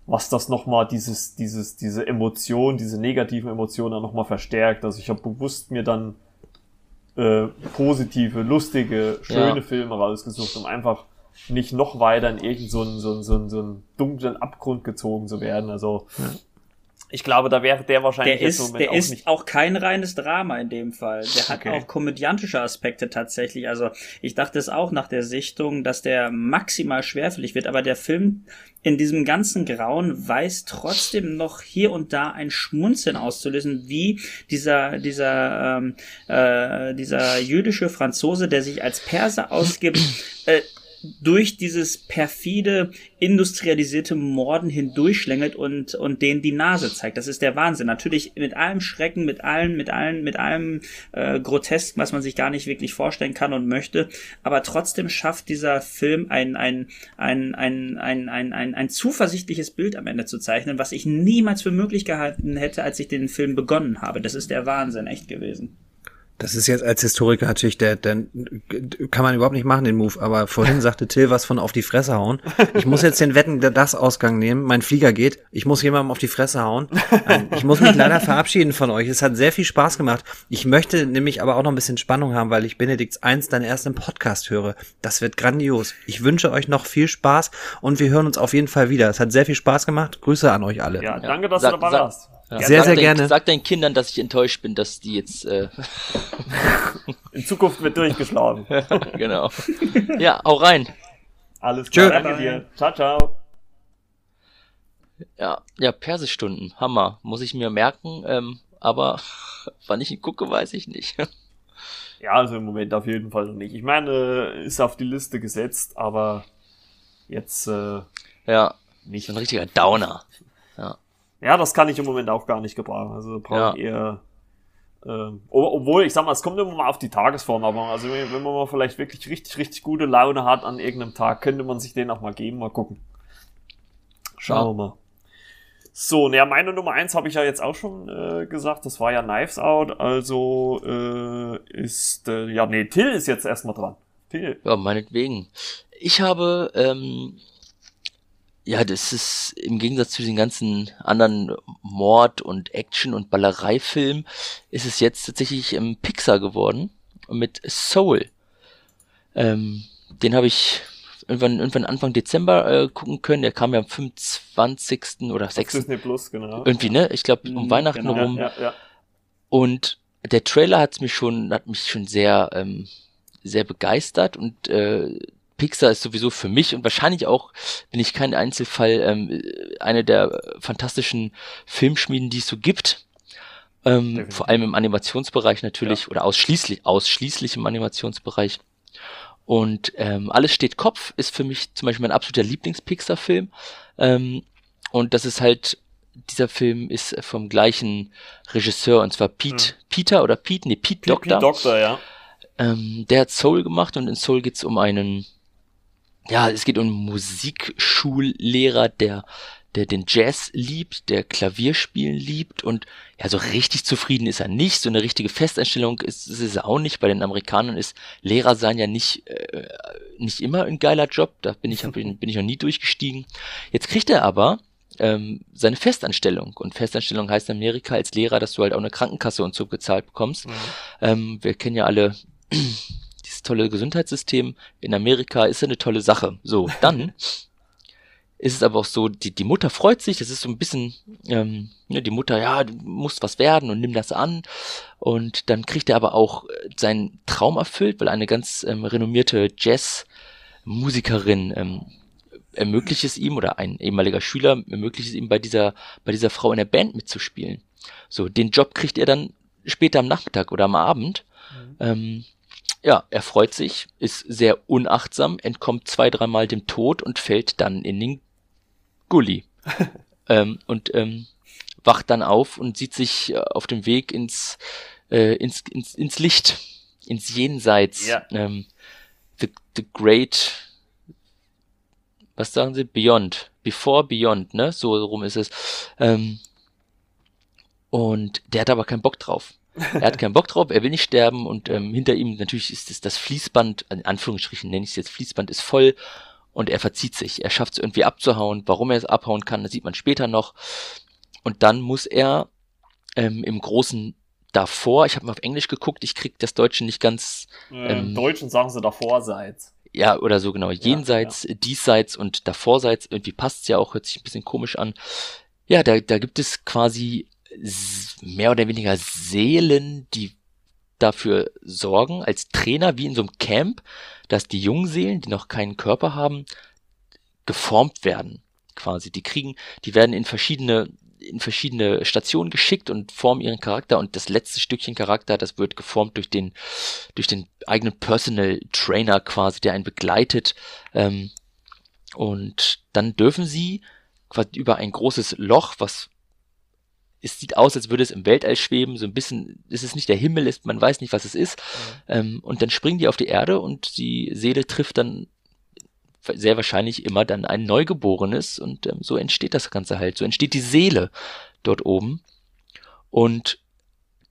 was das nochmal, dieses, dieses, diese Emotion, diese negativen Emotionen dann nochmal verstärkt. Also ich habe bewusst mir dann äh, positive, lustige, schöne ja. Filme rausgesucht, um einfach nicht noch weiter in irgendeinen so einen, so einen, so einen, so einen dunklen Abgrund gezogen zu werden. Also ich glaube, da wäre der wahrscheinlich der ist, der auch ist nicht. auch kein reines Drama in dem Fall. Der hat okay. auch komödiantische Aspekte tatsächlich. Also ich dachte es auch nach der Sichtung, dass der maximal schwerfällig wird, aber der Film in diesem ganzen Grauen weiß trotzdem noch hier und da ein Schmunzeln auszulösen, wie dieser dieser ähm, äh, dieser jüdische Franzose, der sich als Perser ausgibt. Äh, durch dieses perfide, industrialisierte Morden hindurchschlängelt und, und denen die Nase zeigt. Das ist der Wahnsinn. Natürlich mit allem Schrecken, mit allen, mit allen, mit allem äh, Grotesk, was man sich gar nicht wirklich vorstellen kann und möchte. Aber trotzdem schafft dieser Film ein, ein, ein, ein, ein, ein, ein, ein zuversichtliches Bild am Ende zu zeichnen, was ich niemals für möglich gehalten hätte, als ich den Film begonnen habe. Das ist der Wahnsinn echt gewesen. Das ist jetzt als Historiker natürlich, der, der kann man überhaupt nicht machen, den Move. Aber vorhin sagte (laughs) Till was von auf die Fresse hauen. Ich muss jetzt den Wetten, das Ausgang nehmen. Mein Flieger geht. Ich muss jemandem auf die Fresse hauen. Ich muss mich leider verabschieden von euch. Es hat sehr viel Spaß gemacht. Ich möchte nämlich aber auch noch ein bisschen Spannung haben, weil ich Benedikts eins dann erst im Podcast höre. Das wird grandios. Ich wünsche euch noch viel Spaß und wir hören uns auf jeden Fall wieder. Es hat sehr viel Spaß gemacht. Grüße an euch alle. Ja, danke, dass sag, du dabei warst. Ja. Sehr, sehr dein, gerne. Sag deinen Kindern, dass ich enttäuscht bin, dass die jetzt. Äh (laughs) In Zukunft wird durchgeschlagen. (laughs) genau. Ja, hau rein. Alles klar, Tschö. danke dir. Ciao, ciao. Ja, ja, Persischstunden, Hammer. Muss ich mir merken, ähm, aber (laughs) wann ich ihn gucke, weiß ich nicht. ja, also im Moment auf jeden Fall noch nicht. Ich meine, ist auf die Liste gesetzt, aber jetzt äh, ja, nicht. So ein richtiger Downer. Ja. Ja, das kann ich im Moment auch gar nicht gebrauchen. Also brauche ja. ich eher. Äh, obwohl, ich sag mal, es kommt immer mal auf die Tagesform, aber also wenn man mal vielleicht wirklich richtig, richtig gute Laune hat an irgendeinem Tag, könnte man sich den auch mal geben, mal gucken. Schauen ja. wir mal. So, naja, meine Nummer eins habe ich ja jetzt auch schon äh, gesagt, das war ja Knives Out, also äh, ist, äh, ja, nee, Till ist jetzt erstmal dran. Till. Ja, meinetwegen. Ich habe ähm, ja, das ist im Gegensatz zu den ganzen anderen Mord- und Action- und Ballereifilmen, ist es jetzt tatsächlich im Pixar geworden mit Soul. Ähm, den habe ich irgendwann, irgendwann Anfang Dezember äh, gucken können. Der kam ja am 25. oder 6. Disney Plus, genau. Irgendwie, ne? Ich glaube, um mhm, Weihnachten genau, rum. Ja, ja. Und der Trailer hat mich schon, hat mich schon sehr, ähm, sehr begeistert und äh, Pixar ist sowieso für mich und wahrscheinlich auch, bin ich kein Einzelfall, ähm, eine der fantastischen Filmschmieden, die es so gibt. Ähm, vor allem im Animationsbereich natürlich ja. oder ausschließlich, ausschließlich im Animationsbereich. Und ähm, Alles steht Kopf ist für mich zum Beispiel mein absoluter Lieblings-Pixar-Film. Ähm, und das ist halt dieser Film ist vom gleichen Regisseur, und zwar Pete, hm. Peter oder Pete, nee, Pete, Pete Doctor. Pete Doctor, ja. Ähm, der hat Soul gemacht und in Soul geht's um einen, ja, es geht um einen Musikschullehrer, der der den Jazz liebt, der Klavierspielen liebt und ja, so richtig zufrieden ist er nicht. So eine richtige Festeinstellung ist, ist es auch nicht. Bei den Amerikanern ist Lehrer sein ja nicht, äh, nicht immer ein geiler Job. Da bin ich, bin, bin ich noch nie durchgestiegen. Jetzt kriegt er aber ähm, seine Festanstellung. Und Festanstellung heißt in Amerika als Lehrer, dass du halt auch eine Krankenkasse und so gezahlt bekommst. Mhm. Ähm, wir kennen ja alle tolle Gesundheitssystem. In Amerika ist ja eine tolle Sache. So, dann (laughs) ist es aber auch so, die, die Mutter freut sich, das ist so ein bisschen, ähm, ne, die Mutter, ja, du musst was werden und nimm das an. Und dann kriegt er aber auch äh, seinen Traum erfüllt, weil eine ganz ähm, renommierte Jazzmusikerin ähm, ermöglicht es ihm, oder ein ehemaliger Schüler ermöglicht es ihm, bei dieser, bei dieser Frau in der Band mitzuspielen. So, den Job kriegt er dann später am Nachmittag oder am Abend. Mhm. Ähm, ja, er freut sich, ist sehr unachtsam, entkommt zwei, dreimal dem Tod und fällt dann in den Gully. (laughs) ähm, und ähm, wacht dann auf und sieht sich äh, auf dem Weg ins, äh, ins, ins, ins Licht, ins Jenseits. Ja. Ähm, the, the Great, was sagen sie? Beyond. Before Beyond, ne? So rum ist es. Ähm, und der hat aber keinen Bock drauf. Er hat keinen Bock drauf, er will nicht sterben und ähm, hinter ihm natürlich ist es das Fließband, in Anführungsstrichen nenne ich es jetzt, Fließband ist voll und er verzieht sich. Er schafft es irgendwie abzuhauen. Warum er es abhauen kann, das sieht man später noch. Und dann muss er ähm, im großen davor, ich habe mal auf Englisch geguckt, ich krieg das Deutsche nicht ganz. Ähm, Im Deutschen sagen sie davorseits. Ja, oder so genau. Jenseits, ja, ja. diesseits und davorseits. Irgendwie passt's ja auch, hört sich ein bisschen komisch an. Ja, da, da gibt es quasi mehr oder weniger Seelen, die dafür sorgen, als Trainer wie in so einem Camp, dass die jungen Seelen, die noch keinen Körper haben, geformt werden. Quasi. Die kriegen, die werden in verschiedene, in verschiedene Stationen geschickt und formen ihren Charakter und das letzte Stückchen Charakter, das wird geformt durch den, durch den eigenen Personal Trainer quasi, der einen begleitet. Ähm, und dann dürfen sie quasi über ein großes Loch, was es sieht aus, als würde es im Weltall schweben, so ein bisschen, es ist nicht der Himmel, ist, man weiß nicht, was es ist. Mhm. Ähm, und dann springen die auf die Erde und die Seele trifft dann sehr wahrscheinlich immer dann ein Neugeborenes und ähm, so entsteht das Ganze halt. So entsteht die Seele dort oben. Und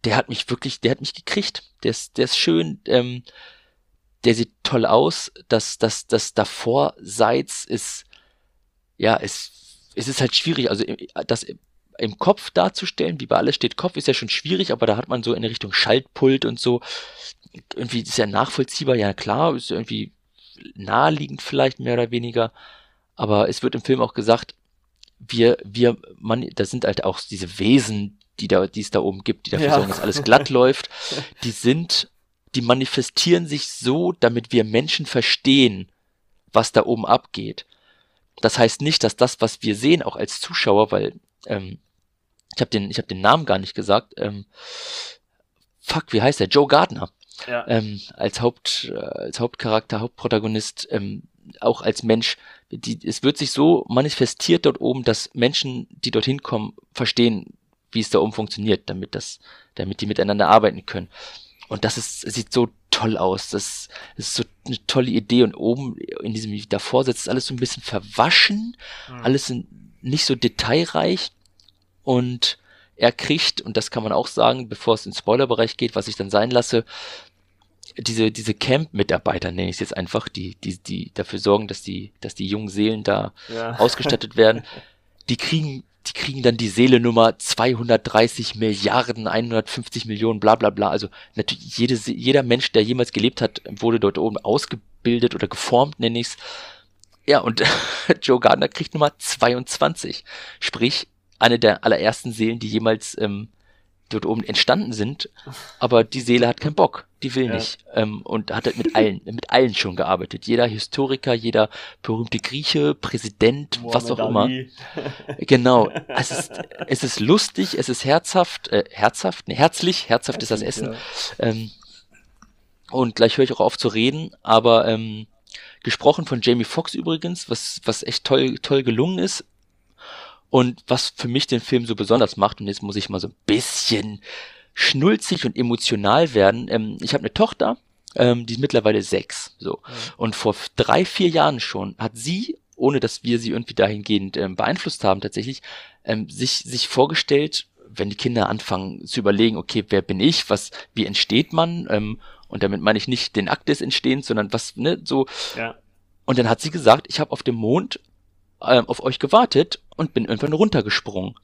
der hat mich wirklich, der hat mich gekriegt. Der ist, der ist schön, ähm, der sieht toll aus. Das, das, das davorseits ist, ja, es, es ist halt schwierig. Also das im Kopf darzustellen, wie bei alles steht Kopf, ist ja schon schwierig, aber da hat man so in Richtung Schaltpult und so, irgendwie ist ja nachvollziehbar, ja klar, ist irgendwie naheliegend vielleicht mehr oder weniger, aber es wird im Film auch gesagt, wir, wir, man, da sind halt auch diese Wesen, die da, die es da oben gibt, die dafür ja. sorgen, dass alles glatt läuft, die sind, die manifestieren sich so, damit wir Menschen verstehen, was da oben abgeht. Das heißt nicht, dass das, was wir sehen, auch als Zuschauer, weil ähm, ich habe den, ich habe den Namen gar nicht gesagt. Ähm, fuck, wie heißt der? Joe Gardner. Ja. Ähm, als Haupt, äh, als Hauptcharakter, Hauptprotagonist, ähm, auch als Mensch. Die, es wird sich so manifestiert dort oben, dass Menschen, die dorthin kommen, verstehen, wie es da oben funktioniert, damit das, damit die miteinander arbeiten können. Und das ist, sieht so toll aus. Das ist so eine tolle Idee. Und oben in diesem davor sitzt alles so ein bisschen verwaschen, mhm. alles nicht so detailreich und er kriegt, und das kann man auch sagen, bevor es in den Spoilerbereich geht, was ich dann sein lasse, diese, diese Camp-Mitarbeiter, nenne ich es jetzt einfach, die, die, die dafür sorgen, dass die, dass die jungen Seelen da ja. (laughs) ausgestattet werden, die kriegen, die kriegen dann die Seele Nummer 230 Milliarden, 150 Millionen, bla bla bla. Also natürlich jede, jeder Mensch, der jemals gelebt hat, wurde dort oben ausgebildet oder geformt, nenne ich es. Ja, und (laughs) Joe Gardner kriegt Nummer 22. Sprich, eine der allerersten Seelen, die jemals ähm, dort oben entstanden sind, aber die Seele hat keinen Bock, die will ja. nicht ähm, und hat halt mit allen, (laughs) mit allen schon gearbeitet. Jeder Historiker, jeder berühmte Grieche, Präsident, Mohammed was auch Ali. immer. (laughs) Genau. (laughs) Es ist, es ist lustig, es ist herzhaft, äh, herzhaft, ne, herzlich, herzhaft ist das Essen. Ja. Ähm, und gleich höre ich auch auf zu reden, aber ähm, gesprochen von Jamie Foxx übrigens, was was echt toll toll gelungen ist Und was für mich den Film so besonders macht, und jetzt muss ich mal so ein bisschen schnulzig und emotional werden. Ähm, ich habe eine Tochter, ähm, die ist mittlerweile sechs. So. Mhm. Und vor drei, vier Jahren schon hat sie, ohne dass wir sie irgendwie dahingehend ähm, beeinflusst haben, tatsächlich, ähm, sich, sich vorgestellt, wenn die Kinder anfangen zu überlegen, okay, wer bin ich, was, wie entsteht man, ähm, und damit meine ich nicht den Akt des Entstehens, sondern was, ne, so. Ja. Und dann hat sie gesagt, ich habe auf dem Mond äh, auf euch gewartet und bin irgendwann runtergesprungen.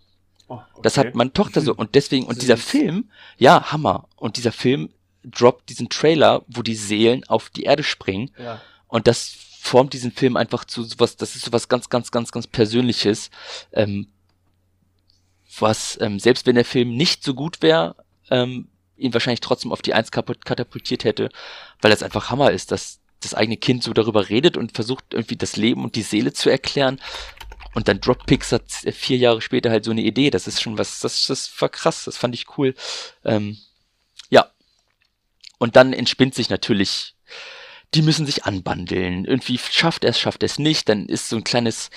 Oh, okay. Das hat meine Tochter so. Und deswegen, und dieser Film, ja, Hammer. Und dieser Film droppt diesen Trailer, wo die Seelen auf die Erde springen. Ja. Und das formt diesen Film einfach zu sowas, das ist sowas ganz, ganz, ganz, ganz Persönliches. Ähm, was, ähm, selbst wenn der Film nicht so gut wäre, ähm, ihn wahrscheinlich trotzdem auf die Eins katapultiert hätte, weil das einfach Hammer ist, dass das eigene Kind so darüber redet und versucht irgendwie das Leben und die Seele zu erklären. Und dann droppt Pixar vier Jahre später halt so eine Idee. Das ist schon was, das, das war krass, das fand ich cool. Ähm, ja. Und dann entspinnt sich natürlich, die müssen sich anbandeln. Irgendwie schafft er es, schafft er es nicht. Dann ist so ein kleines,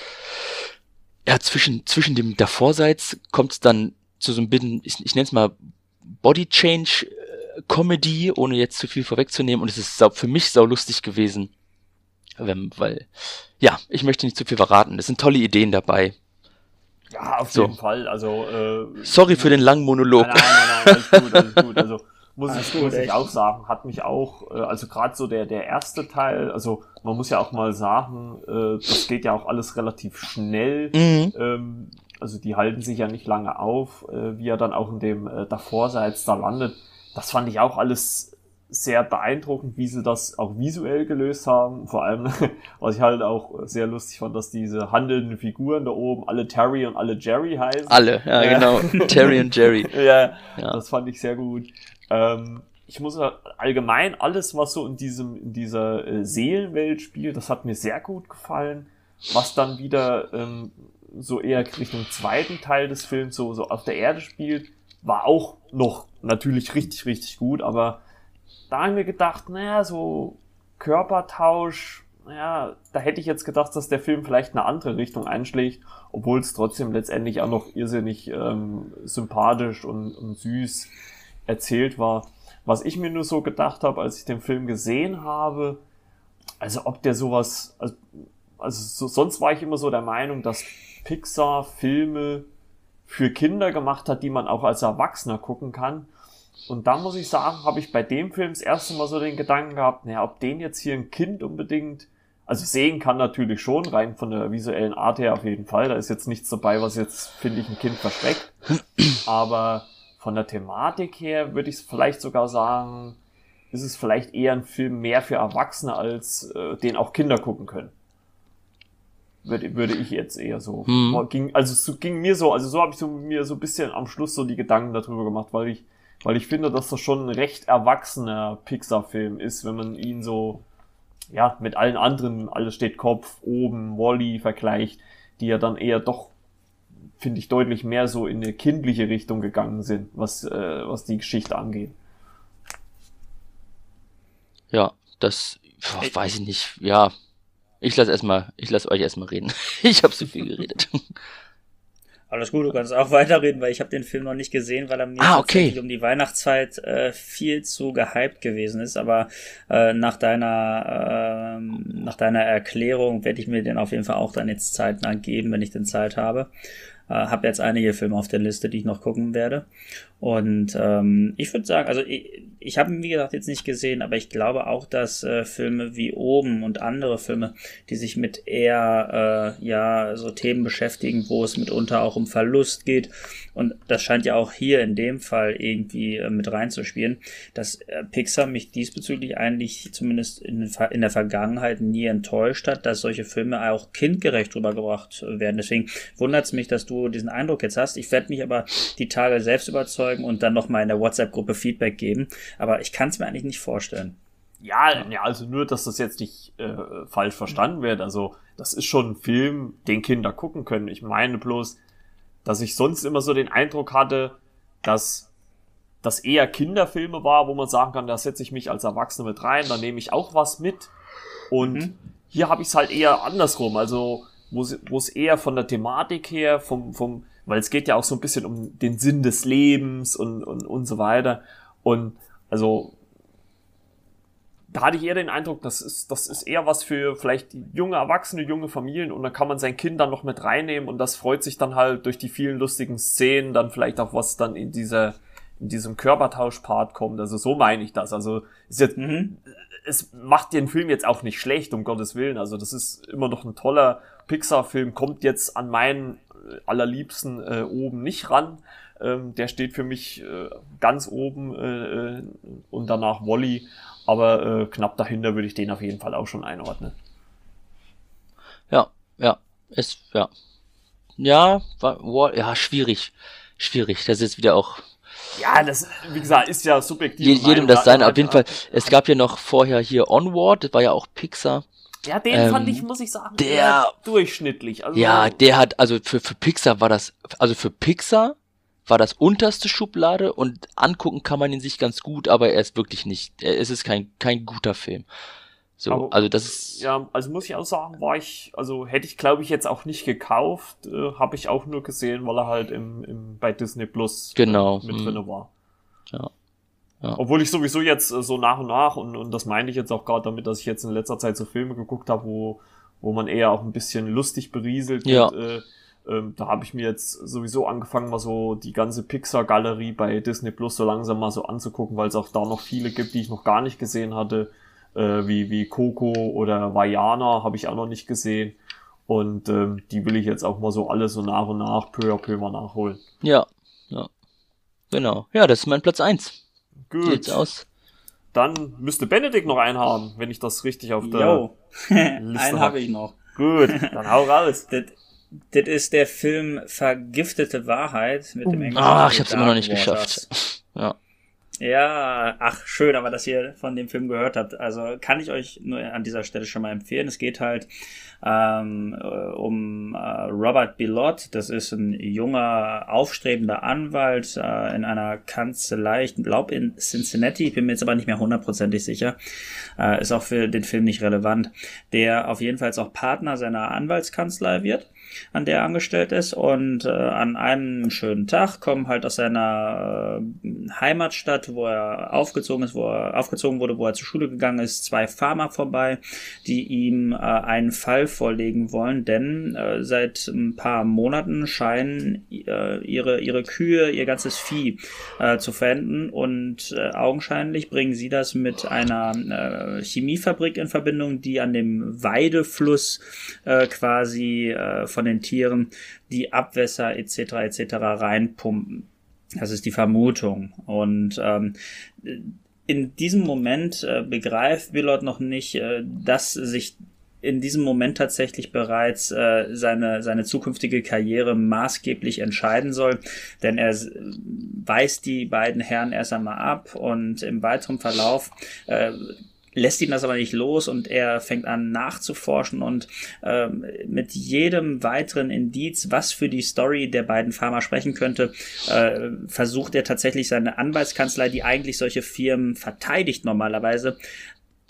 ja, zwischen, zwischen dem Davorseits kommt es dann zu so ein bisschen, ich, ich nenne es mal Body Change äh, Comedy, ohne jetzt zu viel vorwegzunehmen. Und es ist für mich sau lustig gewesen. Wenn, weil, ja, ich möchte nicht zu viel verraten. Es sind tolle Ideen dabei. Ja, auf so. jeden Fall. Also, äh, Sorry für den langen Monolog. Nein, nein, nein, nein alles gut, alles (laughs) gut. Also, muss ich, gut, muss ich auch sagen, hat mich auch, äh, also gerade so der, der erste Teil, also man muss ja auch mal sagen, äh, das geht ja auch alles relativ schnell. Mhm. Ähm, also die halten sich ja nicht lange auf, äh, wie er dann auch in dem äh, Davorseits da landet. Das fand ich auch alles sehr beeindruckend, wie sie das auch visuell gelöst haben. Vor allem, (laughs) was ich halt auch sehr lustig fand, dass diese handelnden Figuren da oben alle Terry und alle Jerry heißen. Alle, ja, ja. genau. (laughs) Terry und Jerry. ja, ja, das fand ich sehr gut. Ähm, ich muss allgemein alles, was so in diesem, in dieser äh, Seelenwelt spielt, das hat mir sehr gut gefallen. Was dann wieder ähm, so eher Richtung zweiten Teil des Films so, so auf der Erde spielt, war auch noch natürlich richtig, richtig gut, aber da haben wir gedacht, naja, so Körpertausch, naja, da hätte ich jetzt gedacht, dass der Film vielleicht eine andere Richtung einschlägt, obwohl es trotzdem letztendlich auch noch irrsinnig ähm, sympathisch und, und süß erzählt war. Was ich mir nur so gedacht habe, als ich den Film gesehen habe, also ob der sowas, also, also so, sonst war ich immer so der Meinung, dass Pixar Filme für Kinder gemacht hat, die man auch als Erwachsener gucken kann. Und da muss ich sagen, habe ich bei dem Film das erste Mal so den Gedanken gehabt, naja, ob den jetzt hier ein Kind unbedingt, also sehen kann natürlich schon, rein von der visuellen Art her auf jeden Fall. Da ist jetzt nichts dabei, was jetzt, finde ich, ein Kind versteckt. Aber von der Thematik her würde ich vielleicht sogar sagen, ist es vielleicht eher ein Film mehr für Erwachsene, als äh, den auch Kinder gucken können. Würde, würde ich jetzt eher so. Hm. Ging, also es ging mir so, also so habe ich so, mir so ein bisschen am Schluss so die Gedanken darüber gemacht, weil ich, weil ich finde, dass das schon ein recht erwachsener Pixar-Film ist, wenn man ihn so, ja, mit allen anderen, alles steht Kopf, oben, Wally vergleicht, die ja dann eher doch finde ich, deutlich mehr so in eine kindliche Richtung gegangen sind, was, äh, was die Geschichte angeht. Ja, das boah, weiß ich nicht. Ja, ich lasse erstmal, ich lasse euch erstmal reden. (laughs) ich habe zu viel geredet. (laughs) Alles gut, du kannst auch (laughs) weiterreden, weil ich habe den Film noch nicht gesehen, weil er mir ah, okay. um die Weihnachtszeit äh, viel zu gehypt gewesen ist. Aber äh, nach deiner äh, nach deiner Erklärung werde ich mir den auf jeden Fall auch dann jetzt zeitnah geben, wenn ich den Zeit habe. Äh, habe jetzt einige Filme auf der Liste, die ich noch gucken werde. Und ähm, ich würde sagen, also ich, ich habe ihn wie gesagt jetzt nicht gesehen, aber ich glaube auch, dass äh, Filme wie Oben und andere Filme, die sich mit eher äh, ja so Themen beschäftigen, wo es mitunter auch um Verlust geht und das scheint ja auch hier in dem Fall irgendwie äh, mit reinzuspielen, dass äh, Pixar mich diesbezüglich eigentlich zumindest in, in der Vergangenheit nie enttäuscht hat, dass solche Filme auch kindgerecht rübergebracht werden. Deswegen wundert es mich, dass du diesen Eindruck jetzt hast. Ich werde mich aber die Tage selbst überzeugen und dann nochmal in der WhatsApp-Gruppe Feedback geben. Aber ich kann es mir eigentlich nicht vorstellen. Ja, ja, also nur, dass das jetzt nicht äh, falsch verstanden wird. Also, das ist schon ein Film, den Kinder gucken können. Ich meine bloß, dass ich sonst immer so den Eindruck hatte, dass das eher Kinderfilme war, wo man sagen kann, da setze ich mich als Erwachsene mit rein, da nehme ich auch was mit. Und mhm. hier habe ich es halt eher andersrum. Also wo es eher von der Thematik her, vom, vom, weil es geht ja auch so ein bisschen um den Sinn des Lebens und, und, und so weiter. Und also da hatte ich eher den Eindruck, das ist, das ist eher was für vielleicht junge Erwachsene, junge Familien und dann kann man sein Kind dann noch mit reinnehmen und das freut sich dann halt durch die vielen lustigen Szenen, dann vielleicht auch was dann in dieser, in diesem Körpertausch-Part kommt. Also so meine ich das. Also ist jetzt, mhm. es macht den Film jetzt auch nicht schlecht, um Gottes Willen. Also das ist immer noch ein toller Pixar-Film, kommt jetzt an meinen äh, allerliebsten äh, oben nicht ran. Ähm, der steht für mich äh, ganz oben äh, äh und danach Wally. Aber äh, knapp dahinter würde ich den auf jeden Fall auch schon einordnen. Ja, ja, ist, ja. Ja, war, ja, schwierig. Schwierig. Das ist jetzt wieder auch. Ja, das, wie gesagt, ist ja subjektiv. Je, jedem das sein. Auf jeden Fall. Es gab ja noch vorher hier Onward, das war ja auch Pixar. Ja, den ähm, fand ich, muss ich sagen, der durchschnittlich. Also, ja, der hat, also für, für Pixar war das, also für Pixar war das unterste Schublade und angucken kann man ihn sich ganz gut, aber er ist wirklich nicht, es ist kein, kein guter Film. So, aber, also das ist. Ja, also muss ich auch sagen, war ich, also hätte ich glaube ich jetzt auch nicht gekauft, äh, habe ich auch nur gesehen, weil er halt im, im bei Disney Plus äh, genau. mit hm. drin war. Ja. Ja. Obwohl ich sowieso jetzt äh, so nach und nach, und, und das meine ich jetzt auch gerade damit, dass ich jetzt in letzter Zeit so Filme geguckt habe, wo, wo man eher auch ein bisschen lustig berieselt ja. und, äh, ähm, da habe ich mir jetzt sowieso angefangen, mal so die ganze Pixar-Galerie bei Disney Plus so langsam mal so anzugucken, weil es auch da noch viele gibt, die ich noch gar nicht gesehen hatte, äh, wie, wie Coco oder Vajana habe ich auch noch nicht gesehen. Und ähm, die will ich jetzt auch mal so alle so nach und nach, peu à peu mal nachholen. Ja, ja. Genau. Ja, das ist mein Platz eins. Gut. Geht's aus. Dann müsste Benedikt noch einen haben, wenn ich das richtig auf der Yo. (laughs) Liste einen habe ich noch. Gut, (laughs) dann hau raus. das, das ist der Film Vergiftete Wahrheit mit dem uh. englischen. Ach, ich hab's immer noch nicht geschafft. Ja. Ja, ach, schön, aber dass ihr von dem Film gehört habt. Also kann ich euch nur an dieser Stelle schon mal empfehlen. Es geht halt ähm, äh, um äh, Robert Bilott. Das ist ein junger, aufstrebender Anwalt äh, in einer Kanzlei, ich glaube in Cincinnati, ich bin mir jetzt aber nicht mehr hundertprozentig sicher. Äh, ist auch für den Film nicht relevant. Der auf jeden Fall auch Partner seiner Anwaltskanzlei wird an der er angestellt ist. Und äh, an einem schönen Tag kommen halt aus seiner äh, Heimatstadt, wo er aufgezogen ist, wo er aufgezogen wurde, wo er zur Schule gegangen ist, zwei Farmer vorbei, die ihm äh, einen Fall vorlegen wollen, denn äh, seit ein paar Monaten scheinen äh, ihre, ihre Kühe, ihr ganzes Vieh äh, zu verenden und äh, augenscheinlich bringen sie das mit einer äh, Chemiefabrik in Verbindung, die an dem Weidefluss äh, quasi äh, von den Tieren die Abwässer etc. etc. reinpumpen. Das ist die Vermutung. Und ähm, in diesem Moment äh, begreift Willard noch nicht, äh, dass sich in diesem Moment tatsächlich bereits äh, seine, seine zukünftige Karriere maßgeblich entscheiden soll. Denn er weist die beiden Herren erst einmal ab und im weiteren Verlauf äh, lässt ihn das aber nicht los und er fängt an nachzuforschen und ähm, mit jedem weiteren Indiz, was für die Story der beiden Farmer sprechen könnte, äh, versucht er tatsächlich seine Anwaltskanzlei, die eigentlich solche Firmen verteidigt normalerweise,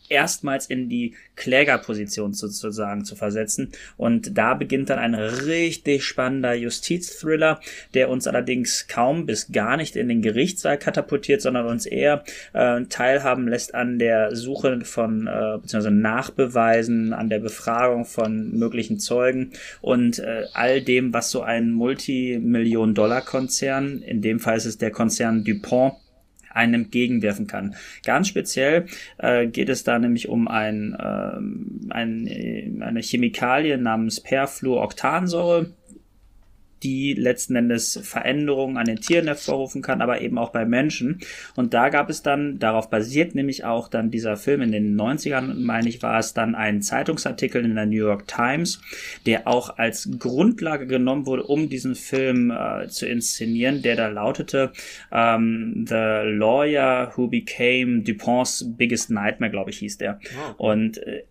erstmals in die Klägerposition sozusagen zu versetzen. Und da beginnt dann ein richtig spannender Justizthriller, der uns allerdings kaum bis gar nicht in den Gerichtssaal katapultiert, sondern uns eher äh, teilhaben lässt an der Suche von äh, bzw. Nachbeweisen, an der Befragung von möglichen Zeugen und äh, all dem, was so ein Multimillion-Dollar-Konzern, in dem Fall ist es der Konzern DuPont, einem entgegenwerfen kann. Ganz speziell äh, geht es da nämlich um ein, ähm, ein, eine Chemikalie namens Perfluoroktansäure die letzten Endes Veränderungen an den Tieren hervorrufen kann, aber eben auch bei Menschen. Und da gab es dann, darauf basiert nämlich auch dann dieser Film in den 90ern, meine ich, war es dann ein Zeitungsartikel in der New York Times, der auch als Grundlage genommen wurde, um diesen Film äh, zu inszenieren, der da lautete ähm, The Lawyer Who Became Dupont's Biggest Nightmare, glaube ich, hieß der. Oh. Und äh,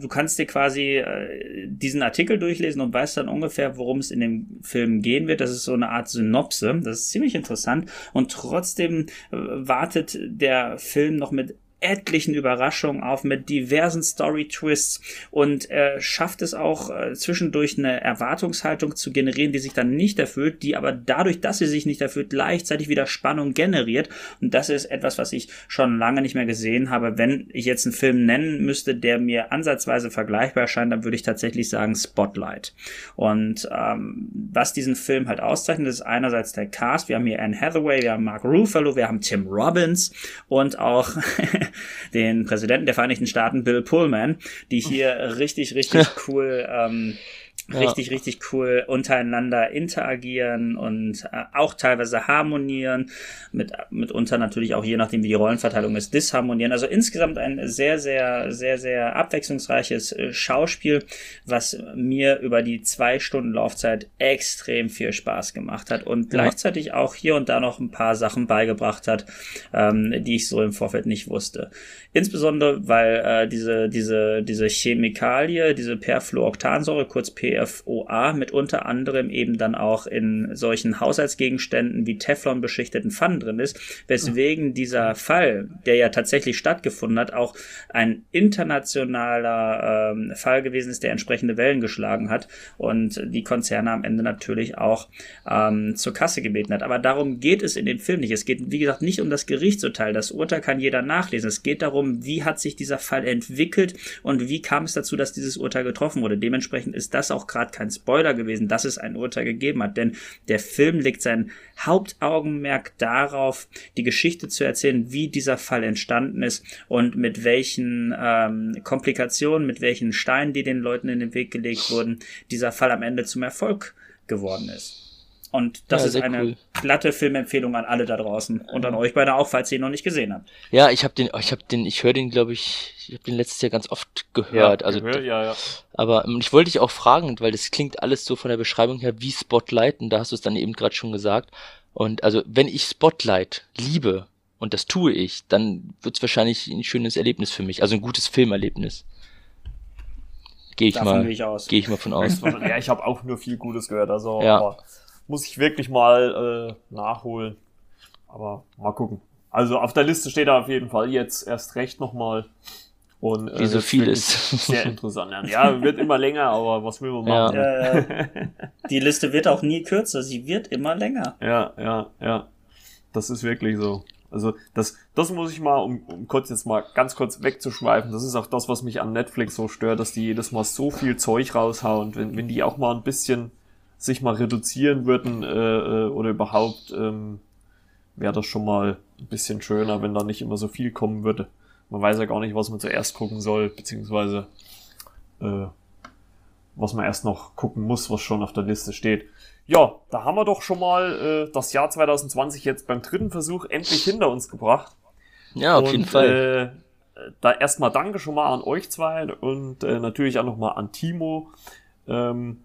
du kannst dir quasi äh, diesen Artikel durchlesen und weißt dann ungefähr, worum es in dem Film gehen wird. Das ist so eine Art Synopse. Das ist ziemlich interessant. Und trotzdem äh, wartet der Film noch mit etlichen Überraschungen auf, mit diversen Story-Twists und äh, schafft es auch äh, zwischendurch eine Erwartungshaltung zu generieren, die sich dann nicht erfüllt, die aber dadurch, dass sie sich nicht erfüllt, gleichzeitig wieder Spannung generiert. Und das ist etwas, was ich schon lange nicht mehr gesehen habe. Wenn ich jetzt einen Film nennen müsste, der mir ansatzweise vergleichbar erscheint, dann würde ich tatsächlich sagen Spotlight. Und ähm, was diesen Film halt auszeichnet, ist einerseits der Cast. Wir haben hier Anne Hathaway, wir haben Mark Ruffalo, wir haben Tim Robbins und auch (laughs) den Präsidenten der Vereinigten Staaten, Bill Pullman, die hier richtig, richtig (laughs) cool ähm, ja. richtig cool untereinander interagieren und äh, auch teilweise harmonieren, mit, mitunter natürlich auch je nachdem, wie die Rollenverteilung ist, disharmonieren. Also insgesamt ein sehr, sehr, sehr, sehr abwechslungsreiches äh, Schauspiel, was mir über die zwei Stunden Laufzeit extrem viel Spaß gemacht hat und gleichzeitig auch hier und da noch ein paar Sachen beigebracht hat, ähm, die ich so im Vorfeld nicht wusste. Insbesondere, weil äh, diese, diese, diese Chemikalie, diese Perfluoroktansäure, kurz PFOA, mit unter anderem eben dann auch in solchen Haushaltsgegenständen wie Teflon beschichteten Pfannen drin ist, weswegen dieser Fall, der ja tatsächlich stattgefunden hat, auch ein internationaler ähm, Fall gewesen ist, der entsprechende Wellen geschlagen hat und die Konzerne am Ende natürlich auch ähm, zur Kasse gebeten hat. Aber darum geht es in dem Film nicht. Es geht, wie gesagt, nicht um das Gerichtsurteil. Das Urteil kann jeder nachlesen. Es geht darum, darum, wie hat sich dieser Fall entwickelt und wie kam es dazu, dass dieses Urteil getroffen wurde. Dementsprechend ist das auch gerade kein Spoiler gewesen, dass es ein Urteil gegeben hat, denn der Film legt sein Hauptaugenmerk darauf, die Geschichte zu erzählen, wie dieser Fall entstanden ist und mit welchen ähm, Komplikationen, mit welchen Steinen, die den Leuten in den Weg gelegt wurden, dieser Fall am Ende zum Erfolg geworden ist. Und das ja, ist eine cool. glatte Filmempfehlung an alle da draußen und an euch beide auch, falls ihr ihn noch nicht gesehen habt. Ja, ich habe den, ich habe den, ich höre den, glaube ich, ich habe den letztes Jahr ganz oft gehört. Ja, also, gehört, ja, ja. Aber ähm, ich wollte dich auch fragen, weil das klingt alles so von der Beschreibung her wie Spotlight und da hast du es dann eben gerade schon gesagt. Und also, wenn ich Spotlight liebe und das tue ich, dann wird es wahrscheinlich ein schönes Erlebnis für mich, also ein gutes Filmerlebnis. Gehe ich Davon mal, gehe ich mal von aus. ja, ich habe auch nur viel Gutes gehört, also. Ja. Aber muss ich wirklich mal äh, nachholen. Aber mal gucken. Also auf der Liste steht er auf jeden Fall jetzt erst recht nochmal. Und, äh, Wie so vieles. Sehr interessant. Ja, wird immer länger, aber was will man machen? Ja. Ja, (laughs) Die Liste wird auch nie kürzer, sie wird immer länger. Ja, ja, ja. Das ist wirklich so. Also das, das muss ich mal, um, um kurz jetzt mal ganz kurz wegzuschweifen, das ist auch das, was mich an Netflix so stört, dass die jedes Mal so viel Zeug raushauen. Wenn, wenn die auch mal ein bisschen sich mal reduzieren würden äh, äh, oder überhaupt, ähm, wäre das schon mal ein bisschen schöner, wenn da nicht immer so viel kommen würde. Man weiß ja gar nicht, was man zuerst gucken soll, beziehungsweise äh, was man erst noch gucken muss, was schon auf der Liste steht. Ja, da haben wir doch schon mal äh, das Jahr 2020 jetzt beim dritten Versuch endlich hinter uns gebracht. Ja, auf und, jeden Fall. Äh, da erstmal danke schon mal an euch zwei und äh, natürlich auch nochmal an Timo. Ähm,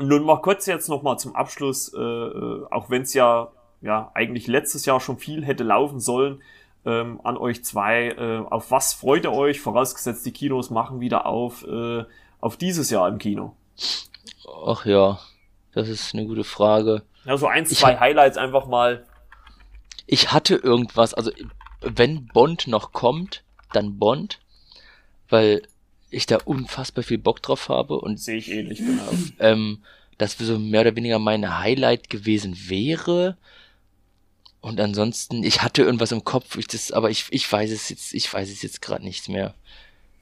nun mal kurz jetzt nochmal zum Abschluss, äh, äh auch wenn es ja, ja eigentlich letztes Jahr schon viel hätte laufen sollen, ähm, an euch zwei. Äh, auf was freut ihr euch, vorausgesetzt die Kinos machen wieder auf, äh, auf dieses Jahr im Kino? Ach ja, das ist eine gute Frage. Ja, so ein, zwei ich, Highlights einfach mal. Ich hatte irgendwas, also wenn Bond noch kommt, dann Bond, weil ich da unfassbar viel Bock drauf habe und sehe ich ähnlich genau. (laughs) Ähm, das so mehr oder weniger mein Highlight gewesen wäre. Und ansonsten, ich hatte irgendwas im Kopf, ich das, aber ich, ich weiß es jetzt, ich weiß es jetzt gerade nicht mehr.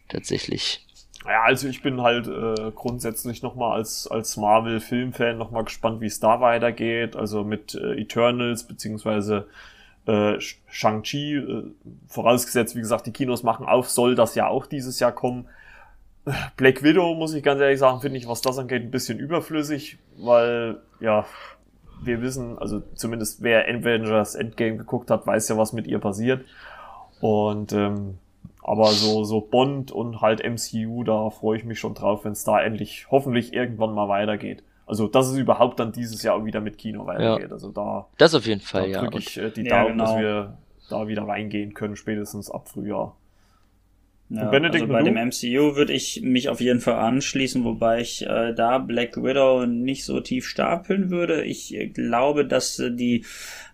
Tatsächlich. Ja, also ich bin halt äh, grundsätzlich nochmal als, als Marvel-Filmfan nochmal gespannt, wie es da weitergeht. Also mit äh, Eternals beziehungsweise äh, Shang-Chi, äh, vorausgesetzt, wie gesagt, die Kinos machen auf, soll das ja auch dieses Jahr kommen. Black Widow, muss ich ganz ehrlich sagen, finde ich, was das angeht, ein bisschen überflüssig, weil, ja, wir wissen, also zumindest wer Avengers Endgame geguckt hat, weiß ja, was mit ihr passiert. Und ähm, aber so, so Bond und halt MCU, da freue ich mich schon drauf, wenn es da endlich hoffentlich irgendwann mal weitergeht. Also, dass es überhaupt dann dieses Jahr wieder mit Kino weitergeht. Ja. Also da. Das auf jeden Fall, da ja. drücke ich äh, die ja, Daumen, genau. dass wir da wieder reingehen können, spätestens ab Frühjahr. Ja, Benedikt also bei dem MCU würde ich mich auf jeden Fall anschließen, wobei ich äh, da Black Widow nicht so tief stapeln würde. Ich äh, glaube, dass äh, die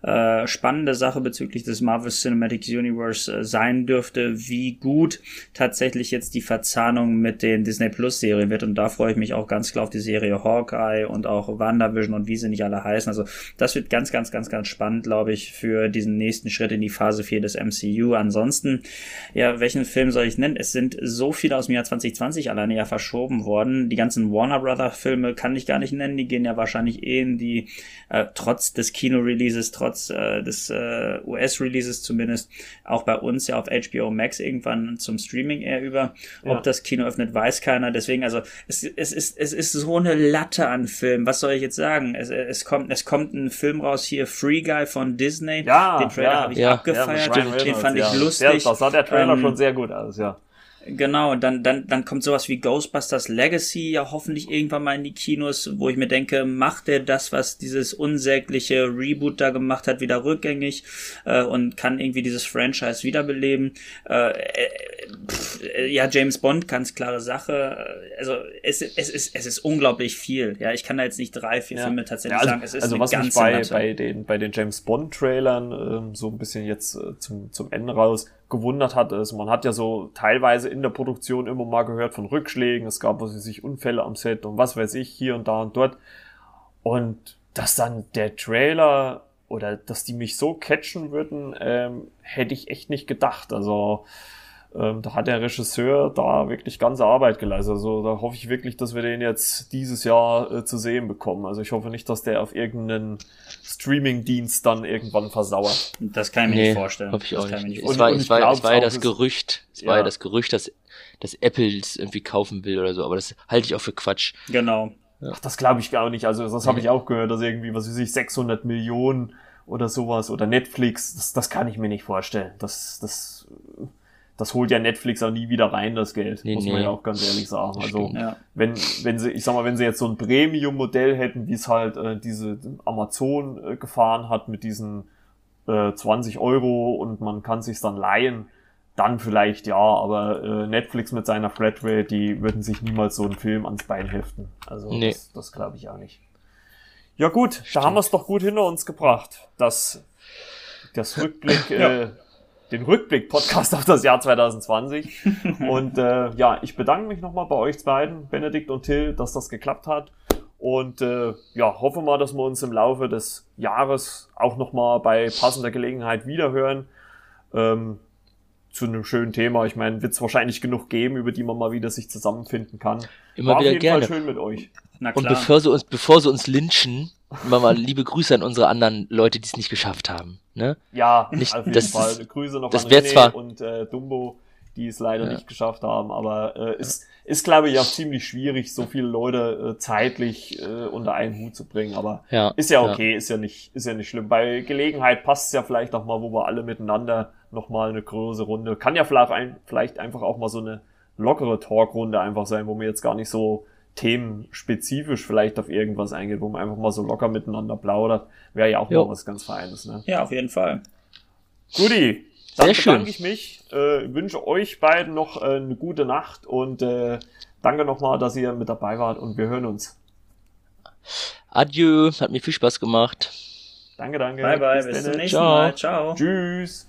äh, spannende Sache bezüglich des Marvel Cinematic Universe äh, sein dürfte, wie gut tatsächlich jetzt die Verzahnung mit den Disney Plus Serien wird. Und da freue ich mich auch ganz klar auf die Serie Hawkeye und auch WandaVision und wie sie nicht alle heißen. Also das wird ganz, ganz, ganz, ganz spannend, glaube ich, für diesen nächsten Schritt in die Phase 4 des MCU. Ansonsten, ja, welchen Film soll ich nennen? Es sind so viele aus dem Jahr 2020 alleine ja verschoben worden. Die ganzen Warner Brother Filme kann ich gar nicht nennen. Die gehen ja wahrscheinlich eh in die, äh, trotz des Kino-Releases, trotz trotz äh, des äh, US-Releases zumindest auch bei uns ja auf HBO Max irgendwann zum Streaming eher über. Ja. Ob das Kino öffnet, weiß keiner. Deswegen, also es, es, ist, es ist so eine Latte an Filmen. Was soll ich jetzt sagen? Es, es, kommt, es kommt ein Film raus hier, Free Guy von Disney. Ja, den Trailer ja, habe ich ja, abgefeiert. den fand ich lustig. Ja, das sah der Trailer ähm, schon sehr gut aus, ja. Genau, dann, dann, dann kommt sowas wie Ghostbusters Legacy ja hoffentlich irgendwann mal in die Kinos, wo ich mir denke, macht er das, was dieses unsägliche Reboot da gemacht hat, wieder rückgängig äh, und kann irgendwie dieses Franchise wiederbeleben. Äh, äh, pff, ja, James Bond, ganz klare Sache. Also es, es, ist, es ist unglaublich viel. Ja, ich kann da jetzt nicht drei, vier ja. Filme tatsächlich ja, also, sagen. Es ist also was mich bei, bei, den, bei den James Bond-Trailern äh, so ein bisschen jetzt äh, zum, zum Ende raus gewundert hat, ist, man hat ja so teilweise in der Produktion immer mal gehört von Rückschlägen, es gab was weiß ich, Unfälle am Set und was weiß ich, hier und da und dort. Und dass dann der Trailer oder dass die mich so catchen würden, ähm, hätte ich echt nicht gedacht. Also ähm, da hat der Regisseur da wirklich ganze Arbeit geleistet. Also da hoffe ich wirklich, dass wir den jetzt dieses Jahr äh, zu sehen bekommen. Also ich hoffe nicht, dass der auf irgendeinen Streaming-Dienst dann irgendwann versauert. Das kann ich mir nee, nicht vorstellen. Hoffe ich auch nicht. nicht. Es war, es war, es war ja das Gerücht, es ja. war ja das Gerücht, dass, dass Apple es irgendwie kaufen will oder so, aber das halte ich auch für Quatsch. Genau. Ach, das glaube ich gar nicht. Also das habe ich auch gehört, dass irgendwie, was weiß ich, 600 Millionen oder sowas oder Netflix, das, das kann ich mir nicht vorstellen. Das, das das holt ja Netflix auch nie wieder rein, das Geld, nee, muss man nee. ja auch ganz ehrlich sagen. Also ja. wenn, wenn sie, ich sag mal, wenn sie jetzt so ein Premium-Modell hätten, wie es halt äh, diese Amazon äh, gefahren hat mit diesen äh, 20 Euro und man kann sich's dann leihen, dann vielleicht ja, aber äh, Netflix mit seiner Flatrate, die würden sich niemals so einen Film ans Bein heften. Also nee. das, das glaube ich auch nicht. Ja gut, Stimmt. da haben wir es doch gut hinter uns gebracht. Das, das Rückblick ja. äh, den Rückblick-Podcast auf das Jahr 2020. (laughs) und äh, ja, ich bedanke mich nochmal bei euch beiden, Benedikt und Till, dass das geklappt hat. Und äh, ja, hoffe mal, dass wir uns im Laufe des Jahres auch nochmal bei passender Gelegenheit wiederhören. Ähm, zu einem schönen Thema. Ich meine, wird es wahrscheinlich genug geben, über die man mal wieder sich zusammenfinden kann. Immer War wieder auf jeden gerne. Fall schön mit euch. Und bevor sie uns, bevor sie uns lynchen, immer mal liebe Grüße an unsere anderen Leute, die es nicht geschafft haben. Ne? Ja, nicht, auf jeden das Fall. Ist, Grüße noch das an René zwar, und äh, Dumbo, die es leider ja. nicht geschafft haben. Aber äh, ist, ist glaube ich, auch ziemlich schwierig, so viele Leute äh, zeitlich äh, unter einen Hut zu bringen. Aber ja, ist ja okay, ja. ist ja nicht, ist ja nicht schlimm. Bei Gelegenheit passt es ja vielleicht auch mal, wo wir alle miteinander nochmal eine große Runde. Kann ja vielleicht, ein, vielleicht einfach auch mal so eine lockere Talkrunde einfach sein, wo wir jetzt gar nicht so themenspezifisch vielleicht auf irgendwas eingeht, wo man einfach mal so locker miteinander plaudert, wäre ja auch jo. mal was ganz Feines. Ne? Ja, auf jeden Fall. Guti, dann Sehr bedanke schön. ich mich, äh, wünsche euch beiden noch äh, eine gute Nacht und äh, danke nochmal, dass ihr mit dabei wart und wir hören uns. Adieu, hat mir viel Spaß gemacht. Danke, danke. Bye, bye, bis, bis zum nächsten Ciao. Mal. Ciao. Tschüss.